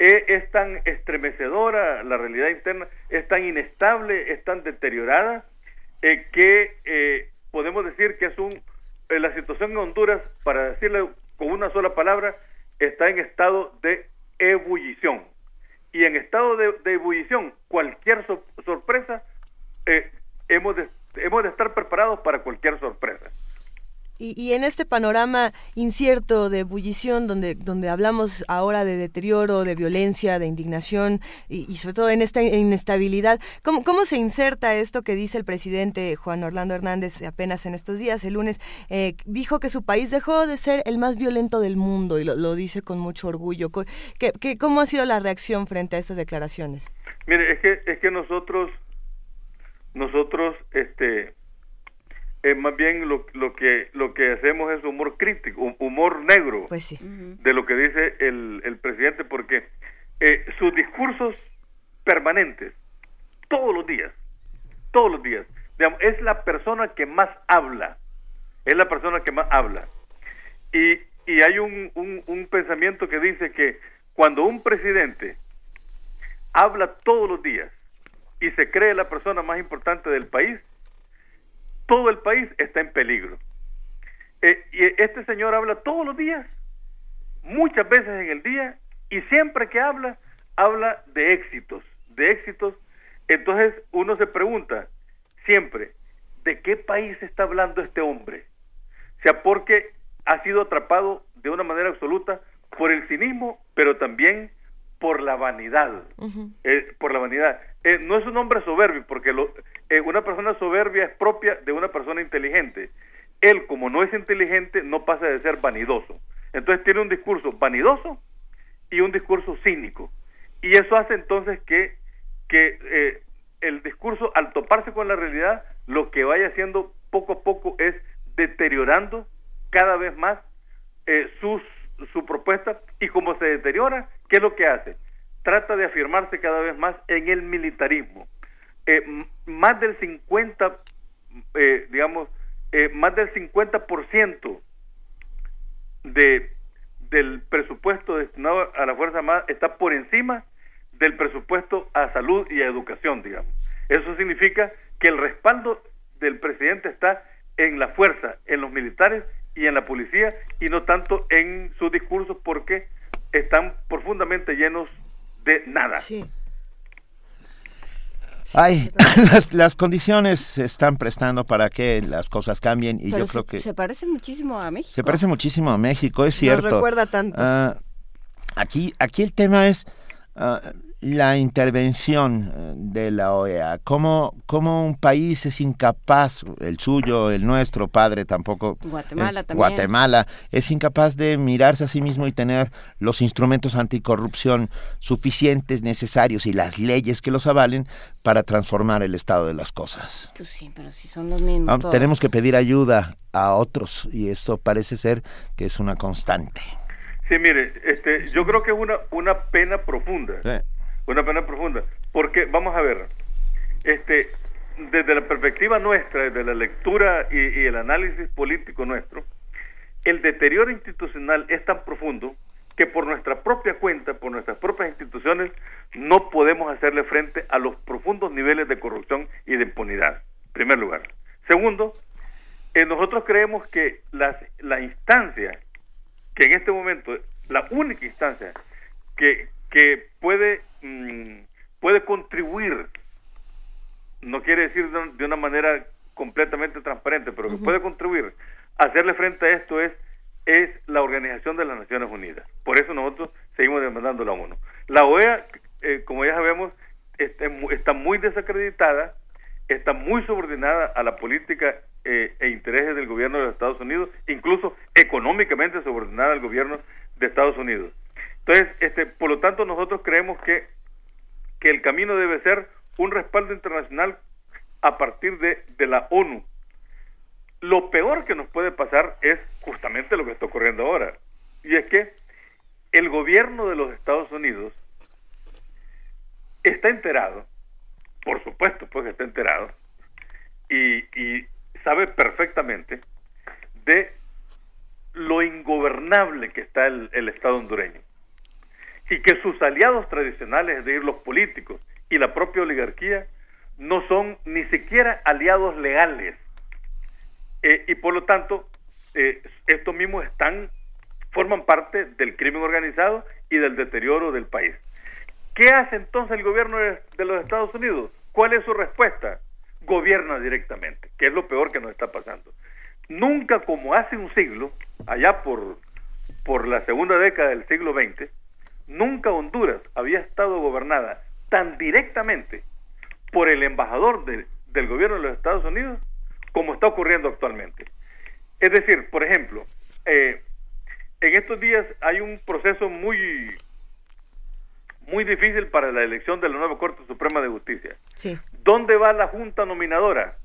eh, es tan estremecedora, la realidad interna es tan inestable, es tan deteriorada, eh, que eh, podemos decir que es un, la situación en Honduras, para decirle con una sola palabra, está en estado de ebullición. y en estado de, de ebullición, cualquier so- sorpresa, eh, hemos, de, hemos de estar preparados para cualquier sorpresa. Y, y en este panorama incierto de ebullición, donde, donde hablamos ahora de deterioro, de violencia, de indignación y, sobre todo en esta inestabilidad, ¿cómo, ¿cómo se inserta esto que dice el presidente Juan Orlando Hernández apenas en estos días, el lunes? eh, dijo que su país dejó de ser el más violento del mundo y lo, lo dice con mucho orgullo. ¿Qué, qué, ¿Cómo ha sido la reacción frente a estas declaraciones? Mire, es que es que nosotros nosotros este eh, más bien lo, lo que lo que hacemos es humor crítico, hu- humor negro Pues sí. de lo que dice el, el presidente porque eh, sus discursos permanentes todos los días, todos los días, digamos, es la persona que más habla, es la persona que más habla. Y, y hay un, un, un pensamiento que dice que cuando un presidente habla todos los días y se cree la persona más importante del país, todo el país está en peligro. Eh, y este señor habla todos los días, muchas veces en el día, y siempre que habla, habla de éxitos, de éxitos. Entonces uno se pregunta siempre, ¿de qué país está hablando este hombre? Sea, porque ha sido atrapado de una manera absoluta por el cinismo, pero también por la vanidad. Eh, por la vanidad. Eh, no es un hombre soberbio, porque lo- eh, una persona soberbia es propia de una persona inteligente. Él, como no es inteligente, no pasa de ser vanidoso. Entonces tiene un discurso vanidoso y un discurso cínico. Y eso hace entonces que, que eh, el discurso, al toparse con la realidad, lo que vaya haciendo poco a poco es deteriorando cada vez más eh, sus, su propuesta y como se deteriora, ¿qué es lo que hace? Trata de afirmarse cada vez más en el militarismo. Eh, más del 50, eh, digamos, eh, más del 50% de, del presupuesto destinado a la Fuerza Armada está por encima del presupuesto a salud y a educación, digamos. Eso significa que el respaldo del presidente está en la fuerza, en los militares y en la policía y no tanto en sus discursos porque están profundamente llenos de nada. Ay, las, las condiciones se están prestando para que las cosas cambien y Pero yo se, creo que se parece muchísimo a México. se parece muchísimo a México, es cierto. recuerda tanto. Ah, aquí, aquí el tema es ah, la intervención eh, de la OEA. ¿Cómo, ¿Cómo un país es incapaz, el suyo, el nuestro, padre tampoco, Guatemala eh, también. Guatemala, es incapaz de mirarse a sí mismo y tener los instrumentos anticorrupción suficientes, necesarios y las leyes que los avalen para transformar el estado de las cosas? Pues sí, pero si son los mismos. Ah, todos. tenemos que pedir ayuda a otros y esto parece ser que es una constante. Sí, mire, este, yo creo que es una, una pena profunda. Una pena profunda. Porque, vamos a ver, este, desde la perspectiva nuestra, desde la lectura y, el análisis político nuestro, el deterioro institucional es tan profundo que por nuestra propia cuenta, por nuestras propias instituciones, no podemos hacerle frente a los profundos niveles de corrupción y de impunidad, en primer lugar. Segundo, eh, nosotros creemos que las, la instancia que en este momento, la única instancia que, que puede, mm, puede contribuir, no quiere decir de, una manera completamente transparente, pero que puede contribuir a hacerle frente a esto es, es la Organización de las Naciones Unidas. Por eso nosotros seguimos demandando la ONU. La OEA, eh, como ya sabemos, está, está muy desacreditada, está muy subordinada a la política eh, e intereses del gobierno de los Estados Unidos, incluso económicamente subordinada al gobierno de Estados Unidos. Entonces, este, por lo tanto, nosotros creemos que, que el camino debe ser un respaldo internacional a partir de, de la ONU. Lo peor que nos puede pasar es justamente lo que está ocurriendo ahora. Y es que el gobierno de los Estados Unidos está enterado, por supuesto, pues está enterado, y, sabe perfectamente de lo ingobernable que está el Estado hondureño y que sus aliados tradicionales, es decir, los políticos y la propia oligarquía, no son ni siquiera aliados legales. Eh, y por lo tanto, eh, estos mismos están, forman parte del crimen organizado y del deterioro del país. ¿Qué hace entonces el gobierno de, los Estados Unidos? ¿Cuál es su respuesta? Gobierna directamente, que es lo peor que nos está pasando. Nunca como hace un siglo, allá por, por la segunda década del siglo XX, nunca Honduras había estado gobernada tan directamente por el embajador de- del gobierno de los Estados Unidos como está ocurriendo actualmente. Es decir, por ejemplo, eh, en estos días hay un proceso muy muy difícil para la elección de la nueva Corte Suprema de Justicia. Sí. ¿Dónde va la Junta Nominadora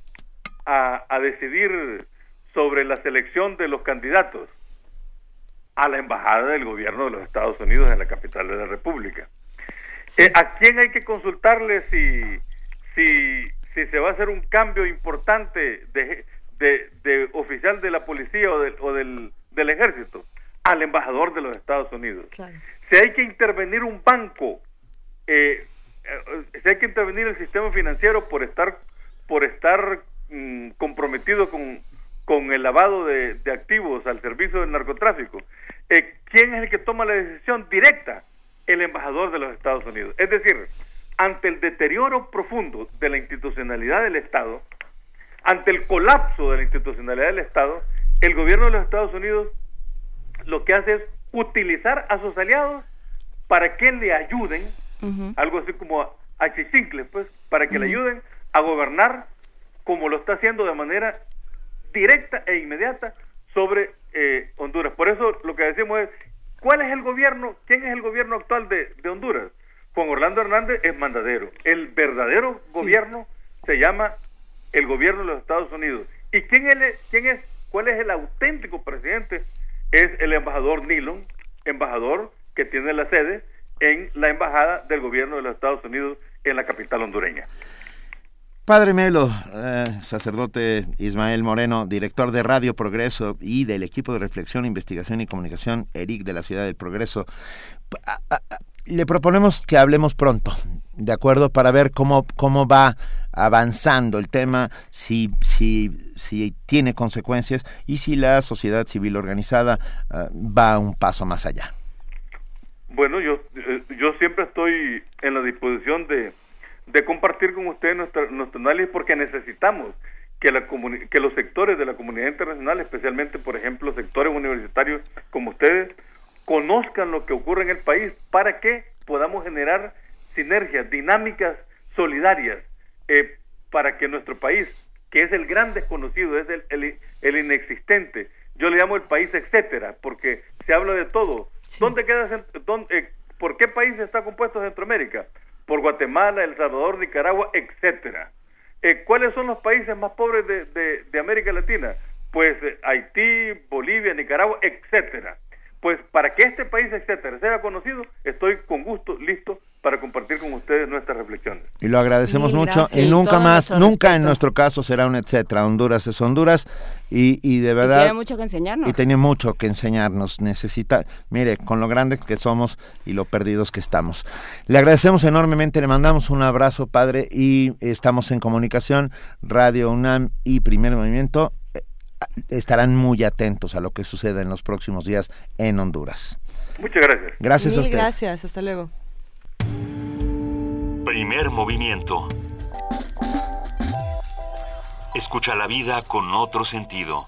a, a decidir sobre la selección de los candidatos? A la Embajada del Gobierno de los Estados Unidos en la capital de la República. Eh, ¿A quién hay que consultarle si, si, si se va a hacer un cambio importante de, de, de oficial de la policía o, del, o del, del ejército? Al embajador de los Estados Unidos. Si hay que intervenir un banco, eh, eh, si hay que intervenir el sistema financiero por estar, por estar mm, comprometido con, con el lavado de, de activos al servicio del narcotráfico, eh, ¿quién es el que toma la decisión directa? El embajador de los Estados Unidos. Es decir, ante el deterioro profundo de la institucionalidad del Estado, ante el colapso de la institucionalidad del Estado, el gobierno de los Estados Unidos lo que hace es utilizar a sus aliados para que le ayuden, algo así como a, a Chichincles, pues, para que le ayuden a gobernar como lo está haciendo de manera directa e inmediata sobre eh, Honduras. Por eso lo que decimos es, ¿cuál es el gobierno? ¿Quién es el gobierno actual de, de Honduras? Juan Orlando Hernández es mandadero. El verdadero gobierno se llama el gobierno de los Estados Unidos. ¿Y quién es, quién es, cuál es el auténtico presidente? Es el embajador Nilon, embajador que tiene la sede en la embajada del gobierno de los Estados Unidos en la capital hondureña. Padre Melo, eh, sacerdote Ismael Moreno, director de Radio Progreso y del equipo de reflexión, investigación y comunicación ERIC de la Ciudad del Progreso. Le proponemos que hablemos pronto, ¿de acuerdo? Para ver cómo, cómo va avanzando el tema, si, si, si tiene consecuencias y si la sociedad civil organizada ah, va un paso más allá. Bueno, yo, eh, yo siempre estoy en la disposición de, de compartir con ustedes nuestra, nuestro análisis porque necesitamos que, la que los sectores de la comunidad internacional, especialmente, por ejemplo, sectores universitarios como ustedes, conozcan lo que ocurre en el país para que podamos generar sinergias, dinámicas solidarias, eh, para que nuestro país, que es el gran desconocido, es el, el, el inexistente, yo le llamo el país etcétera, porque se habla de todo. ¿Dónde queda, dónde- eh, ¿Por qué país está compuesto Centroamérica? Por Guatemala, El Salvador, Nicaragua, etcétera. Eh, ¿Cuáles son los países más pobres de, de- de América Latina? Pues eh, Haití, Bolivia, Nicaragua, etcétera. Pues para que este país, etcétera, sea conocido, estoy con gusto listo para compartir con ustedes nuestras reflexiones. Y lo agradecemos Mil mucho. gracias. Y nunca Todo más, nunca en nuestro caso será un etcétera. Honduras es Honduras y, y de verdad... tiene mucho que enseñarnos. Y tiene mucho que enseñarnos. Necesita, mire, con lo grande que somos y lo perdidos que estamos. Le agradecemos enormemente, le mandamos un abrazo, padre, y estamos en comunicación. Radio UNAM y Primer Movimiento estarán muy atentos a lo que suceda en los próximos días en Honduras. Muchas gracias. Gracias a usted. gracias, hasta luego. Primer movimiento. Escucha la vida con otro sentido.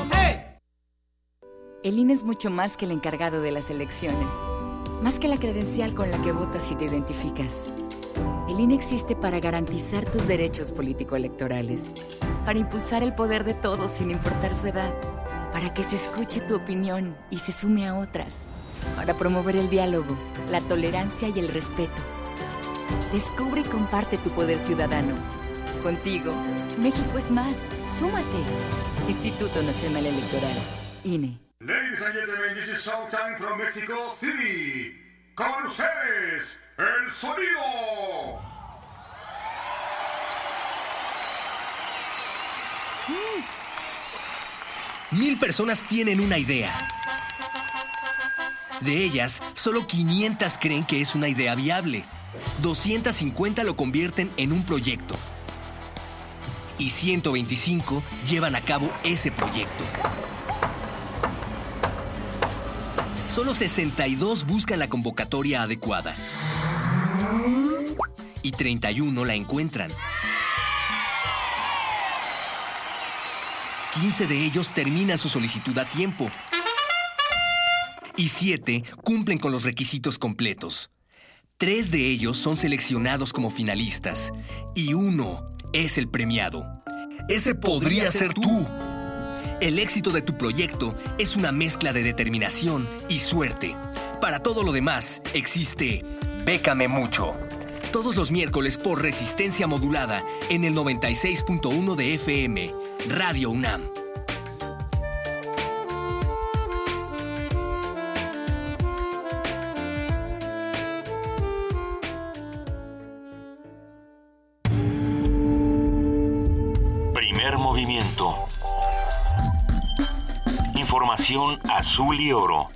El INE es mucho más que el encargado de las elecciones, más que la credencial con la que votas y te identificas. El INE existe para garantizar tus derechos político-electorales, para impulsar el poder de todos sin importar su edad, para que se escuche tu opinión y se sume a otras, para promover el diálogo, la tolerancia y el respeto. Descubre y comparte tu poder ciudadano. Contigo, México es más. Súmate. Instituto Nacional Electoral. INE. Ladies and gentlemen, this is Showtime from Mexico City. Con ustedes, el sonido. Mil personas tienen una idea. De ellas, solo 500 creen que es una idea viable. 250 lo convierten en un proyecto. Y 125 llevan a cabo ese proyecto. Solo 62 buscan la convocatoria adecuada. Y 31 la encuentran. 15 de ellos terminan su solicitud a tiempo. Y 7 cumplen con los requisitos completos. Tres de ellos son seleccionados como finalistas. Y uno es el premiado. Ese podría ser tú. El éxito de tu proyecto es una mezcla de determinación y suerte. Para todo lo demás, existe Bécame Mucho. Todos los miércoles por resistencia modulada en el 96.1 de FM, Radio UNAM. Azul y oro.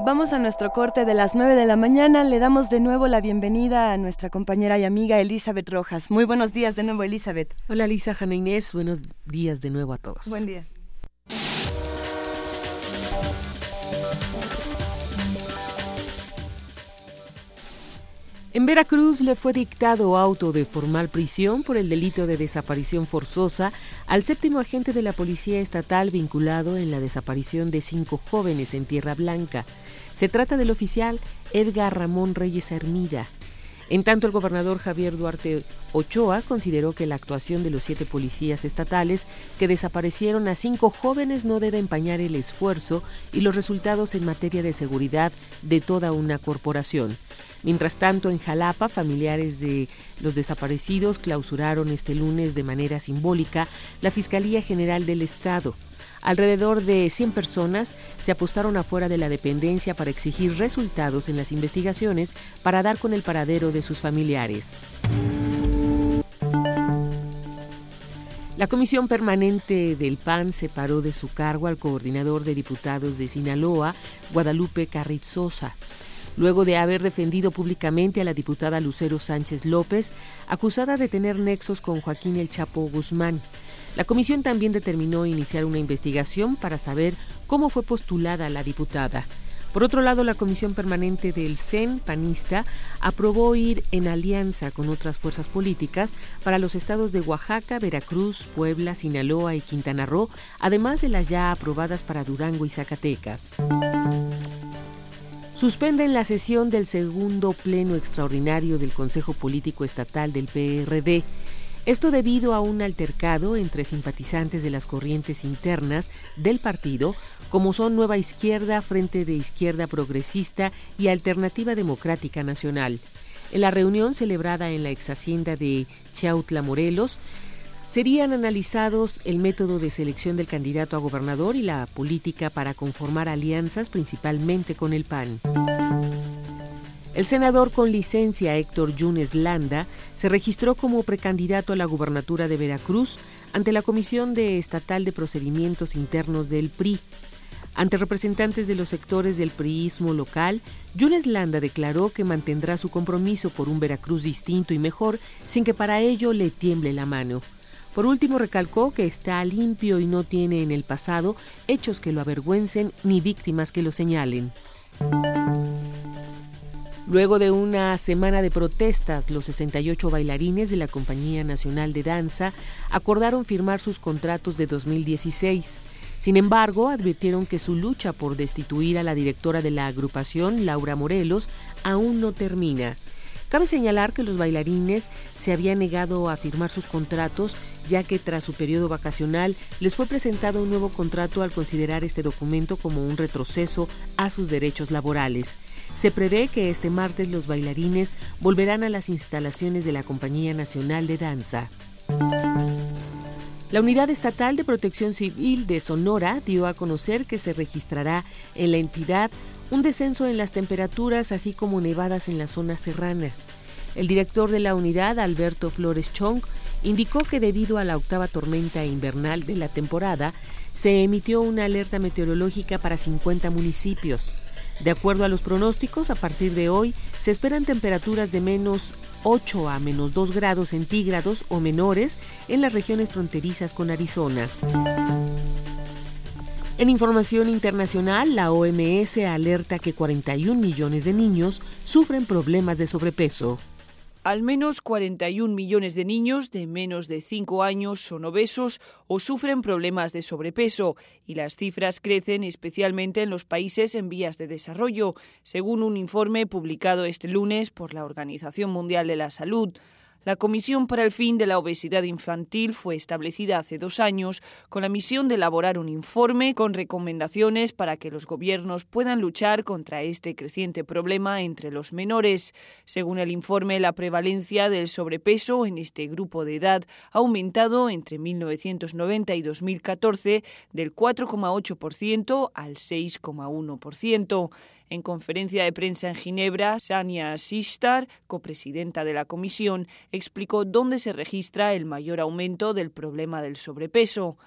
Vamos a nuestro corte de las 9 de la mañana. Le damos de nuevo la bienvenida a nuestra compañera y amiga Elizabeth Rojas. Muy buenos días de nuevo, Elizabeth. Hola, Lisa, Jana Inés. Buenos días de nuevo a todos. Buen día. En Veracruz le fue dictado auto de formal prisión por el delito de desaparición forzosa al séptimo agente de la Policía Estatal vinculado en la desaparición de cinco jóvenes en Tierra Blanca. Se trata del oficial Edgar Ramón Reyes Hermida. En tanto, el gobernador Javier Duarte Ochoa consideró que la actuación de los siete policías estatales que desaparecieron a cinco jóvenes no debe empañar el esfuerzo y los resultados en materia de seguridad de toda una corporación. Mientras tanto, en Jalapa, familiares de los desaparecidos clausuraron este lunes de manera simbólica la Fiscalía General del Estado. Alrededor de 100 personas se apostaron afuera de la dependencia para exigir resultados en las investigaciones para dar con el paradero de sus familiares. La Comisión Permanente del PAN separó de su cargo al coordinador de diputados de Sinaloa, Guadalupe Carrizosa luego de haber defendido públicamente a la diputada Lucero Sánchez López, acusada de tener nexos con Joaquín El Chapo Guzmán. La comisión también determinó iniciar una investigación para saber cómo fue postulada la diputada. Por otro lado, la Comisión Permanente del CEN panista aprobó ir en alianza con otras fuerzas políticas para los estados de Oaxaca, Veracruz, Puebla, Sinaloa y Quintana Roo, además de las ya aprobadas para Durango y Zacatecas suspenden la sesión del segundo pleno extraordinario del Consejo Político Estatal del PRD. Esto debido a un altercado entre simpatizantes de las corrientes internas del partido, como son Nueva Izquierda, Frente de Izquierda Progresista y Alternativa Democrática Nacional. En la reunión celebrada en la ex hacienda de Chautla, Morelos, Serían analizados el método de selección del candidato a gobernador y la política para conformar alianzas principalmente con el PAN. El senador con licencia Héctor Yunes Landa se registró como precandidato a la gubernatura de Veracruz ante la Comisión de Estatal de Procedimientos Internos del PRI. Ante representantes de los sectores del priismo local, Yunes Landa declaró que mantendrá su compromiso por un Veracruz distinto y mejor sin que para ello le tiemble la mano. Por último, recalcó que está limpio y no tiene en el pasado hechos que lo avergüencen ni víctimas que lo señalen. Luego de una semana de protestas, los 68 bailarines de la Compañía Nacional de Danza acordaron firmar sus contratos de 2016. Sin embargo, advirtieron que su lucha por destituir a la directora de la agrupación, Laura Morelos, aún no termina. Cabe señalar que los bailarines se habían negado a firmar sus contratos ya que tras su periodo vacacional les fue presentado un nuevo contrato al considerar este documento como un retroceso a sus derechos laborales. Se prevé que este martes los bailarines volverán a las instalaciones de la Compañía Nacional de Danza. La Unidad Estatal de Protección Civil de Sonora dio a conocer que se registrará en la entidad un descenso en las temperaturas así como nevadas en la zona serrana. El director de la unidad, Alberto Flores Chong, indicó que debido a la octava tormenta invernal de la temporada, se emitió una alerta meteorológica para 50 municipios. De acuerdo a los pronósticos, a partir de hoy se esperan temperaturas de menos 8 a menos 2 grados centígrados o menores en las regiones fronterizas con Arizona. En información internacional, la OMS alerta que 41 millones de niños sufren problemas de sobrepeso. Al menos 41 millones de niños de menos de 5 años son obesos o sufren problemas de sobrepeso y las cifras crecen especialmente en los países en vías de desarrollo, según un informe publicado este lunes por la Organización Mundial de la Salud. La Comisión para el Fin de la Obesidad Infantil fue establecida hace dos años con la misión de elaborar un informe con recomendaciones para que los gobiernos puedan luchar contra este creciente problema entre los menores. Según el informe, la prevalencia del sobrepeso en este grupo de edad ha aumentado entre 1990 y 2014 del 4,8% al 6,1%. En conferencia de prensa en Ginebra, Sania Sistar, copresidenta de la comisión, explicó dónde se registra el mayor aumento del problema del sobrepeso.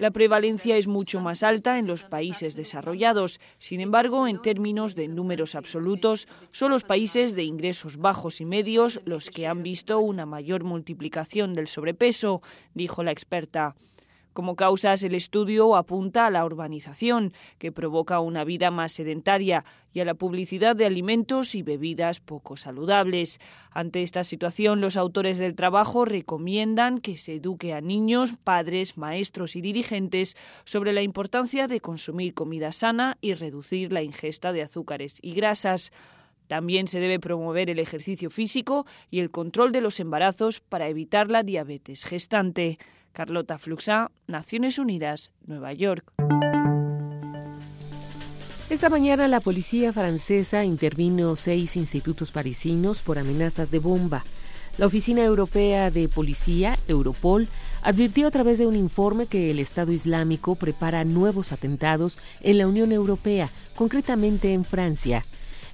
La prevalencia es mucho más alta en los países desarrollados. Sin embargo, en términos de números absolutos, son los países de ingresos bajos y medios los que han visto una mayor multiplicación del sobrepeso, dijo la experta. Como causas, el estudio apunta a la urbanización, que provoca una vida más sedentaria, y a la publicidad de alimentos y bebidas poco saludables. Ante esta situación, los autores del trabajo recomiendan que se eduque a niños, padres, maestros y dirigentes sobre la importancia de consumir comida sana y reducir la ingesta de azúcares y grasas. También se debe promover el ejercicio físico y el control de los embarazos para evitar la diabetes gestante. Carlota Fluxá, Naciones Unidas, Nueva York. Esta mañana la policía francesa intervino seis institutos parisinos por amenazas de bomba. La Oficina Europea de Policía, Europol, advirtió a través de un informe que el Estado Islámico prepara nuevos atentados en la Unión Europea, concretamente en Francia.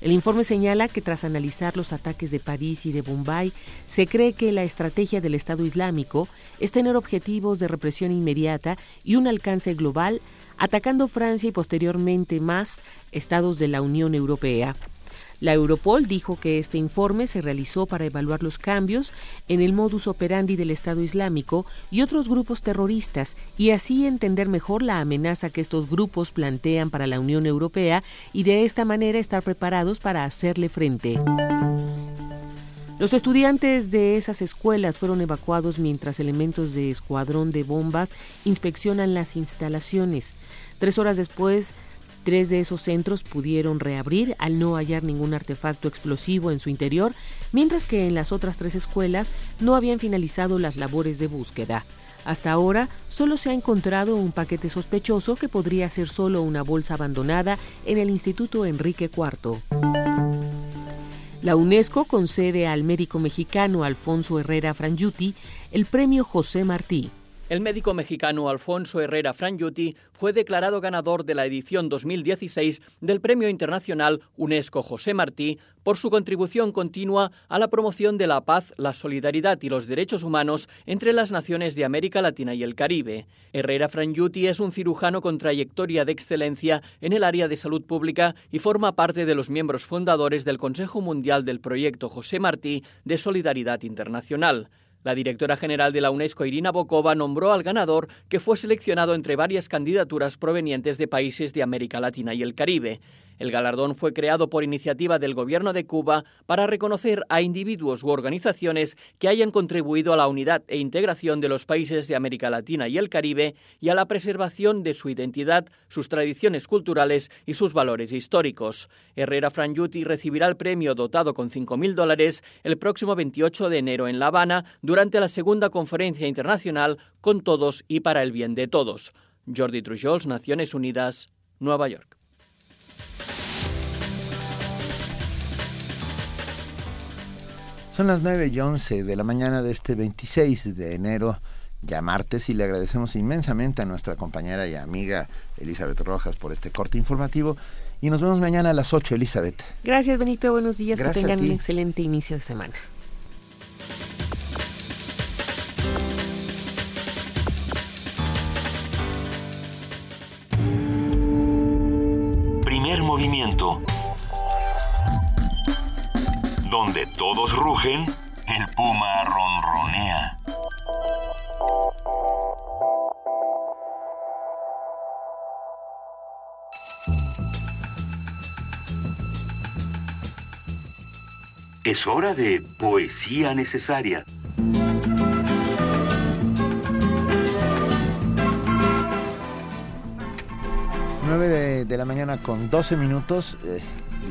El informe señala que tras analizar los ataques de París y de Bombay, se cree que la estrategia del Estado Islámico es tener objetivos de represión inmediata y un alcance global, atacando Francia y posteriormente más estados de la Unión Europea. La Europol dijo que este informe se realizó para evaluar los cambios en el modus operandi del Estado Islámico y otros grupos terroristas y así entender mejor la amenaza que estos grupos plantean para la Unión Europea y de esta manera estar preparados para hacerle frente. Los estudiantes de esas escuelas fueron evacuados mientras elementos de escuadrón de bombas inspeccionan las instalaciones. Tres horas después, Tres de esos centros pudieron reabrir al no hallar ningún artefacto explosivo en su interior, mientras que en las otras tres escuelas no habían finalizado las labores de búsqueda. Hasta ahora solo se ha encontrado un paquete sospechoso que podría ser solo una bolsa abandonada en el Instituto Enrique IV. La UNESCO concede al médico mexicano Alfonso Herrera Frangiuti el premio José Martí. El médico mexicano Alfonso Herrera Frangiuti fue declarado ganador de la edición 2016 del Premio Internacional UNESCO José Martí por su contribución continua a la promoción de la paz, la solidaridad y los derechos humanos entre las naciones de América Latina y el Caribe. Herrera Frangiuti es un cirujano con trayectoria de excelencia en el área de salud pública y forma parte de los miembros fundadores del Consejo Mundial del Proyecto José Martí de Solidaridad Internacional. La directora general de la UNESCO, Irina Bokova, nombró al ganador, que fue seleccionado entre varias candidaturas provenientes de países de América Latina y el Caribe. El galardón fue creado por iniciativa del Gobierno de Cuba para reconocer a individuos u organizaciones que hayan contribuido a la unidad e integración de los países de América Latina y el Caribe y a la preservación de su identidad, sus tradiciones culturales y sus valores históricos. Herrera Frangiuti recibirá el premio dotado con 5.000 dólares el próximo 28 de enero en La Habana durante la segunda conferencia internacional Con todos y para el bien de todos. Jordi Trujols, Naciones Unidas, Nueva York. Son las 9 y 11 de la mañana de este 26 de enero, ya martes, y le agradecemos inmensamente a nuestra compañera y amiga Elizabeth Rojas por este corte informativo. Y nos vemos mañana a las 8, Elizabeth. Gracias, Benito. Buenos días. que tengan un excelente inicio de semana. Primer movimiento donde todos rugen, el puma ronronea. Es hora de poesía necesaria. Nueve de, la mañana con 12 minutos. Eh,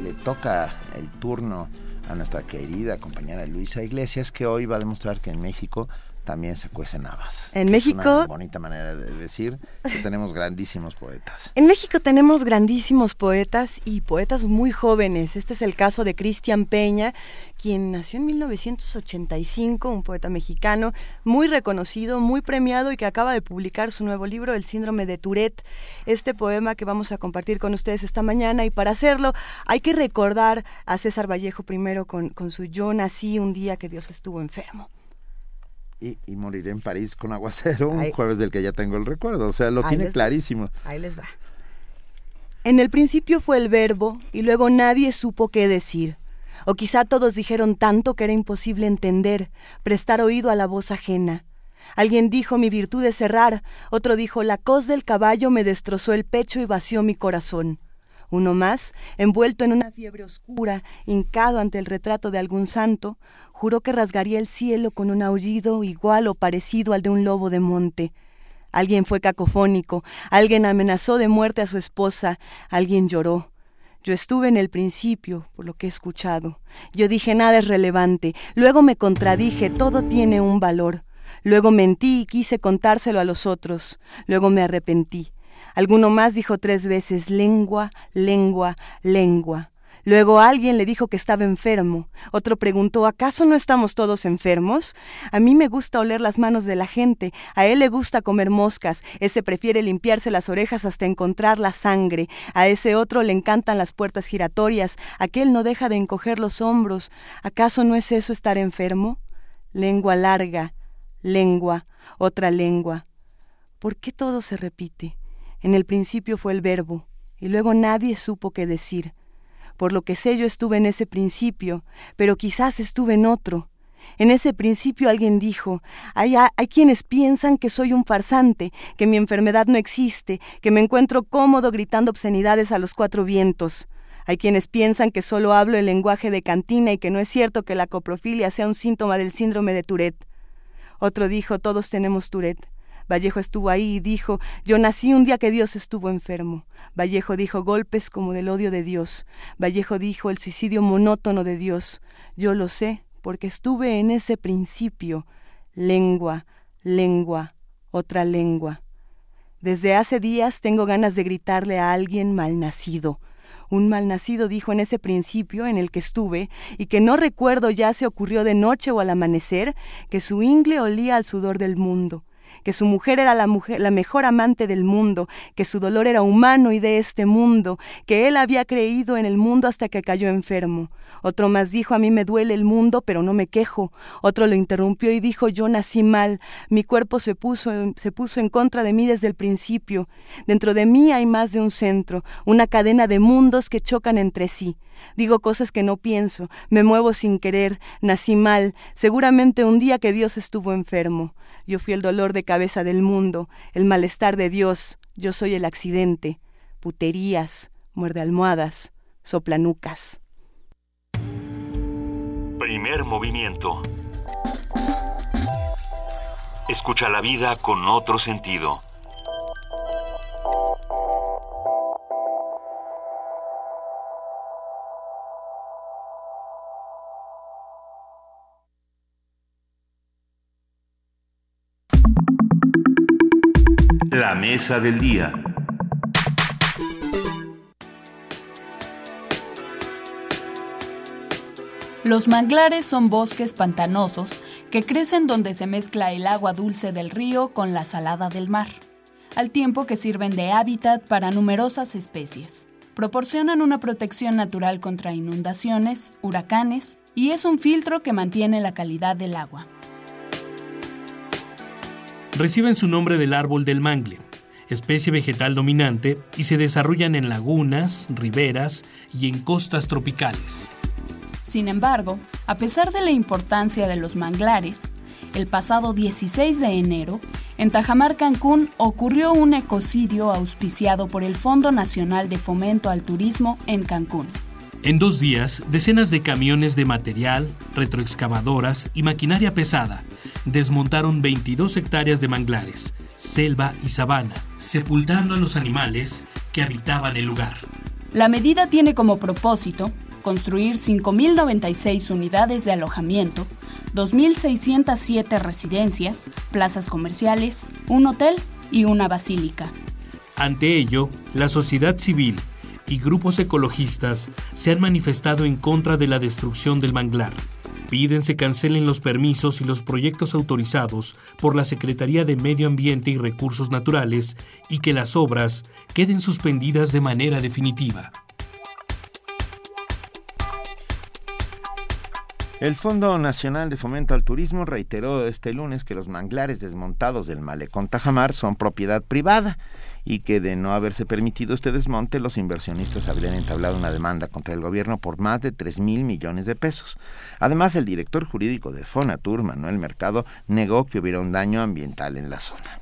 le toca el turno a nuestra querida compañera Luisa Iglesias, que hoy va a demostrar que en México también se cuecen habas. En México. Es una bonita manera de decir que tenemos grandísimos poetas. En México tenemos grandísimos poetas y poetas muy jóvenes. Este es el caso de Cristian Peña, quien nació en 1985, un poeta mexicano muy reconocido, muy premiado y que acaba de publicar su nuevo libro, El síndrome de Tourette. Este poema que vamos a compartir con ustedes esta mañana y para hacerlo hay que recordar a César Vallejo primero con, con su Yo nací un día que Dios estuvo enfermo y, moriré en París con aguacero, un jueves del que ya tengo el recuerdo. O sea, lo tiene clarísimo. Ahí les va. En el principio fue el verbo y luego nadie supo qué decir. O quizá todos dijeron tanto que era imposible entender, prestar oído a la voz ajena. Alguien dijo mi virtud es cerrar, otro dijo la cos del caballo me destrozó el pecho y vació mi corazón. Uno más, envuelto en una fiebre oscura, hincado ante el retrato de algún santo, juró que rasgaría el cielo con un aullido igual o parecido al de un lobo de monte. Alguien fue cacofónico, alguien amenazó de muerte a su esposa, alguien lloró. Yo estuve en el principio, por lo que he escuchado. Yo dije nada es relevante, luego me contradije, todo tiene un valor. Luego mentí y quise contárselo a los otros, luego me arrepentí. Alguno más dijo tres veces lengua, lengua, lengua. Luego alguien le dijo que estaba enfermo. Otro preguntó, ¿acaso no estamos todos enfermos? A mí me gusta oler las manos de la gente, a él le gusta comer moscas, ese prefiere limpiarse las orejas hasta encontrar la sangre, a ese otro le encantan las puertas giratorias, aquel no deja de encoger los hombros. ¿Acaso no es eso estar enfermo? Lengua larga, lengua, otra lengua. ¿Por qué todo se repite? En el principio fue el verbo, y luego nadie supo qué decir. Por lo que sé yo estuve en ese principio, pero quizás estuve en otro. En ese principio alguien dijo, hay, hay, quienes piensan que soy un farsante, que mi enfermedad no existe, que me encuentro cómodo gritando obscenidades a los cuatro vientos. Hay quienes piensan que solo hablo el lenguaje de cantina y que no es cierto que la coprofilia sea un síntoma del síndrome de Tourette. Otro dijo, todos tenemos Tourette. Vallejo estuvo ahí y dijo, yo nací un día que Dios estuvo enfermo. Vallejo dijo golpes como del odio de Dios. Vallejo dijo el suicidio monótono de Dios. Yo lo sé porque estuve en ese principio. Lengua, lengua, otra lengua. Desde hace días tengo ganas de gritarle a alguien malnacido. Un malnacido dijo en ese principio en el que estuve, y que no recuerdo ya se ocurrió de noche o al amanecer, que su ingle olía al sudor del mundo que su mujer era la, mujer, la mejor amante del mundo, que su dolor era humano y de este mundo, que él había creído en el mundo hasta que cayó enfermo. Otro más dijo, a mí me duele el mundo, pero no me quejo. Otro lo interrumpió y dijo, yo nací mal, mi cuerpo se puso, se puso en contra de mí desde el principio. Dentro de mí hay más de un centro, una cadena de mundos que chocan entre sí. Digo cosas que no pienso, me muevo sin querer, nací mal, seguramente un día que Dios estuvo enfermo. Yo fui el dolor de cabeza del mundo, el malestar de Dios, yo soy el accidente. Puterías, muerde almohadas, Soplanucas. Primer movimiento. Escucha la vida con otro sentido. La mesa del día. Los manglares son bosques pantanosos que crecen donde se mezcla el agua dulce del río con la salada del mar, al tiempo que sirven de hábitat para numerosas especies. Proporcionan una protección natural contra inundaciones, huracanes y es un filtro que mantiene la calidad del agua. Reciben su nombre del árbol del mangle, especie vegetal dominante, y se desarrollan en lagunas, riberas y en costas tropicales. Sin embargo, a pesar de la importancia de los manglares, el pasado 16 de enero, en Tajamar, Cancún, ocurrió un ecocidio auspiciado por el Fondo Nacional de Fomento al Turismo en Cancún. En dos días, decenas de camiones de material, retroexcavadoras y maquinaria pesada desmontaron 22 hectáreas de manglares, selva y sabana, sepultando a los animales que habitaban el lugar. La medida tiene como propósito construir 5.096 unidades de alojamiento, 2.607 residencias, plazas comerciales, un hotel y una basílica. Ante ello, la sociedad civil y grupos ecologistas se han manifestado en contra de la destrucción del manglar. Piden se cancelen los permisos y los proyectos autorizados por la Secretaría de Medio Ambiente y Recursos Naturales y que las obras queden suspendidas de manera definitiva. El Fondo Nacional de Fomento al Turismo reiteró este lunes que los manglares desmontados del malecón Tajamar son propiedad privada y que de no haberse permitido este desmonte, los inversionistas habrían entablado una demanda contra el gobierno por más de 3 mil millones de pesos. Además, el director jurídico de Fonatur, Manuel Mercado, negó que hubiera un daño ambiental en la zona.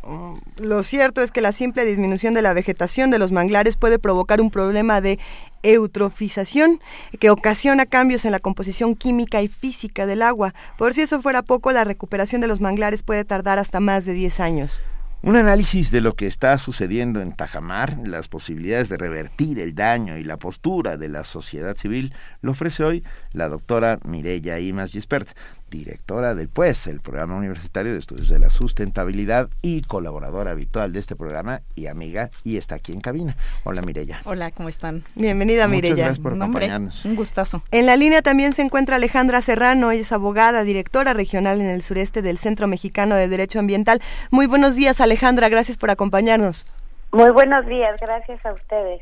Lo cierto es que la simple disminución de la vegetación de los manglares puede provocar un problema de eutrofización que ocasiona cambios en la composición química y física del agua. Por si eso fuera poco, la recuperación de los manglares puede tardar hasta más de 10 años. Un análisis de lo que está sucediendo en Tajamar, las posibilidades de revertir el daño y la postura de la sociedad civil, lo ofrece hoy la doctora Mireya Imas Gispert, directora del PUES, el Programa Universitario de Estudios de la Sustentabilidad y colaboradora habitual de este programa y amiga, y está aquí en cabina. Hola Mireya. Hola, ¿cómo están? Bienvenida Muchas Mireya. gracias por acompañarnos. un gustazo. En la línea también se encuentra Alejandra Serrano, ella es abogada, directora regional en el sureste del Centro Mexicano de Derecho Ambiental. Muy buenos días Alejandra, gracias por acompañarnos. Muy buenos días, gracias a ustedes.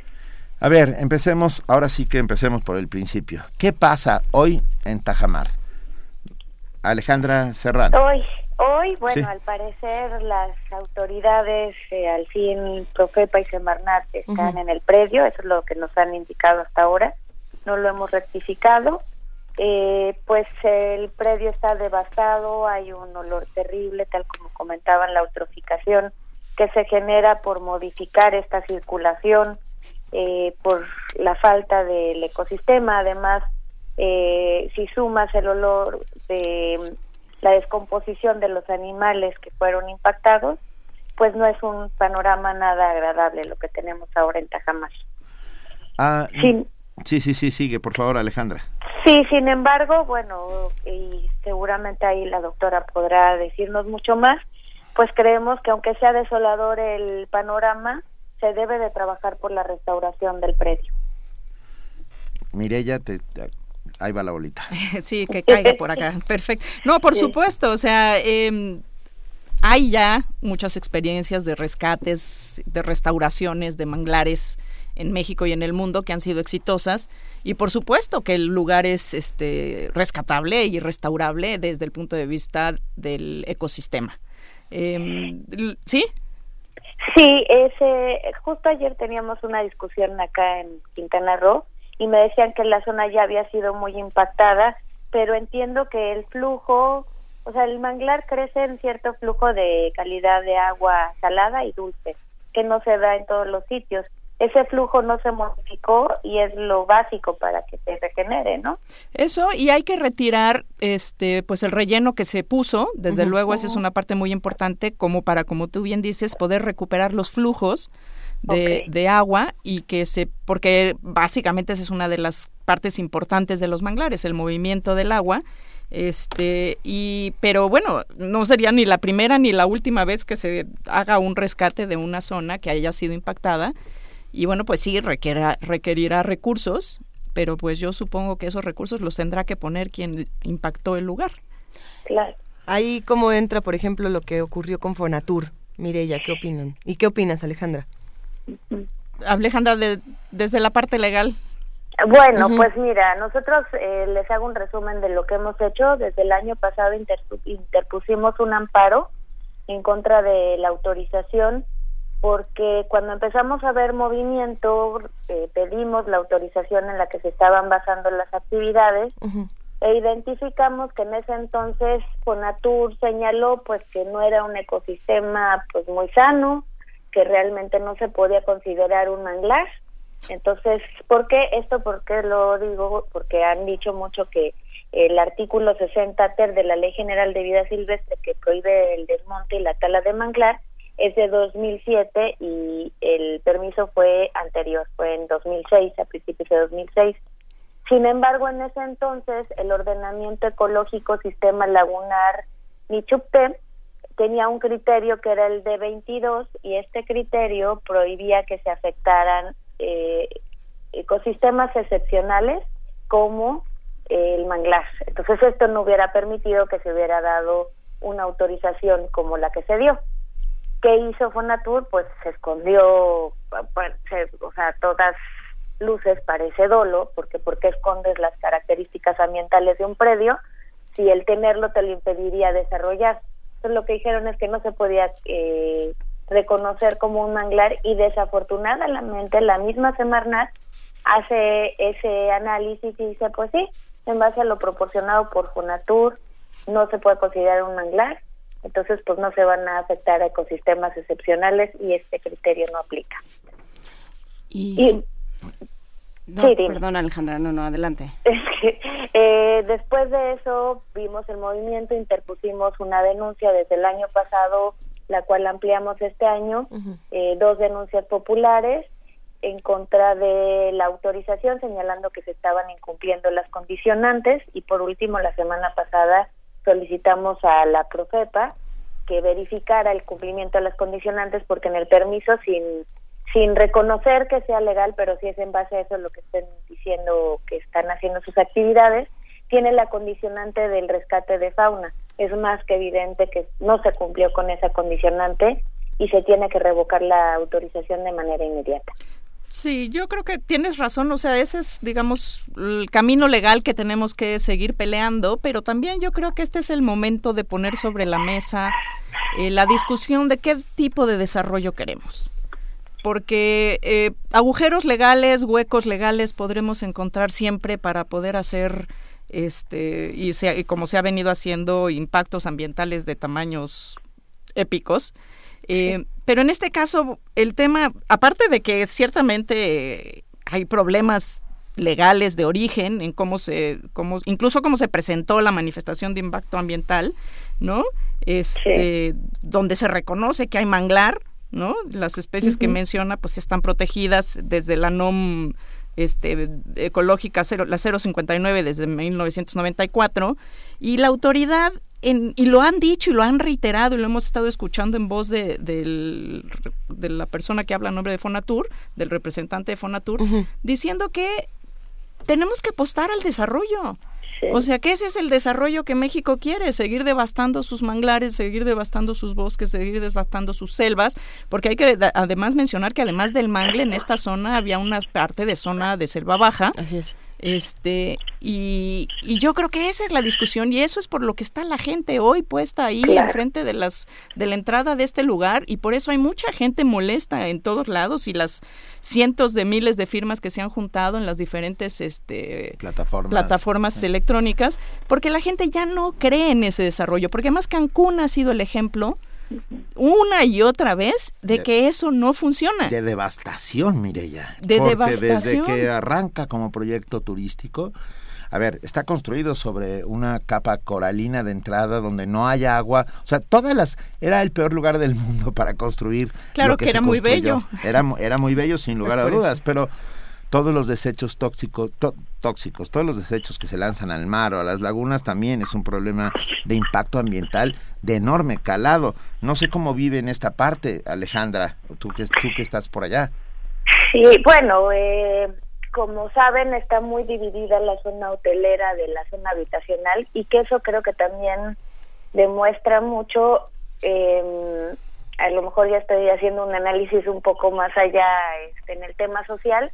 A ver, empecemos, ahora sí que empecemos por el principio. ¿Qué pasa hoy en Tajamar? Alejandra Serrano. Hoy, hoy, bueno, Sí. al parecer las autoridades, eh, al fin Profepa y Semarnat están en el predio, eso es lo que nos han indicado hasta ahora, no lo hemos rectificado. Eh, pues el predio está devastado, hay un olor terrible, tal como comentaban, la eutroficación que se genera por modificar esta circulación, eh, por la falta del ecosistema, además eh, si sumas el olor de la descomposición de los animales que fueron impactados, pues no es un panorama nada agradable lo que tenemos ahora en Tajamar. Ah, Sí. sí, sí, sí, sigue, por favor, Alejandra. Sí, sin embargo, bueno, y seguramente ahí la doctora podrá decirnos mucho más, pues creemos que aunque sea desolador el panorama, se debe de trabajar por la restauración del predio. Mireya, te, te- ahí va la bolita. sí, que caiga por acá. Perfecto. No, por Sí. supuesto, o sea, em, hay ya muchas experiencias de rescates, de restauraciones de manglares en México y en el mundo que han sido exitosas y por supuesto que el lugar es este rescatable y restaurable desde el punto de vista del ecosistema. Em, ¿Sí? Sí, ese, justo ayer teníamos una discusión acá en Quintana Roo y me decían que la zona ya había sido muy impactada, pero entiendo que el flujo, o sea, el manglar crece en cierto flujo de calidad de agua salada y dulce, que no se da en todos los sitios. ese flujo no se modificó y es lo básico para que se regenere, ¿no? Eso, y hay que retirar este pues el relleno que se puso, desde luego esa es una parte muy importante como para, como tú bien dices, poder recuperar los flujos de, de agua y que se, porque básicamente esa es una de las partes importantes de los manglares, el movimiento del agua este y pero bueno no sería ni la primera ni la última vez que se haga un rescate de una zona que haya sido impactada y bueno, pues sí, requiera, requerirá recursos, pero pues yo supongo que esos recursos los tendrá que poner quien impactó el lugar. Claro. Ahí cómo entra, por ejemplo, lo que ocurrió con Fonatur. Mireya, ¿qué opinan? ¿Y qué opinas, Alejandra? Alejandra, desde la parte legal. Bueno, pues mira, nosotros eh, les hago un resumen de lo que hemos hecho. Desde el año pasado interpusimos un amparo en contra de la autorización porque cuando empezamos a ver movimiento eh, pedimos la autorización en la que se estaban basando las actividades e identificamos que en ese entonces Fonatur señaló pues que no era un ecosistema pues muy sano, que realmente no se podía considerar un manglar. Entonces, ¿por qué esto? ¿Por qué lo digo? Porque han dicho mucho que el artículo 60 ter de la Ley General de Vida Silvestre que prohíbe el desmonte y la tala de manglar es de 2007 y el permiso fue anterior, fue en 2006, a principios de 2006. Sin embargo, en ese entonces, el ordenamiento ecológico sistema lagunar Michupte tenía un criterio que era el de 22 y este criterio prohibía que se afectaran eh, ecosistemas excepcionales como el manglar. Entonces, esto no hubiera permitido que se hubiera dado una autorización como la que se dio. ¿Qué hizo Fonatur? Pues se escondió, pues, o sea, todas luces parece dolo, porque ¿por qué escondes las características ambientales de un predio si el tenerlo te lo impediría desarrollar? Entonces lo que dijeron es que no se podía eh, reconocer como un manglar y desafortunadamente la misma Semarnat hace ese análisis y dice, pues sí, en base a lo proporcionado por Fonatur, no se puede considerar un manglar entonces pues no se van a afectar a ecosistemas excepcionales y este criterio no aplica. Y, no, perdón Alejandra, no, no, adelante. eh, después de eso vimos el movimiento, interpusimos una denuncia desde el año pasado, la cual ampliamos este año, eh, dos denuncias populares en contra de la autorización, señalando que se estaban incumpliendo las condicionantes. Y por último la semana pasada solicitamos a la Profepa que verificara el cumplimiento de las condicionantes porque en el permiso sin sin reconocer que sea legal, pero si es en base a eso lo que estén diciendo que están haciendo sus actividades, tiene la condicionante del rescate de fauna. Es más que evidente que no se cumplió con esa condicionante y se tiene que revocar la autorización de manera inmediata. Sí, yo creo que tienes razón, o sea, ese es, digamos, el camino legal que tenemos que seguir peleando, pero también yo creo que este es el momento de poner sobre la mesa eh, la discusión de qué tipo de desarrollo queremos. Porque eh, agujeros legales, huecos legales podremos encontrar siempre para poder hacer, este, y, y como se ha venido haciendo, impactos ambientales de tamaños épicos. Eh, pero en este caso, el tema, aparte de que ciertamente hay problemas legales de origen en cómo se, cómo, incluso cómo se presentó la manifestación de impacto ambiental, ¿no? Este, donde se reconoce que hay manglar, ¿no? Las especies que menciona, pues están protegidas desde la NOM este, ecológica cero, la 059 desde 1994 y la autoridad y lo han dicho y lo han reiterado y lo hemos estado escuchando en voz de, de la persona que habla en nombre de Fonatur, del representante de Fonatur, diciendo que tenemos que apostar al desarrollo. O sea que ese es el desarrollo que México quiere, seguir devastando sus manglares, seguir devastando sus bosques, seguir devastando sus selvas, porque hay que además mencionar que además del mangle en esta zona había una parte de zona de selva baja. Así es este, y, y, yo creo que esa es la discusión y eso es por lo que está la gente hoy puesta ahí enfrente de las de la entrada de este lugar y por eso hay mucha gente molesta en todos lados y las cientos de miles de firmas que se han juntado en las diferentes este plataformas, plataformas electrónicas porque la gente ya no cree en ese desarrollo, porque además Cancún ha sido el ejemplo una y otra vez de, que eso no funciona. De devastación, Mireya. De porque devastación. Desde que arranca como proyecto turístico, a ver, está construido sobre una capa coralina de entrada donde no hay agua. O sea, todas las. Era el peor lugar del mundo para construir. Claro lo que, se era muy bello. Era, era muy bello, sin lugar a dudas, pero todos los desechos tóxicos, tó- tóxicos, todos los desechos que se lanzan al mar o a las lagunas también es un problema de impacto ambiental de enorme calado. No sé cómo vive en esta parte, Alejandra, tú que, tú que estás por allá. Sí, bueno, eh, como saben, está muy dividida la zona hotelera de la zona habitacional y que eso creo que también demuestra mucho, eh, a lo mejor ya estoy haciendo un análisis un poco más allá este, en el tema social,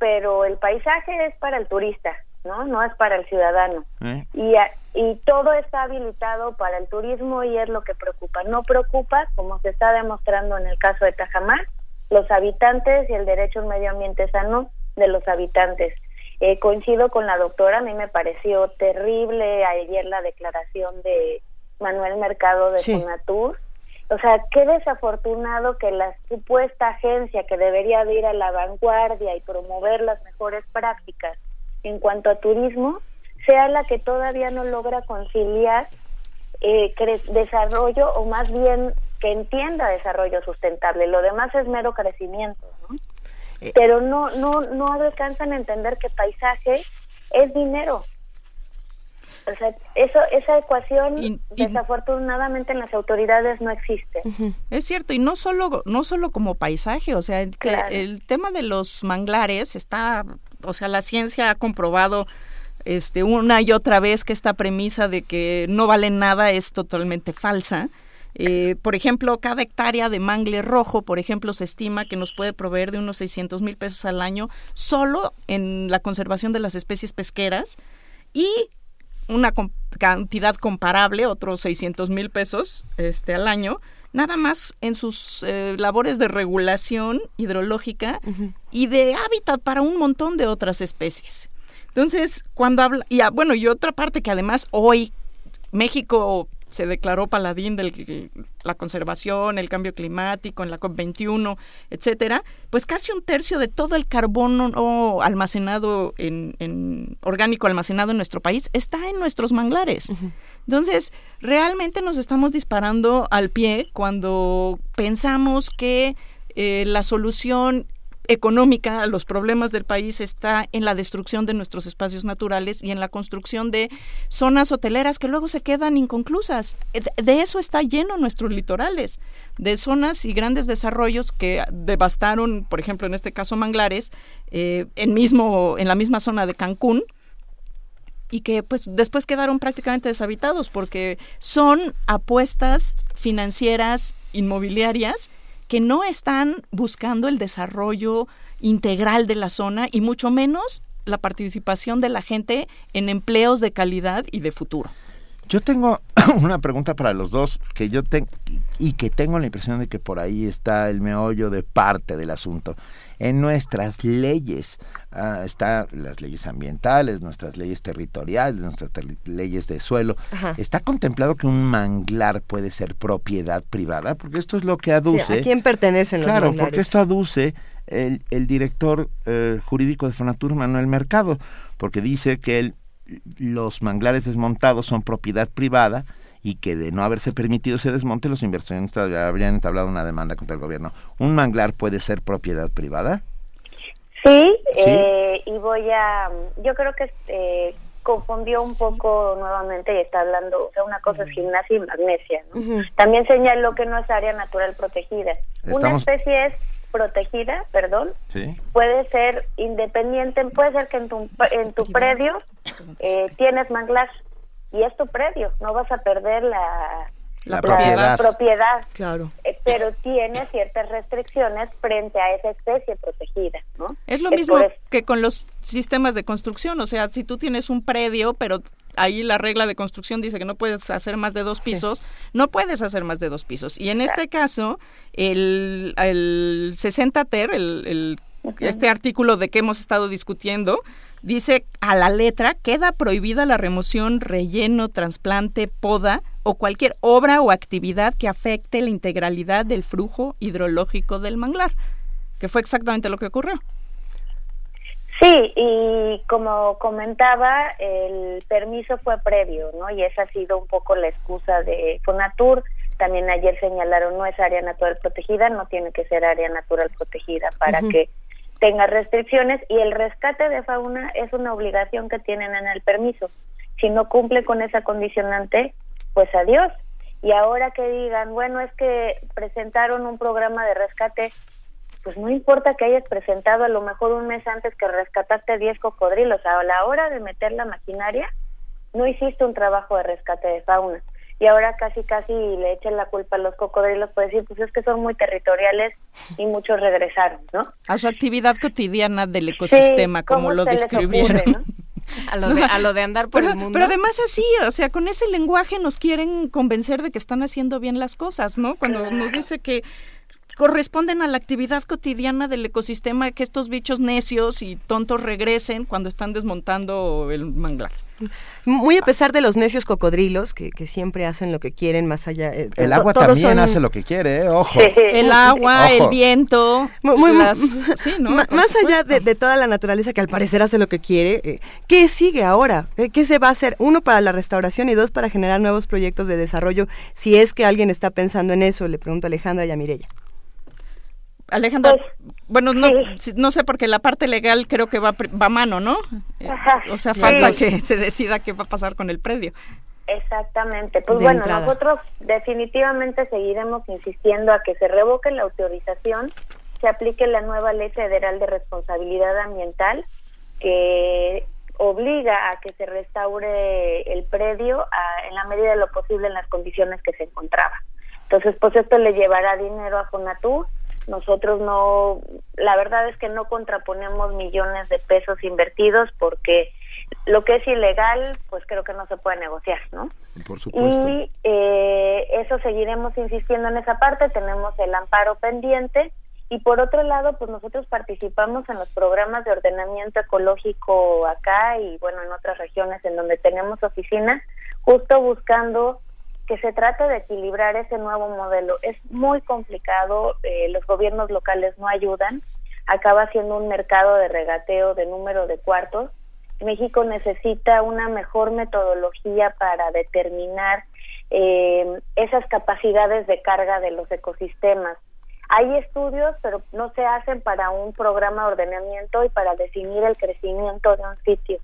pero el paisaje es para el turista, ¿no? No es para el ciudadano. ¿eh? Y, a- y todo está habilitado para el turismo y es lo que preocupa. No preocupa, como se está demostrando en el caso de Tajamar, los habitantes y el derecho a un medio ambiente sano de los habitantes. Eh, coincido con la doctora, a mí me pareció terrible ayer la declaración de Manuel Mercado de Sí. Fonatur. O sea, qué desafortunado que la supuesta agencia que debería de ir a la vanguardia y promover las mejores prácticas en cuanto a turismo sea la que todavía no logra conciliar eh, desarrollo o más bien que entienda desarrollo sustentable. Lo demás es mero crecimiento, ¿no? Pero no no no alcanzan a entender que paisaje es dinero. O sea, eso esa ecuación desafortunadamente en las autoridades no existe. Es cierto, y no solo, no solo como paisaje, o sea, el, Claro. el tema de los manglares está, o sea, la ciencia ha comprobado este una y otra vez que esta premisa de que no valen nada es totalmente falsa. Eh, por ejemplo, cada hectárea de mangle rojo, por ejemplo, se estima que nos puede proveer de unos 600 mil pesos al año solo en la conservación de las especies pesqueras y una cantidad comparable, otros 600 mil pesos este, al año, nada más en sus eh, labores de regulación hidrológica y de hábitat para un montón de otras especies. Entonces, cuando habla, y bueno, y otra parte que además hoy México se declaró paladín de la conservación, el cambio climático, en la COP21, etcétera, pues casi un tercio de todo el carbono no almacenado en, en orgánico almacenado en nuestro país está en nuestros manglares. Entonces, realmente nos estamos disparando al pie cuando pensamos que eh, la solución económica los problemas del país está en la destrucción de nuestros espacios naturales y en la construcción de zonas hoteleras que luego se quedan inconclusas. Eh, De- De eso está lleno nuestros litorales, de zonas y grandes desarrollos que devastaron, por ejemplo, en este caso manglares, eh, en, mismo, en la misma zona de Cancún, y que pues después quedaron prácticamente deshabitados porque son apuestas financieras inmobiliarias que no están buscando el desarrollo integral de la zona y mucho menos la participación de la gente en empleos de calidad y de futuro. Yo tengo una pregunta para los dos que yo tengo y que tengo la impresión de que por ahí está el meollo de parte del asunto. En nuestras leyes ah, están las leyes ambientales, nuestras leyes territoriales, nuestras ter- leyes de suelo. Ajá. ¿Está contemplado que un manglar puede ser propiedad privada? Porque esto es lo que Sí, aduce. ¿A quién pertenecen los Claro, manglares? porque esto aduce el, el director eh, jurídico de Fonatur, Manuel Mercado, porque dice que el- los manglares desmontados son propiedad privada y que de no haberse permitido ese desmonte, los inversionistas habrían entablado una demanda contra el gobierno. ¿Un manglar puede ser propiedad privada? Sí, eh, y voy a, yo creo que eh, confundió un poco nuevamente y está hablando, o sea, una cosa es gimnasia y magnesia, ¿no? También señaló que no es área natural protegida. Una especie es protegida, perdón, Sí. puede ser independiente, puede ser que en tu, en tu predio eh, tienes manglar y es tu predio, no vas a perder la, La propiedad. propiedad, Claro. eh, pero tiene ciertas restricciones frente a esa especie protegida, ¿no? Es lo mismo que con los sistemas de construcción, o sea, si tú tienes un predio, pero ahí la regla de construcción dice que no puedes hacer más de dos pisos, no puedes hacer más de dos pisos. Y en este caso, el, el 60 ter, el, el- este artículo de que hemos estado discutiendo, dice a la letra, queda prohibida la remoción, relleno, trasplante, poda o cualquier obra o actividad que afecte la integralidad del flujo hidrológico del manglar, que fue exactamente lo que ocurrió. Sí, y como comentaba, el permiso fue previo, ¿no? Y esa ha sido un poco la excusa de Fonatur. También ayer señalaron, no es área natural protegida, no tiene que ser área natural protegida para que tenga restricciones y el rescate de fauna es una obligación que tienen en el permiso. Si no cumple con esa condicionante, pues adiós. Y ahora que digan, bueno, es que presentaron un programa de rescate, pues no importa que hayas presentado a lo mejor un mes antes que rescataste 10 cocodrilos, a la hora de meter la maquinaria, no hiciste un trabajo de rescate de fauna. Y ahora casi casi le echan la culpa a los cocodrilos por decir, pues es que son muy territoriales y muchos regresaron, ¿no? A su actividad cotidiana del ecosistema, como lo describieron. A lo, de, a lo de andar por pero, el mundo. Pero además así, o sea, con ese lenguaje nos quieren convencer de que están haciendo bien las cosas, ¿no? Cuando nos dice que corresponden a la actividad cotidiana del ecosistema que estos bichos necios y tontos regresen cuando están desmontando el manglar. Muy a pesar de los necios cocodrilos que, que siempre hacen lo que quieren más allá. eh, El agua también son- hace lo que quiere, ¿eh? ojo. El agua, Ojo. el viento, Muy- muy- las- sí, ¿no? Ma- Por más allá de toda la naturaleza que al parecer hace lo que quiere, eh, ¿qué sigue ahora? Eh, ¿Qué se va a hacer? Uno, para la restauración y dos, para generar nuevos proyectos de desarrollo. Si es que alguien está pensando en eso, le pregunto a Alejandra y a Mirella. Alejandra, bueno, no, no sé porque la parte legal creo que va, va a mano, ¿no? Eh, Ajá. o sea, falta Sí. que se decida qué va a pasar con el predio. Exactamente. Pues De bueno, entrada. nosotros definitivamente seguiremos insistiendo a que se revoque la autorización, se aplique la nueva Ley Federal de Responsabilidad Ambiental que obliga a que se restaure el predio a- en la medida de lo posible en las condiciones que se encontraba. Entonces, pues esto le llevará dinero a Fonatur. Nosotros no, la verdad es que no contraponemos millones de pesos invertidos porque lo que es ilegal, pues creo que no se puede negociar, ¿no? Por Y eh, eso seguiremos insistiendo en esa parte, tenemos el amparo pendiente y por otro lado, pues nosotros participamos en los programas de ordenamiento ecológico acá y bueno, en otras regiones en donde tenemos oficinas, justo buscando que se trate de equilibrar ese nuevo modelo. Es muy complicado, eh, los gobiernos locales no ayudan, acaba siendo un mercado de regateo de número de cuartos México necesita una mejor metodología para determinar eh, esas capacidades de carga de los ecosistemas. Hay estudios, pero no se hacen para un programa de ordenamiento y para definir el crecimiento de un sitio.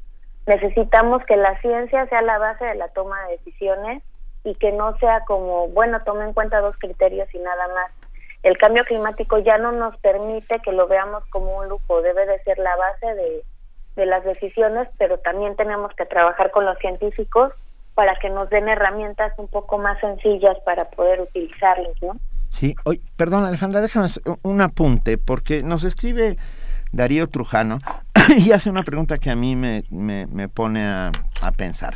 Necesitamos que la ciencia sea la base de la toma de decisiones y que no sea como, bueno, tome en cuenta dos criterios y nada más. El cambio climático ya no nos permite que lo veamos como un lujo, debe de ser la base de, de las decisiones, pero también tenemos que trabajar con los científicos para que nos den herramientas un poco más sencillas para poder utilizarlos, ¿no? Sí, oye, perdón Alejandra, déjame un apunte, porque nos escribe Darío Trujano y hace una pregunta que a mí me, me, me pone a, a, pensar.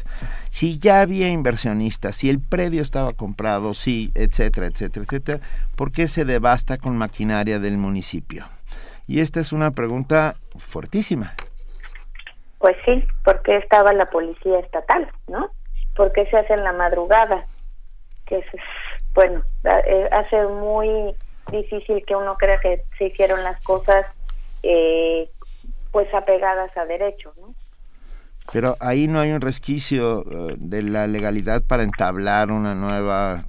Si ya había inversionistas, si el predio estaba comprado, sí, etcétera, etcétera, etcétera, ¿por qué se devasta con maquinaria del municipio? Y esta es una pregunta fuertísima. Pues sí, porque estaba la policía estatal, ¿no? ¿Por qué se hace en la madrugada? Que es, bueno, hace muy difícil que uno crea que se hicieron las cosas eh, pues apegadas a derecho, ¿no? Pero ahí no hay un resquicio uh, de la legalidad para entablar una nueva...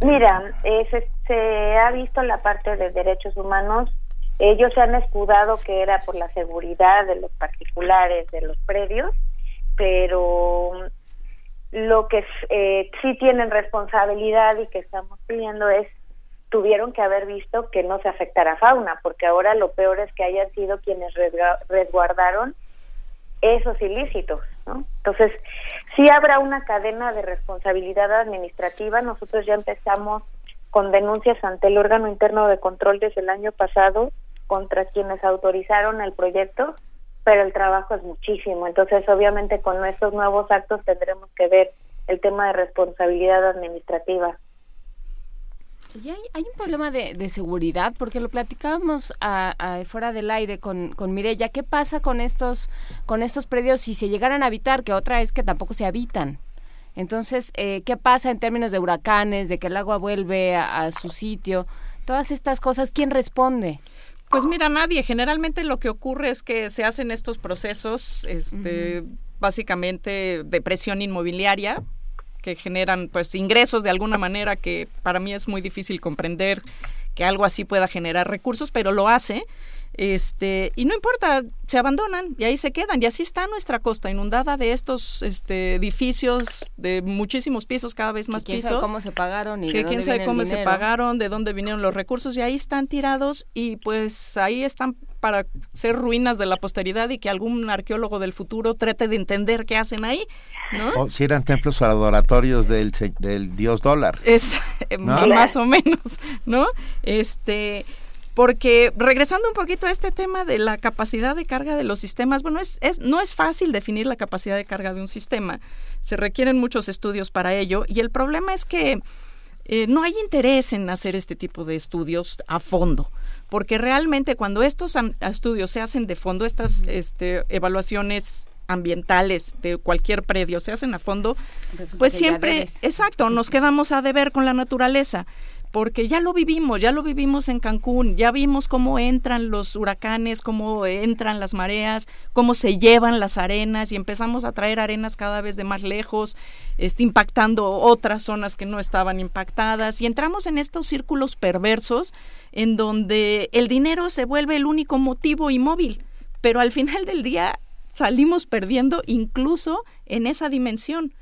Mira, eh, se, se, ha visto la parte de derechos humanos, ellos se han escudado que era por la seguridad de los particulares de los predios, pero lo que eh, sí tienen responsabilidad y que estamos pidiendo es tuvieron que haber visto que no se afectara fauna, porque ahora lo peor es que hayan sido quienes resguardaron esos ilícitos, ¿no? Entonces, sí habrá una cadena de responsabilidad administrativa. Nosotros ya empezamos con denuncias ante el órgano interno de control desde el año pasado contra quienes autorizaron el proyecto, pero el trabajo es muchísimo. Entonces, obviamente, con estos nuevos actos tendremos que ver el tema de responsabilidad administrativa. Y hay, hay un problema de, de, seguridad, porque lo platicábamos a, fuera del aire con, con Mirella. ¿Qué pasa con estos, con estos predios si se llegaran a habitar? Que otra es que tampoco se habitan. Entonces, eh, ¿qué pasa en términos de huracanes, de que el agua vuelve a, su sitio? Todas estas cosas, ¿quién responde? Pues mira, nadie. Generalmente lo que ocurre es que se hacen estos procesos, este, básicamente de presión inmobiliaria, que generan pues ingresos de alguna manera que para mí es muy difícil comprender que algo así pueda generar recursos, pero lo hace este, y no importa, se abandonan y ahí se quedan. Y así está nuestra costa inundada de estos este, edificios de muchísimos pisos, cada vez más quién pisos. Sabe cómo se pagaron y que de dónde quién sabe cómo se pagaron, de dónde vinieron los recursos y ahí están tirados y pues ahí están para ser ruinas de la posteridad y que algún arqueólogo del futuro trate de entender qué hacen ahí, ¿no? O si eran templos adoratorios del, del dios dólar. Es más o menos, ¿no? Este porque regresando un poquito a este tema de la capacidad de carga de los sistemas, bueno, es, es, no es fácil definir la capacidad de carga de un sistema, se requieren muchos estudios para ello y el problema es que eh, no hay interés en hacer este tipo de estudios a fondo, porque realmente cuando estos estudios se hacen de fondo, estas este, evaluaciones ambientales de cualquier predio se hacen a fondo, pues siempre, exacto, nos quedamos a deber con la naturaleza porque ya lo vivimos, ya lo vivimos en Cancún, ya vimos cómo entran los huracanes, cómo entran las mareas, cómo se llevan las arenas y empezamos a traer arenas cada vez de más lejos, este, impactando otras zonas que no estaban impactadas y entramos en estos círculos perversos en donde el dinero se vuelve el único motivo inmóvil, pero al final del día salimos perdiendo incluso en esa dimensión.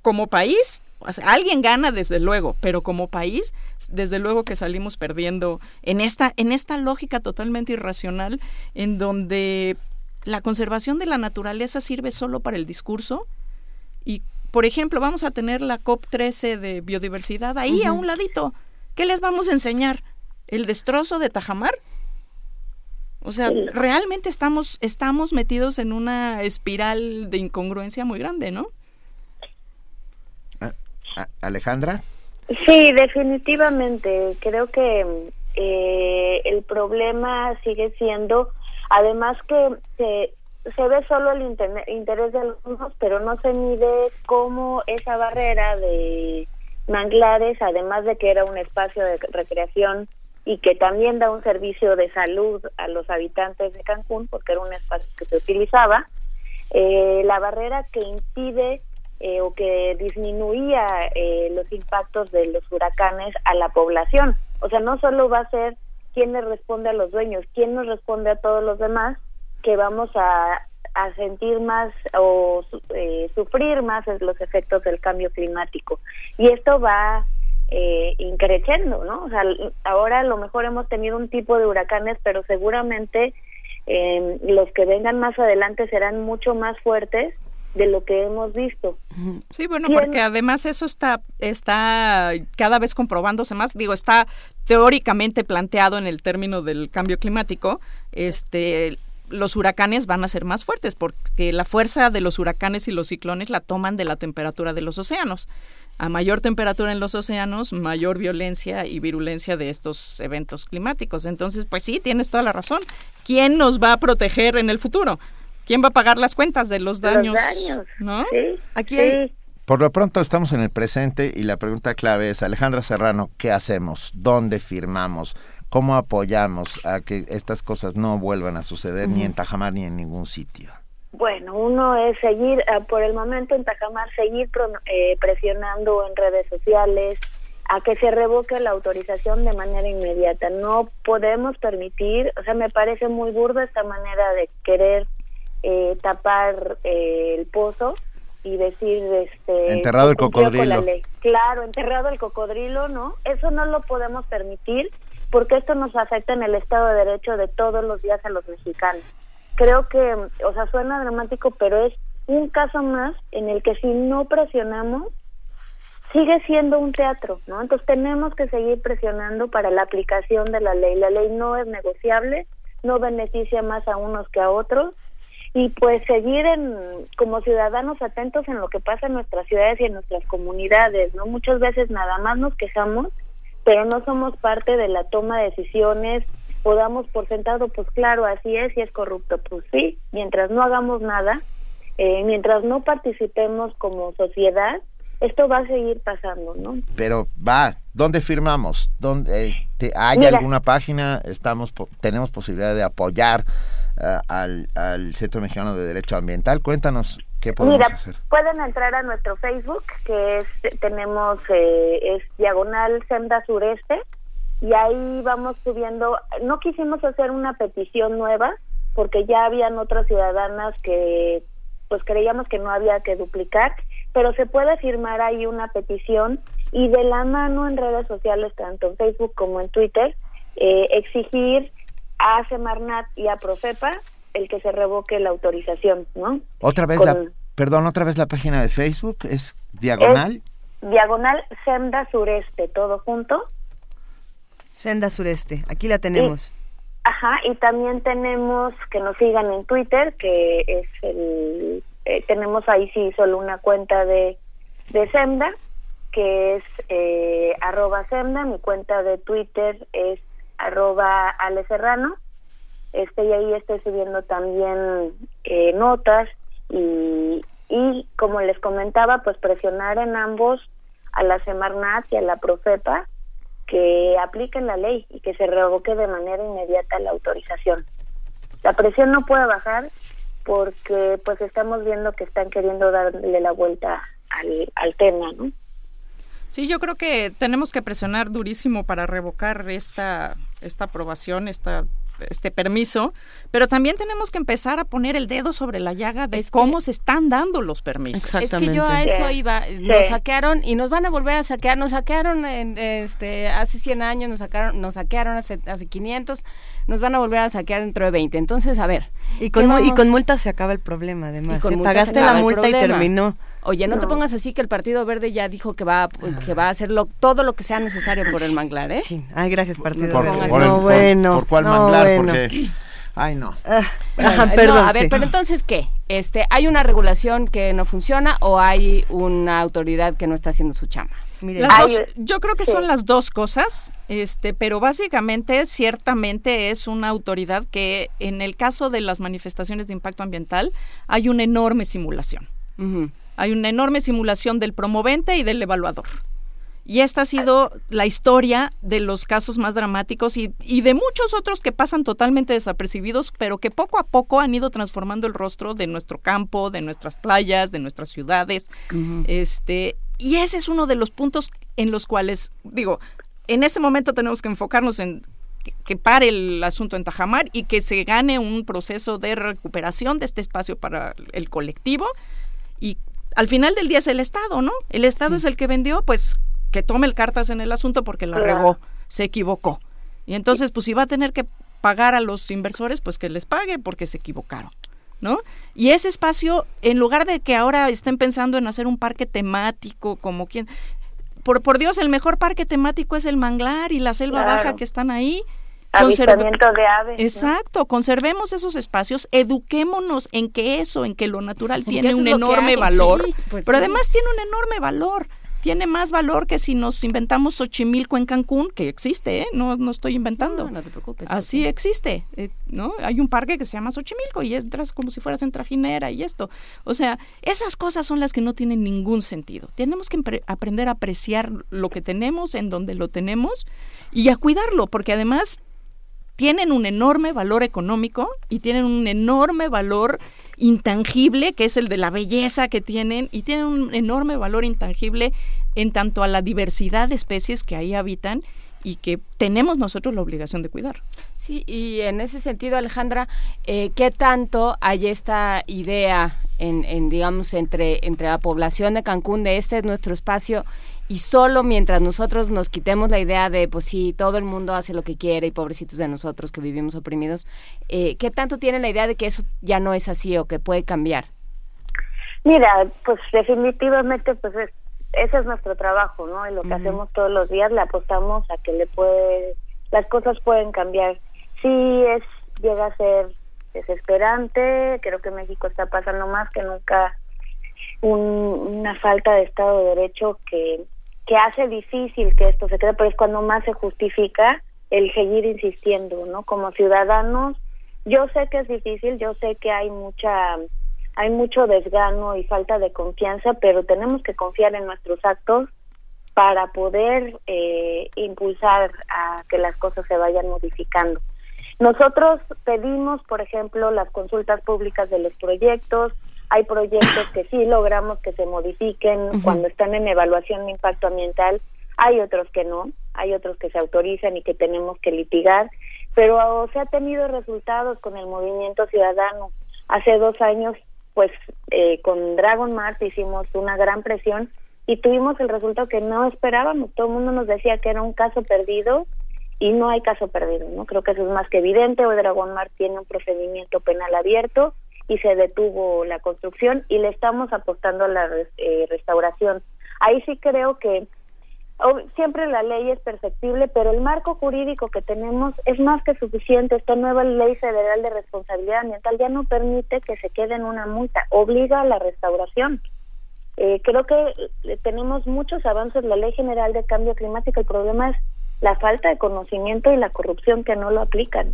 Como país, alguien gana desde luego, pero como país, desde luego que salimos perdiendo en esta, en esta lógica totalmente irracional, en donde la conservación de la naturaleza sirve solo para el discurso. Y, por ejemplo, vamos a tener la COP13 de biodiversidad ahí a un ladito. ¿Qué les vamos a enseñar? ¿El destrozo de Tajamar? O sea, realmente estamos, estamos metidos en una espiral de incongruencia muy grande, ¿no? Alejandra. Sí, definitivamente. Creo que eh, el problema sigue siendo, además que se, se ve solo el interés de algunos, pero no se mide cómo esa barrera de manglares, además de que era un espacio de recreación y que también da un servicio de salud a los habitantes de Cancún, porque era un espacio que se utilizaba, eh, la barrera que impide eh, o que disminuía eh, los impactos de los huracanes a la población. O sea, no solo va a ser quién le responde a los dueños, quién nos responde a todos los demás, que vamos a, a sentir más o eh, sufrir más los efectos del cambio climático. Y esto va eh, increciendo, ¿no? O sea, ahora a lo mejor hemos tenido un tipo de huracanes, pero seguramente eh, los que vengan más adelante serán mucho más fuertes de lo que hemos visto. Sí, bueno, porque además eso está está cada vez comprobándose más, digo, está teóricamente planteado en el término del cambio climático, este los huracanes van a ser más fuertes porque la fuerza de los huracanes y los ciclones la toman de la temperatura de los océanos. A mayor temperatura en los océanos, mayor violencia y virulencia de estos eventos climáticos. Entonces, pues sí, tienes toda la razón. ¿Quién nos va a proteger en el futuro? ¿Quién va a pagar las cuentas de los daños? ¿no? Aquí Por lo pronto estamos en el presente y la pregunta clave es, Alejandra Serrano, ¿qué hacemos? ¿Dónde firmamos? ¿Cómo apoyamos a que estas cosas no vuelvan a suceder ni en Tajamar ni en ningún sitio? Bueno, uno es seguir, eh, por el momento en Tajamar, seguir eh, presionando en redes sociales a que se revoque la autorización de manera inmediata. No podemos permitir, o sea, me parece muy burda esta manera de querer eh, tapar eh, el pozo y decir este enterrado el cocodrilo claro enterrado el cocodrilo no eso no lo podemos permitir porque esto nos afecta en el estado de derecho de todos los días a los mexicanos creo que o sea suena dramático pero es un caso más en el que si no presionamos sigue siendo un teatro, ¿no? Entonces tenemos que seguir presionando para la aplicación de la ley. La ley no es negociable, no beneficia más a unos que a otros y pues seguir en, como ciudadanos atentos en lo que pasa en nuestras ciudades y en nuestras comunidades, ¿no? Muchas veces nada más nos quejamos, pero no somos parte de la toma de decisiones o damos por sentado, pues claro, así es y es corrupto, pues sí, mientras no hagamos nada, eh, mientras no participemos como sociedad, esto va a seguir pasando, ¿no? Pero va, ¿dónde firmamos? ¿Dónde, eh, ¿Hay alguna página? Estamos, tenemos posibilidad de apoyar uh, al, al Centro Mexicano de Derecho Ambiental. Cuéntanos qué podemos Mira, hacer. pueden entrar a nuestro Facebook, que es tenemos eh, es diagonal senda sureste y ahí vamos subiendo. No quisimos hacer una petición nueva porque ya habían otras ciudadanas que pues creíamos que no había que duplicar pero se puede firmar ahí una petición y de la mano en redes sociales, tanto en Facebook como en Twitter, eh, exigir a Semarnat y a Profepa el que se revoque la autorización, ¿no? Otra vez la, perdón, otra vez la página de Facebook es diagonal. diagonal Senda Sureste, todo junto. Senda Sureste, aquí la tenemos. ajá, y también tenemos que nos sigan en Twitter, que es el eh, tenemos ahí sí solo una cuenta de, de Semda, que es eh, arroba Semda, mi cuenta de Twitter es arroba Ale Serrano, este, y ahí estoy subiendo también eh, notas y, y como les comentaba, pues presionar en ambos a la Semarnat y a la Profepa que apliquen la ley y que se revoque de manera inmediata la autorización. La presión no puede bajar porque pues estamos viendo que están queriendo darle la vuelta al, al tema, ¿no? Sí, yo creo que tenemos que presionar durísimo para revocar esta, esta aprobación, esta este permiso, pero también tenemos que empezar a poner el dedo sobre la llaga de cómo se están dando los permisos. Exactamente. Es que yo a eso iba, nos saquearon y nos van a volver a saquear, nos saquearon en, este hace 100 años, nos sacaron nos saquearon hace hace 500, nos van a volver a saquear dentro de 20. Entonces, a ver, y con y con multa se acaba el problema además. ¿eh? Pagaste la multa y terminó. Oye, no, te pongas así que el Partido Verde ya dijo que va que va a hacer todo lo que sea necesario por el manglar, ¿eh? Sí. Ay, gracias Partido Verde. no, bueno. ¿Por cuál manglar? Porque Ay, no. Ah, perdón, a ver, pero entonces, ¿qué? Este, ¿Hay una regulación que no funciona o hay una autoridad que no está haciendo su chamba? yo creo que son las dos cosas, este, pero básicamente, ciertamente es una autoridad que en el caso de las manifestaciones de impacto ambiental hay una enorme simulación. Hay una enorme simulación del promovente y del evaluador. Y esta ha sido la historia de los casos más dramáticos y, de muchos otros que pasan totalmente desapercibidos, pero que poco a poco han ido transformando el rostro de nuestro campo, de nuestras playas, de nuestras ciudades. Este, y ese es uno de los puntos en los cuales, digo, en este momento tenemos que enfocarnos en que pare el asunto en Tajamar y que se gane un proceso de recuperación de este espacio para el colectivo y al final del día es el Estado, ¿no? El Estado es el que vendió, pues que tome el cartas en el asunto porque la regó, se equivocó. Y entonces, pues si va a tener que pagar a los inversores, pues que les pague porque se equivocaron. ¿No? Y ese espacio, en lugar de que ahora estén pensando en hacer un parque temático, como quien, por, por Dios, el mejor parque temático es el manglar y la selva baja que están ahí. Avistamiento de aves. Exacto, conservemos esos espacios, eduquémonos en que eso, en que lo natural tiene un enorme valor, pues pero además tiene un enorme valor tiene más valor que si nos inventamos Xochimilco en Cancún, que existe, ¿eh? no, no estoy inventando. No, te preocupes. Así existe, eh, ¿no? Hay un parque que se llama Xochimilco y entras como si fueras en trajinera y esto. O sea, esas cosas son las que no tienen ningún sentido. Tenemos que aprender a apreciar lo que tenemos, en donde lo tenemos y a cuidarlo, porque además tienen un enorme valor económico y tienen un enorme valor intangible, que es el de la belleza que tienen, y tienen un enorme valor intangible en tanto a la diversidad de especies que ahí habitan y que tenemos nosotros la obligación de cuidar. Sí, y en ese sentido, Alejandra, eh, ¿qué tanto hay esta idea en, en, digamos, entre, entre la población de Cancún de este es nuestro espacio y solo mientras nosotros nos quitemos la idea de, pues sí, todo el mundo hace lo que quiere y pobrecitos de nosotros que vivimos oprimidos, eh, ¿qué tanto tienen la idea de que eso ya no es así o que puede cambiar? Mira, pues definitivamente, pues ese es nuestro trabajo, ¿no? Y lo que hacemos todos los días, le apostamos a que le puede, las cosas pueden cambiar. Sí, es, llega a ser desesperante, creo que México está pasando más que nunca una falta de Estado de Derecho que que hace difícil que esto se quede, pero es cuando más se justifica el seguir insistiendo, ¿no? Como ciudadanos, yo sé que es difícil, yo sé que hay mucha hay mucho desgano y falta de confianza, pero tenemos que confiar en nuestros actos para poder eh, impulsar a que las cosas se vayan modificando. Nosotros pedimos, por ejemplo, las consultas públicas de los proyectos. Hay proyectos que sí logramos que se modifiquen cuando están en evaluación de impacto ambiental. Hay otros que no. Hay otros que se autorizan y que tenemos que litigar. Pero se ha tenido resultados con el movimiento ciudadano. Hace dos años, pues eh, con Dragon Mart hicimos una gran presión y tuvimos el resultado que no esperábamos. Todo el mundo nos decía que era un caso perdido y no hay caso perdido, ¿no? Creo que eso es más que evidente. Hoy Dragon Mar tiene un procedimiento penal abierto y se detuvo la construcción y le estamos apostando a la eh, restauración. Ahí sí creo que siempre la ley es perfectible, pero el marco jurídico que tenemos es más que suficiente. Esta nueva ley federal de responsabilidad ambiental ya no permite que se quede en una multa, obliga a la restauración. Eh, creo que tenemos muchos avances. La Ley General de Cambio Climático, el problema es la falta de conocimiento y la corrupción que no lo aplican.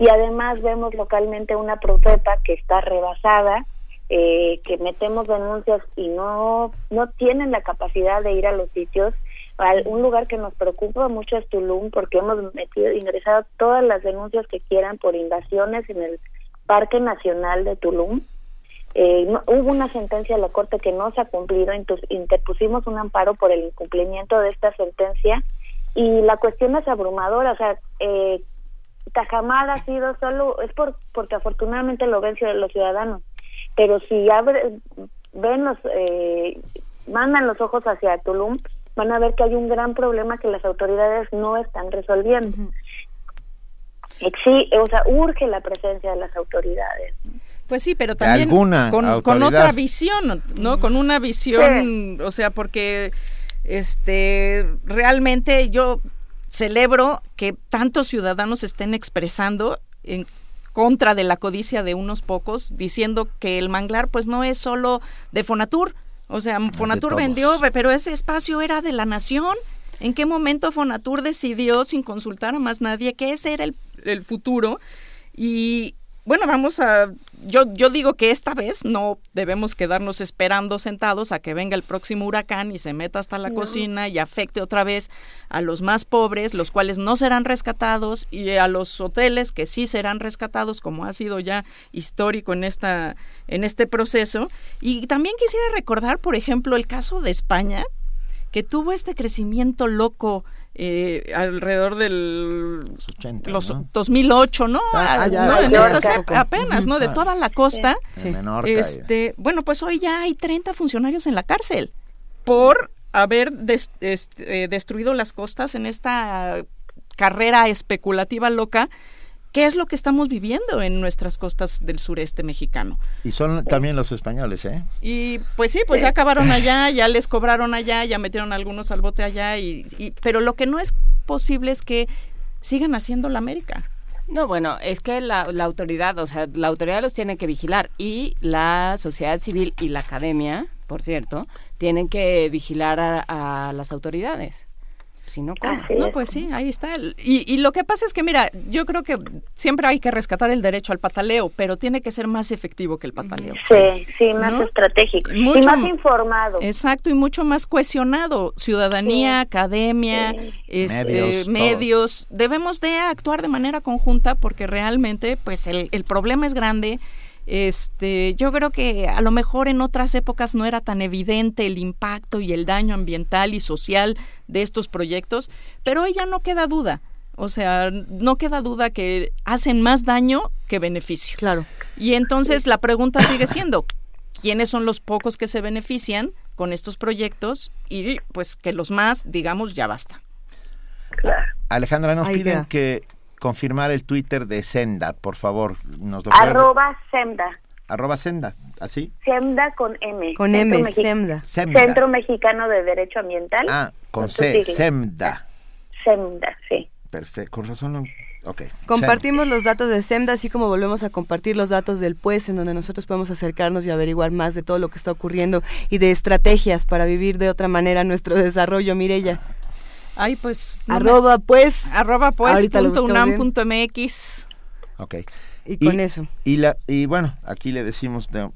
Y además vemos localmente una profepa que está rebasada, eh, que metemos denuncias y no, no tienen la capacidad de ir a los sitios. un lugar que nos preocupa mucho es Tulum porque hemos metido, ingresado todas las denuncias que quieran por invasiones en el Parque Nacional de Tulum eh, hubo una sentencia de la Corte que no se ha cumplido, interpusimos un amparo por el incumplimiento de esta sentencia y la cuestión es abrumadora, o sea, eh, Tajamar ha sido solo, es por, porque afortunadamente lo ven los ciudadanos, pero si abre, ven los, eh, mandan los ojos hacia Tulum, van a ver que hay un gran problema que las autoridades no están resolviendo. Sí, o sea, urge la presencia de las autoridades. Pues sí, pero también con, otra visión, ¿no? Con una visión, o sea, porque este realmente yo celebro que tantos ciudadanos estén expresando en contra de la codicia de unos pocos, diciendo que el manglar pues no es solo de Fonatur, o sea, Fonatur vendió, pero ese espacio era de la nación. ¿En qué momento Fonatur decidió, sin consultar a más nadie, que ese era el, el futuro? Y, bueno, vamos a, yo, yo digo que esta vez no debemos quedarnos esperando sentados a que venga el próximo huracán y se meta hasta la cocina y afecte otra vez a los más pobres, los cuales no serán rescatados, y a los hoteles que sí serán rescatados, como ha sido ya histórico en, esta, en este proceso. Y también quisiera recordar, por ejemplo, el caso de España, que tuvo este crecimiento loco eh, alrededor del los 2008, ¿no? Ah, ah, apenas, ¿no? De toda la costa. este, bueno, pues hoy ya hay 30 funcionarios en la cárcel por haber eh, destruido las costas en esta carrera especulativa loca ¿Qué es lo que estamos viviendo en nuestras costas del sureste mexicano? Y son también los españoles, ¿eh? Y pues sí, pues ya acabaron allá, ya les cobraron allá, ya metieron algunos al bote allá, y, pero lo que no es posible es que sigan haciendo la América. No, bueno, es que la, autoridad, o sea, la autoridad los tiene que vigilar y la sociedad civil y la academia, por cierto, tienen que vigilar a las autoridades si no, No, pues sí, ahí está. Y, y, lo que pasa es que, mira, yo creo que siempre hay que rescatar el derecho al pataleo, pero tiene que ser más efectivo que el pataleo. Sí, sí, más estratégico. y más informado. Exacto, y mucho más cohesionado. Ciudadanía, academia, este, medios, Debemos de actuar de manera conjunta porque realmente, pues, el, el problema es grande este, yo creo que a lo mejor en otras épocas no era tan evidente el impacto y el daño ambiental y social de estos proyectos, pero hoy ya no queda duda. O sea, no queda duda que hacen más daño que beneficio. Claro. Y entonces la pregunta sigue siendo, ¿quiénes son los pocos que se benefician con estos proyectos? Y pues que los más, digamos, ya basta. Alejandra, nos piden que confirmar el Twitter de Senda, por favor. Nos lo Arroba Senda. Arroba Senda, ¿así? Senda con M. Con M, Senda. Centro Mexicano de Derecho Ambiental. Ah, con C, Semda. Semda, sí. Perfecto, con razón Ok. Compartimos los datos de SEMDA, así como volvemos a compartir los datos del PUES, en donde nosotros podemos acercarnos y averiguar más de todo lo que está ocurriendo y de estrategias para vivir de otra manera nuestro desarrollo, Mirella. Ay, pues... arroba pues. Arroba pues. Punto unam punto MX. Ok. Y con eso. Y, la, y bueno, aquí le decimos de-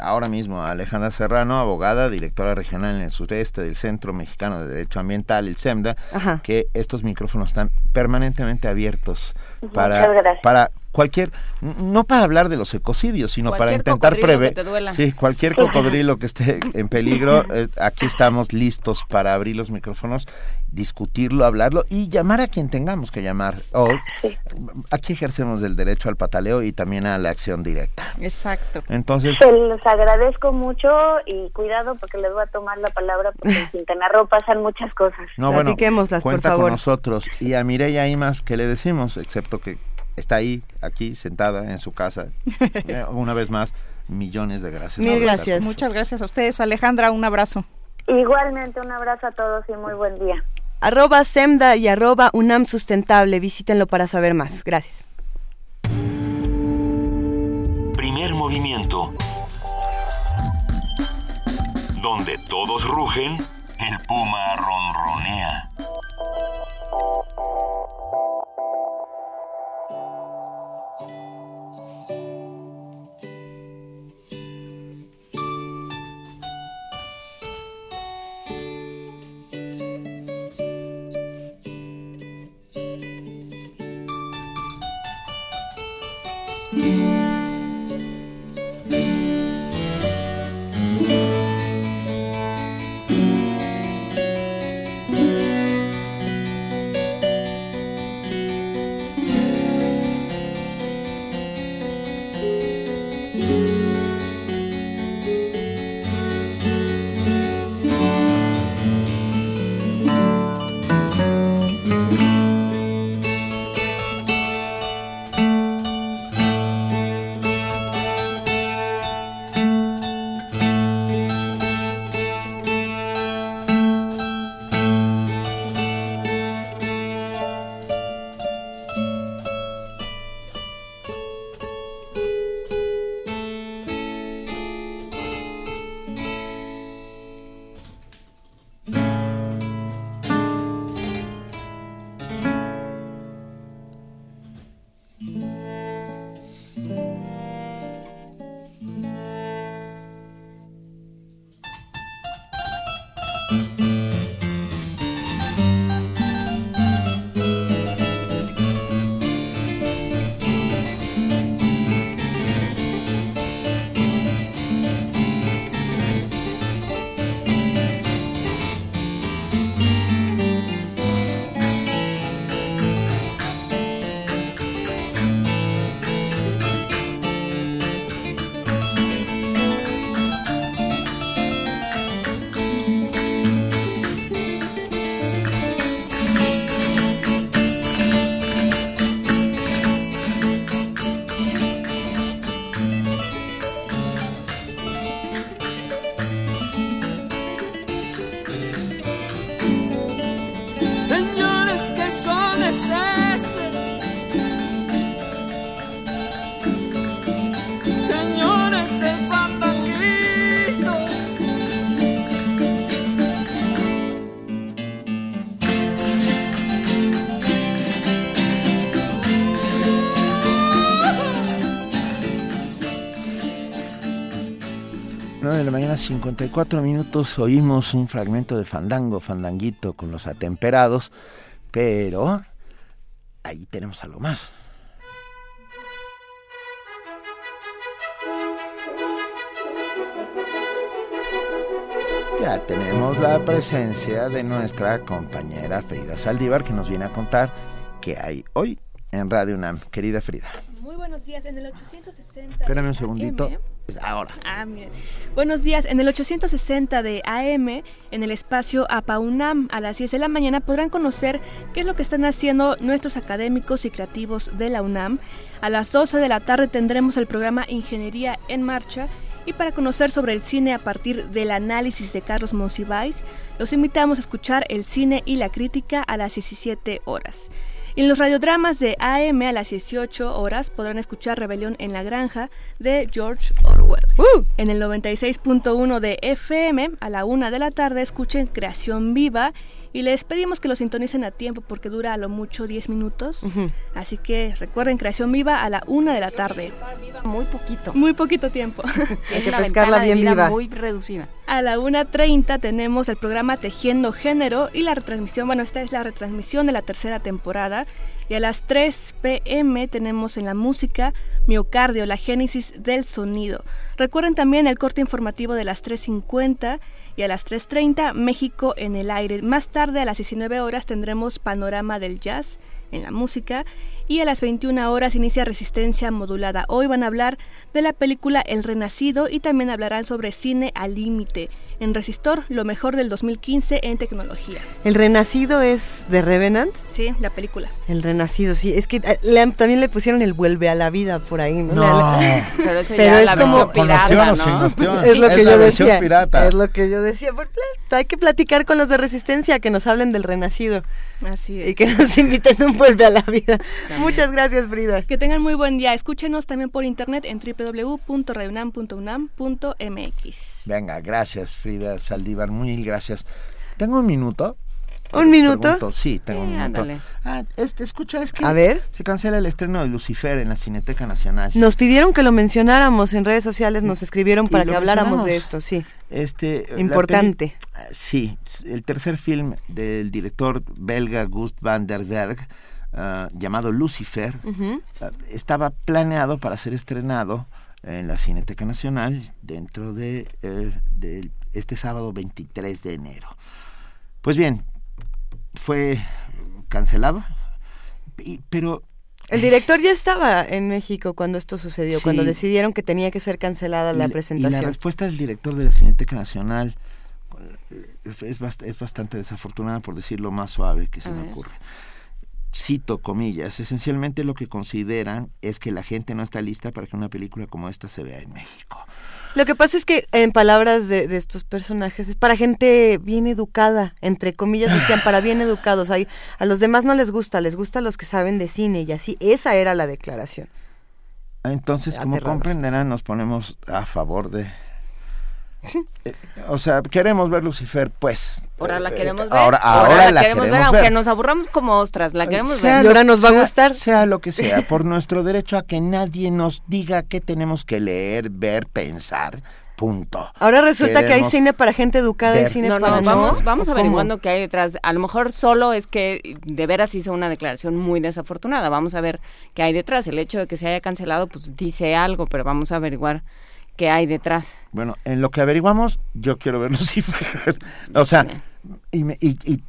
ahora mismo a Alejandra Serrano, abogada, directora regional en el sureste del Centro Mexicano de Derecho Ambiental, el CEMDA, Ajá. que estos micrófonos están permanentemente abiertos Muchas para, gracias. para cualquier, no para hablar de los ecocidios, sino para intentar prever, sí, cualquier cocodrilo que esté en peligro, eh, aquí estamos listos para abrir los micrófonos, discutirlo, hablarlo y llamar a quien tengamos que llamar. O, Aquí ejercemos el derecho al pataleo y también a la acción directa. Exacto. Entonces, Se los agradezco mucho y cuidado porque les voy a tomar la palabra porque en Quintana Roo pasan muchas cosas. no, bueno, por favor. con nosotros. Y a Mireya Imas, ¿qué le decimos? Excepto que está ahí, aquí, sentada en su casa. Eh, Una vez más, millones de gracias. estar con Muchas gracias a ustedes. Alejandra, un abrazo. Igualmente un abrazo a todos y muy buen día. Arroba SEMDA y arroba UNAM Sustentable. Visítenlo para saber más. Gracias. Primer movimiento. Donde todos rugen, el puma ronronea. E... mañana, 54 minutos, oímos un fragmento de Fandango, Fandanguito con los atemperados, pero ahí tenemos algo más. Ya tenemos la presencia de nuestra compañera Frida Saldívar que nos viene a contar qué hay hoy en Radio UNAM. Querida Frida, Muy buenos días, en el 860. espérame un de segundito. AM. Ahora. Ah, miren. Buenos días, en el 860 de AM, en el espacio APAUNAM, a las 10 de la mañana podrán conocer qué es lo que están haciendo nuestros académicos y creativos de la UNAM. A las 12 de la tarde tendremos el programa Ingeniería en Marcha. Y para conocer sobre el cine a partir del análisis de Carlos Monsiváis, los invitamos a escuchar el cine y la crítica a las 17 horas. En los radiodramas de AM a las 18 horas podrán escuchar Rebelión en la Granja de George Orwell. En el 96.1 de FM a la 1 de la tarde escuchen Creación Viva y les pedimos que lo sintonicen a tiempo porque dura a lo mucho 10 minutos. Así que recuerden Creación Viva a la 1 de la tarde. Muy poquito. Muy poquito tiempo. Hay que pescarla bien viva. Muy reducida. A la 1.30 tenemos el programa Tejiendo Género y la retransmisión, bueno, esta es la retransmisión de la tercera temporada. Y a las 3 pm tenemos en la música Miocardio, la génesis del sonido. Recuerden también el corte informativo de las 3.50 y a las 3.30 México en el aire. Más tarde a las 19 horas tendremos Panorama del Jazz en la música y a las 21 horas inicia Resistencia Modulada. Hoy van a hablar de la película El Renacido y también hablarán sobre cine al límite. En Resistor, lo mejor del 2015 en tecnología. ¿El Renacido es de Revenant? Sí, la película. El Renacido, sí. Es que eh, le también le pusieron el Vuelve a la vida por ahí, ¿no? No. Pero eso Pero ya es la como- versión pirata, ¿no? Es lo que yo decía. pirata. Es lo que yo decía. Pues, pla- hay que platicar con los de Resistencia que nos hablen del Renacido. Así es. Y que nos inviten a un Vuelve a la vida. Muchas gracias, Frida. Que tengan muy buen día. Escúchenos también por internet en www.radionam.unam.mx. Venga, gracias Frida Saldívar, muy gracias. ¿Tengo un minuto? ¿Un minuto? Pregunto, Sí, tengo un minuto. ándale. Ah, este, escucha, es que A ver. se cancela el estreno de Lucifer en la Cineteca Nacional. Nos pidieron que lo mencionáramos en redes sociales, nos escribieron para que habláramos de esto, sí. Este, Importante. peli- ah, sí, el tercer film del director belga Gust van der Berg, ah, llamado Lucifer, ah, estaba planeado para ser estrenado en la Cineteca Nacional dentro de, eh, este sábado 23 de enero. Pues bien, fue cancelado, y- pero El director ya estaba en México cuando esto sucedió, Sí. cuando decidieron que tenía que ser cancelada la la- Y la presentación. respuesta del director de la Cineteca Nacional eh, es, bast- es bastante desafortunada, por decirlo más suave que se A me ver. ocurre. Cito comillas, esencialmente lo que consideran es que la gente no está lista para que una película como esta se vea en México. Lo que pasa es que, en palabras de, de estos personajes, es para gente bien educada, entre comillas decían, para bien educados. Hay, a los demás no les gusta, les gusta a los que saben de cine y así. Esa era la declaración. Entonces, como Aterrador. comprenderán, nos ponemos a favor de... Eh, o sea, queremos ver Lucifer, pues. Ahora la Eh, queremos ver. Ahora, ahora, la queremos, ver. aunque nos aburramos como ostras, la queremos Sea ver. lo- sea- Sea lo que sea, por nuestro derecho a que nadie nos diga qué tenemos que leer, ver, pensar, punto. Ahora resulta que hay cine para gente educada y ver. cine No, para no, vamos, vamos averiguando qué hay detrás. A lo mejor solo es que de veras hizo una declaración muy desafortunada. Vamos a ver qué hay detrás. El hecho de que se haya cancelado, pues dice algo, pero vamos a averiguar qué hay detrás. Bueno, en lo que averiguamos, yo quiero ver Lucifer. o sea, y, me- y- y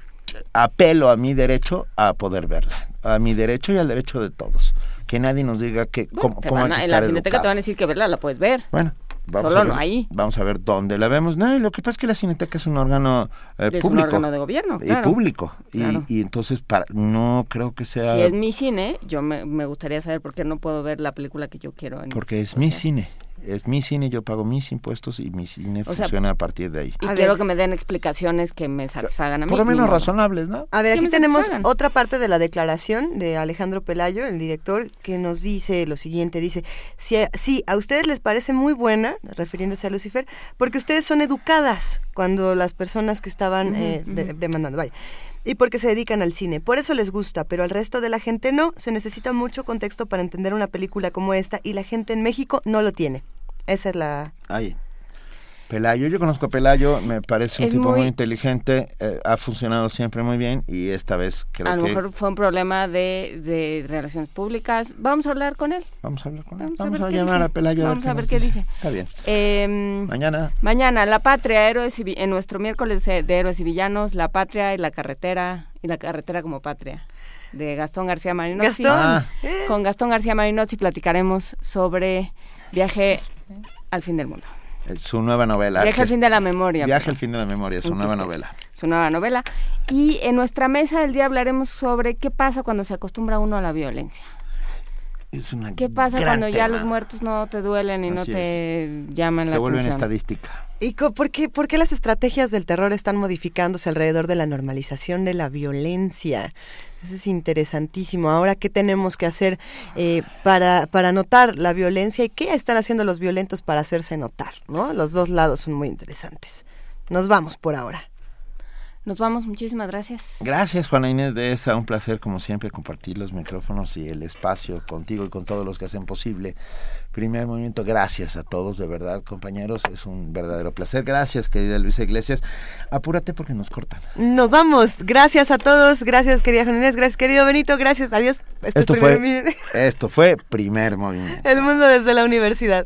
apelo a mi derecho a poder verla. A mi derecho y al derecho de todos. Que nadie nos diga que, cómo, Te cómo hay a- que en la cineteca te van a decir que verla la puedes ver. Bueno, vamos Solo ver, no ahí. Vamos a ver dónde la vemos. No, lo que pasa es que la Cineteca es un órgano eh, Es un público. órgano de gobierno, Y público. Y- Claro. Y, entonces para, no creo que sea... Si es mi cine, yo me, me gustaría saber por qué no puedo ver la película que yo quiero. En, Porque es mi cine. Es mi cine, yo pago mis impuestos y mi cine O sea, funciona a partir de ahí. y quiero que me den explicaciones que me satisfagan a mí. Por lo menos razonables, ¿no? A ver, aquí tenemos satisfagan. otra parte de la declaración de Alejandro Pelayo, el director, que nos dice lo siguiente, dice, si a, sí, a ustedes les parece muy buena, refiriéndose a Lucifer, porque ustedes son educadas cuando las personas que estaban eh, de- demandando, vaya, y porque se dedican al cine, por eso les gusta, pero al resto de la gente no, se necesita mucho contexto para entender una película como esta y la gente en México no lo tiene. Esa es la... Pelayo, yo conozco a Pelayo, me parece un Es tipo muy, muy- inteligente, eh, ha funcionado siempre muy bien y esta vez creo a lo que mejor fue un problema de, de relaciones públicas. Vamos a hablar con él. vamos a hablar con él. Vamos, Vamos a, llamar dice. a Pelayo a ver Vamos qué a ver qué dice. dice. Está bien. Em, Mañana. Mañana, La Patria, héroes y en nuestro miércoles de de héroes y villanos, La Patria y la carretera, y la carretera como patria, de Gastón García Marinozzi. Gastón. Ah. Con Gastón García Marinozzi platicaremos sobre viaje al fin del mundo. Eh, Su nueva novela. Viaje al es- fin de la memoria. Viaje al fin de la memoria, su nueva novela. Su nueva novela. Y en nuestra mesa del día hablaremos sobre qué pasa cuando se acostumbra uno a la violencia. Es una ¿Qué pasa gran cuando ya tema. los muertos no te duelen y no Así te llaman Se la vuelven atención? estadística. ¿Y por qué, las estrategias del terror están modificándose alrededor de la normalización de la violencia? Eso es interesantísimo. Ahora, ¿qué tenemos que hacer eh, para, para notar la violencia y qué están haciendo los violentos para hacerse notar? ¿no? Los dos lados son muy interesantes. Nos vamos por ahora. Nos vamos, muchísimas gracias. Gracias, Juana Inés de esa. Un placer, como siempre, compartir los micrófonos y el espacio contigo y con todos los que hacen posible. Primer movimiento, gracias a todos, de verdad, compañeros. Es un verdadero placer. Gracias, querida Luisa Iglesias. Apúrate porque nos cortan. Nos vamos. Gracias a todos. Gracias, querida Juana Inés. Gracias, querido Benito. Gracias. Adiós. esto, fue, esto fue Primer Movimiento. El mundo desde la universidad.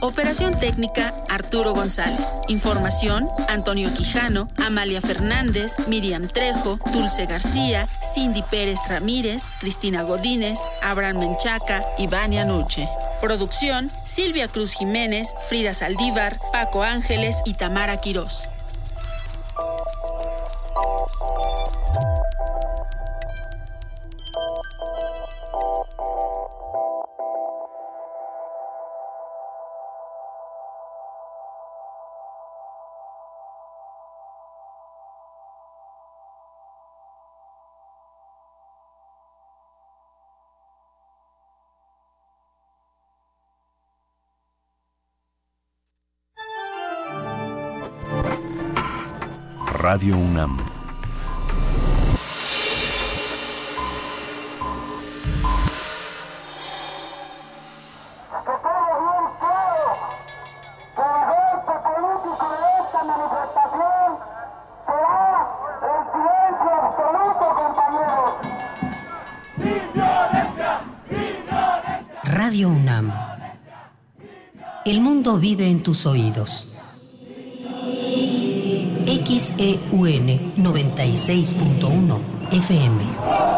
Operación técnica Arturo González. Información Antonio Quijano, Amalia Fernández, Miriam Trejo, Dulce García, Cindy Pérez Ramírez, Cristina Godínez, Abraham Menchaca y Nuche. Producción Silvia Cruz Jiménez, Frida Saldívar, Paco Ángeles y Tamara Quirós. Radio UNAM. Radio UNAM. El mundo vive en tus oídos. XEUN 96.1 FM.